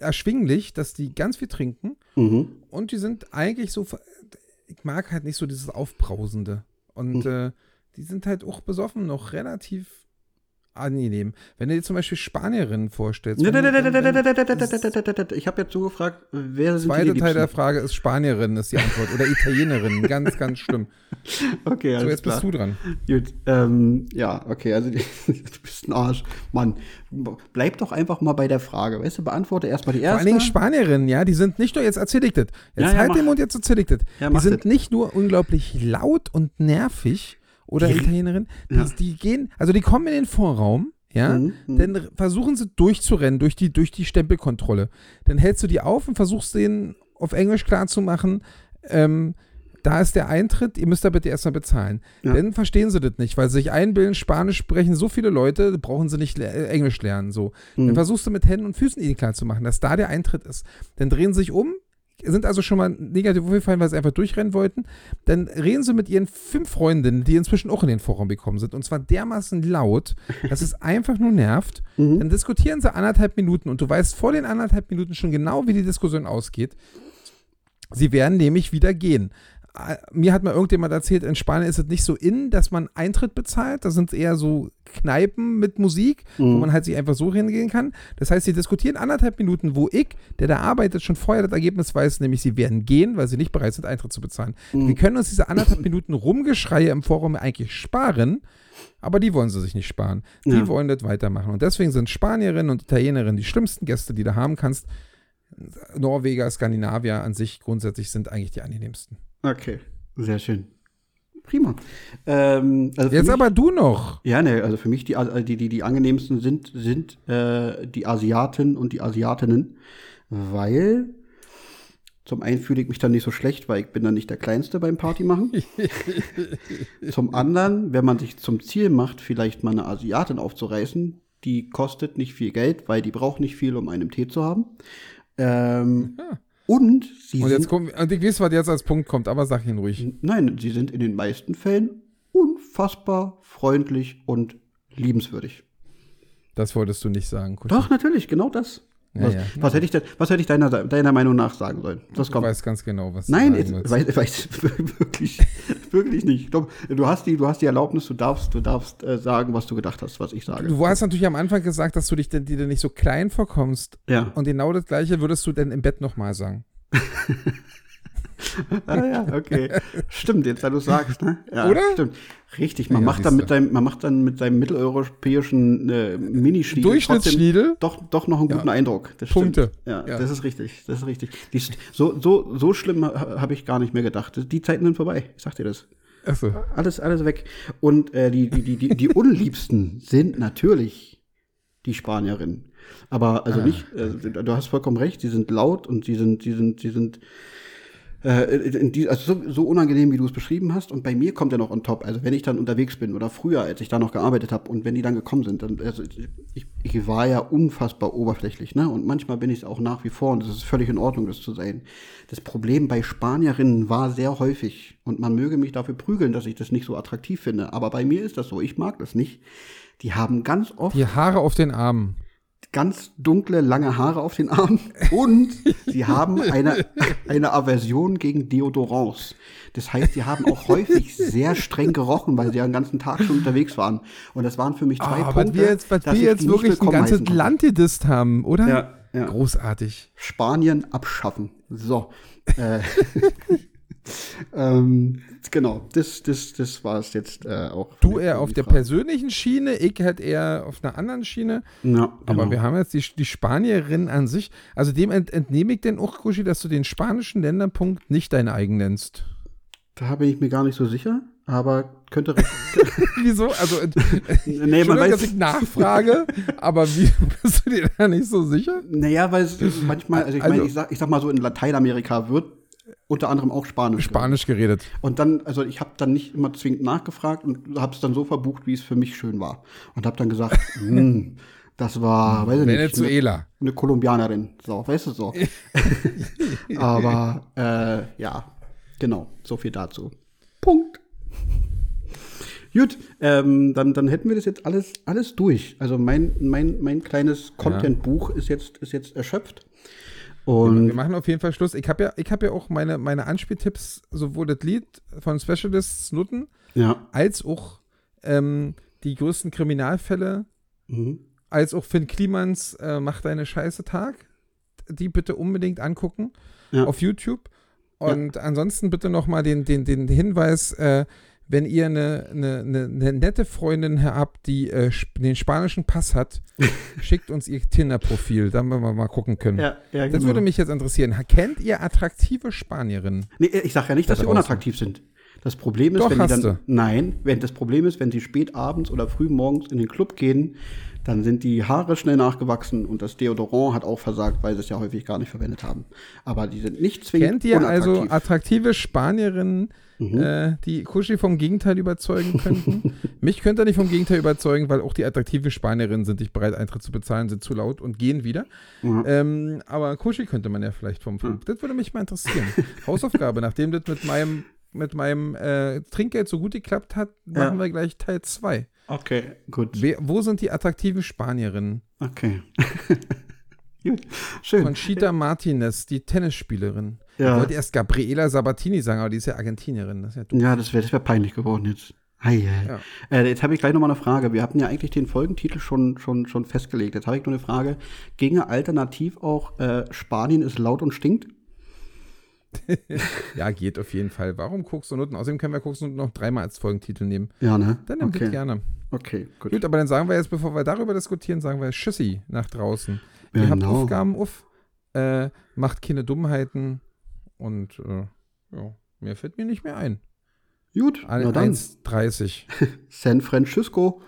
S1: erschwinglich, dass die ganz viel trinken.
S4: mhm.
S1: Und die sind eigentlich so, ich mag halt nicht so dieses Aufbrausende. Und
S4: Mhm.
S1: äh, die sind halt auch besoffen noch relativ angenehm. Wenn du dir zum Beispiel Spanierinnen vorstellst. wenn wenn-
S4: ich habe jetzt so gefragt, wer sind dir
S1: Zweite
S4: die
S1: Teil der? Frage ist Spanierin, ist die Antwort. Oder Italienerin. ganz, ganz schlimm.
S4: Okay,
S1: So,
S4: alles
S1: jetzt
S4: klar.
S1: bist du dran.
S4: Gut, ähm, ja, okay, also du bist ein Arsch. Mann, bleib doch einfach mal bei der Frage. Weißt du, beantworte erstmal die
S1: Vor
S4: erste.
S1: allen Dingen Spanierinnen, ja, die sind nicht nur, jetzt erzähl ich das. Jetzt
S4: Ja, ja,
S1: halt
S4: mach.
S1: den Mund, jetzt erzähl ich das.
S4: Ja,
S1: die sind
S4: das.
S1: nicht nur unglaublich laut und nervig oder
S4: Die-
S1: Italienerin, die,
S4: Ja.
S1: die gehen, also die kommen in den Vorraum, ja,
S4: Mhm, mhm.
S1: dann versuchen sie durchzurennen durch die, durch die Stempelkontrolle. Dann hältst du die auf und versuchst denen auf Englisch klarzumachen, ähm, da ist der Eintritt, ihr müsst da bitte erstmal bezahlen.
S4: Ja.
S1: Dann verstehen sie das nicht, weil sie sich einbilden, Spanisch sprechen so viele Leute, brauchen sie nicht äh, Englisch lernen. So. Dann
S4: Mhm.
S1: versuchst du mit Händen und Füßen ihnen klarzumachen, dass da der Eintritt ist. Dann drehen sie sich um, sind also schon mal negativ aufgefallen, weil sie einfach durchrennen wollten. Dann reden sie mit ihren fünf Freundinnen, die inzwischen auch in den Vorraum gekommen sind. Und zwar dermaßen laut, dass es einfach nur nervt.
S4: Mhm.
S1: Dann diskutieren sie anderthalb Minuten und du weißt vor den anderthalb Minuten schon genau, wie die Diskussion ausgeht. Sie werden nämlich wieder gehen. Mir hat mal irgendjemand erzählt, in Spanien ist es nicht so in, dass man Eintritt bezahlt. Da sind es eher so Kneipen mit Musik, wo
S4: Mhm.
S1: man halt sich einfach so hingehen kann. Das heißt, sie diskutieren anderthalb Minuten, wo ich, der da arbeitet, schon vorher das Ergebnis weiß, nämlich sie werden gehen, weil sie nicht bereit sind, Eintritt zu bezahlen.
S4: Mhm.
S1: Wir können uns diese anderthalb Minuten Rumgeschreie im Forum eigentlich sparen, aber die wollen sie sich nicht sparen. Die
S4: Ja.
S1: wollen das weitermachen. Und deswegen sind Spanierinnen und Italienerinnen die schlimmsten Gäste, die du haben kannst. Norweger, Skandinavier an sich grundsätzlich sind eigentlich die angenehmsten.
S4: Okay, sehr schön. Prima. Ähm, also
S1: Jetzt
S4: mich,
S1: aber du noch.
S4: Ja, ne, also für mich die, also die, die, die angenehmsten sind, sind äh, die Asiaten und die Asiatinnen, weil zum einen fühle ich mich dann nicht so schlecht, weil ich bin dann nicht der Kleinste beim Party machen. zum anderen, wenn man sich zum Ziel macht, vielleicht mal eine Asiatin aufzureißen, die kostet nicht viel Geld, weil die braucht nicht viel, um einen Tee zu haben. Ähm, Und sie
S1: Und
S4: sind
S1: jetzt kommt, und ich weiß, was jetzt als Punkt kommt, aber sag ihn ruhig.
S4: Nein, sie sind in den meisten Fällen unfassbar freundlich und liebenswürdig.
S1: Das wolltest du nicht sagen. Kutsche.
S4: Doch, natürlich, genau das.
S1: Ja,
S4: was,
S1: ja.
S4: was hätte ich denn, was hätte ich deiner, deiner Meinung nach sagen sollen? Das kommt.
S1: weißt ganz genau, was
S4: Nein,
S1: du
S4: ich
S1: sagen
S4: weiß, weiß wirklich, wirklich nicht. Ich glaub, du hast die, du hast die Erlaubnis, du darfst, du darfst äh, sagen, was du gedacht hast, was ich sage.
S1: Du hast natürlich am Anfang gesagt, dass du dich denn, dir nicht so klein vorkommst.
S4: ja.
S1: Und genau das Gleiche würdest du denn im Bett nochmal sagen.
S4: Ah, ja, okay. stimmt, jetzt, da du sagst, ne? Ja,
S1: Oder?
S4: Stimmt. Richtig, man
S1: Ja,
S4: macht dann mit seinem, man macht dann mit seinem mitteleuropäischen äh, Minischniedel
S1: Durchschnittsschniedel?
S4: doch, doch noch einen guten Eindruck. Das
S1: Punkte.
S4: Stimmt. Ja,
S1: Ja.
S4: das ist richtig. Das ist richtig. Die, so, so, so schlimm ha- habe ich gar nicht mehr gedacht. Die Zeiten sind vorbei. Ich sag dir das.
S1: Achso.
S4: Alles, alles weg. Und äh, die, die, die, die, die unliebsten sind natürlich die Spanierinnen. Aber also
S1: Ah,
S4: nicht, äh, du hast vollkommen recht, sie sind laut und sie sind, sie sind, sie sind äh, die, also so, so unangenehm, wie du es beschrieben hast. Und bei mir kommt ja noch on top. Also wenn ich dann unterwegs bin oder früher, als ich da noch gearbeitet habe und wenn die dann gekommen sind, dann, also ich, ich war ja unfassbar oberflächlich, ne? Und manchmal bin ich es auch nach wie vor und es ist völlig in Ordnung, das zu sein. Das Problem bei Spanierinnen war sehr häufig und man möge mich dafür prügeln, dass ich das nicht so attraktiv finde. Aber bei mir ist das so. Ich mag das nicht. Die haben ganz oft
S1: Die Haare auf den Armen.
S4: Ganz dunkle, lange Haare auf den Armen und sie haben eine, eine Aversion gegen Deodorants. Das heißt, sie haben auch häufig sehr streng gerochen, weil sie ja den ganzen Tag schon unterwegs waren. Und das waren für mich zwei
S1: Ah,
S4: Punkte,
S1: was wir jetzt, was
S4: dass
S1: wir jetzt wirklich ein ganzes. Land gedisst haben, oder?
S4: Ja, ja.
S1: Großartig.
S4: Spanien abschaffen. So. äh, ähm, genau, das, das, das war es jetzt äh, auch.
S1: Du eher auf der
S4: Frage.
S1: persönlichen Schiene, ich halt eher auf einer anderen Schiene.
S4: Ja,
S1: Aber
S4: genau.
S1: wir haben jetzt die, die Spanierin an sich. Also dem ent, entnehme ich denn auch, Kuschi, dass du den spanischen Länderpunkt nicht dein eigen nennst.
S4: Da bin ich mir gar nicht so sicher, aber könnte.
S1: Wieso? Also, ent-
S4: nee, man
S1: Entschuldigung, dass
S4: weiß.
S1: ich nachfrage, aber wie bist du dir da nicht so sicher?
S4: Naja, weil es manchmal, also ich
S1: Also-
S4: meine, ich sag, ich sag mal so, in Lateinamerika wird unter anderem auch Spanisch.
S1: Spanisch geredet.
S4: geredet. Und dann, also ich habe dann nicht immer zwingend nachgefragt und habe es dann so verbucht, wie es für mich schön war. Und habe dann gesagt, hm, das war, weiß ich nicht, eine,
S1: Venezuela.
S4: eine Kolumbianerin. So, weißt du so. Aber äh, ja, genau, so viel dazu. Punkt. Gut, ähm, dann, dann hätten wir das jetzt alles, alles durch. Also mein, mein, mein kleines Content-Buch ist jetzt, ist jetzt erschöpft.
S1: Wir
S4: Und
S1: machen auf jeden Fall Schluss. Ich habe ja, ich hab ja auch meine, meine Anspieltipps, sowohl das Lied von Specialists Nutten,
S4: ja.
S1: als auch ähm, die größten Kriminalfälle,
S4: Mhm.
S1: als auch Finn Klimans äh, Macht deine Scheiße Tag. Die bitte unbedingt angucken
S4: Ja.
S1: auf YouTube. Und ansonsten bitte nochmal den, den, den Hinweis, äh, wenn ihr eine, eine, eine, eine nette Freundin habt, die äh, den spanischen Pass hat, schickt uns ihr Tinder-Profil, damit wir mal gucken können.
S4: Ja, ja,
S1: Das
S4: genau.
S1: würde mich jetzt interessieren. Kennt ihr attraktive Spanierinnen?
S4: Nee, ich sage ja nicht,
S1: Da
S4: dass sie unattraktiv sind. Das Problem ist,
S1: Doch,
S4: wenn die dann.
S1: du.
S4: Nein, wenn das Problem ist, wenn sie spät abends oder früh morgens in den Club gehen, dann sind die Haare schnell nachgewachsen und das Deodorant hat auch versagt, weil sie es ja häufig gar nicht verwendet haben. Aber die sind nicht zwingend
S1: Kennt ihr also attraktive Spanierinnen,
S4: Mhm.
S1: äh, die Kuschi vom Gegenteil überzeugen könnten? Mich könnt ihr nicht vom Gegenteil überzeugen, weil auch die attraktive Spanierinnen sind nicht bereit, Eintritt zu bezahlen, sind zu laut und gehen wieder.
S4: Ja.
S1: Ähm, aber Kuschi könnte man ja vielleicht vom, vom Das würde mich mal interessieren. Hausaufgabe, nachdem das mit meinem, mit meinem äh, Trinkgeld so gut geklappt hat,
S4: Ja.
S1: machen wir gleich Teil 2.
S4: Okay, gut.
S1: Wer, wo sind die attraktiven Spanierinnen?
S4: Okay. gut. Schön.
S1: Conchita Martinez, die Tennisspielerin.
S4: Ja.
S1: Ich wollte erst Gabriela Sabatini sagen, aber die ist ja Argentinierin. Das ist ja.
S4: Ja, das wäre wär peinlich geworden jetzt. Hei.
S1: Ja.
S4: Äh, jetzt habe ich gleich noch mal eine Frage. Wir hatten ja eigentlich den Folgentitel schon, schon, schon festgelegt. Jetzt habe ich nur eine Frage. Ginge alternativ auch äh, Spanien ist laut und stinkt?
S1: Ja, geht auf jeden Fall. Warum guckst du Noten? Außerdem können wir guckst du noch dreimal als Folgentitel nehmen.
S4: Ja, ne?
S1: Dann nimm
S4: okay.
S1: gerne.
S4: Okay, gut.
S1: Gut, aber dann sagen wir jetzt, bevor wir darüber diskutieren, sagen wir Tschüssi nach draußen. Ihr habt
S4: Genau.
S1: Aufgaben auf, äh, macht keine Dummheiten und äh, ja, mehr fällt mir nicht mehr ein.
S4: Gut,
S1: Ein-
S4: na dann.
S1: 1,30.
S4: San Francisco.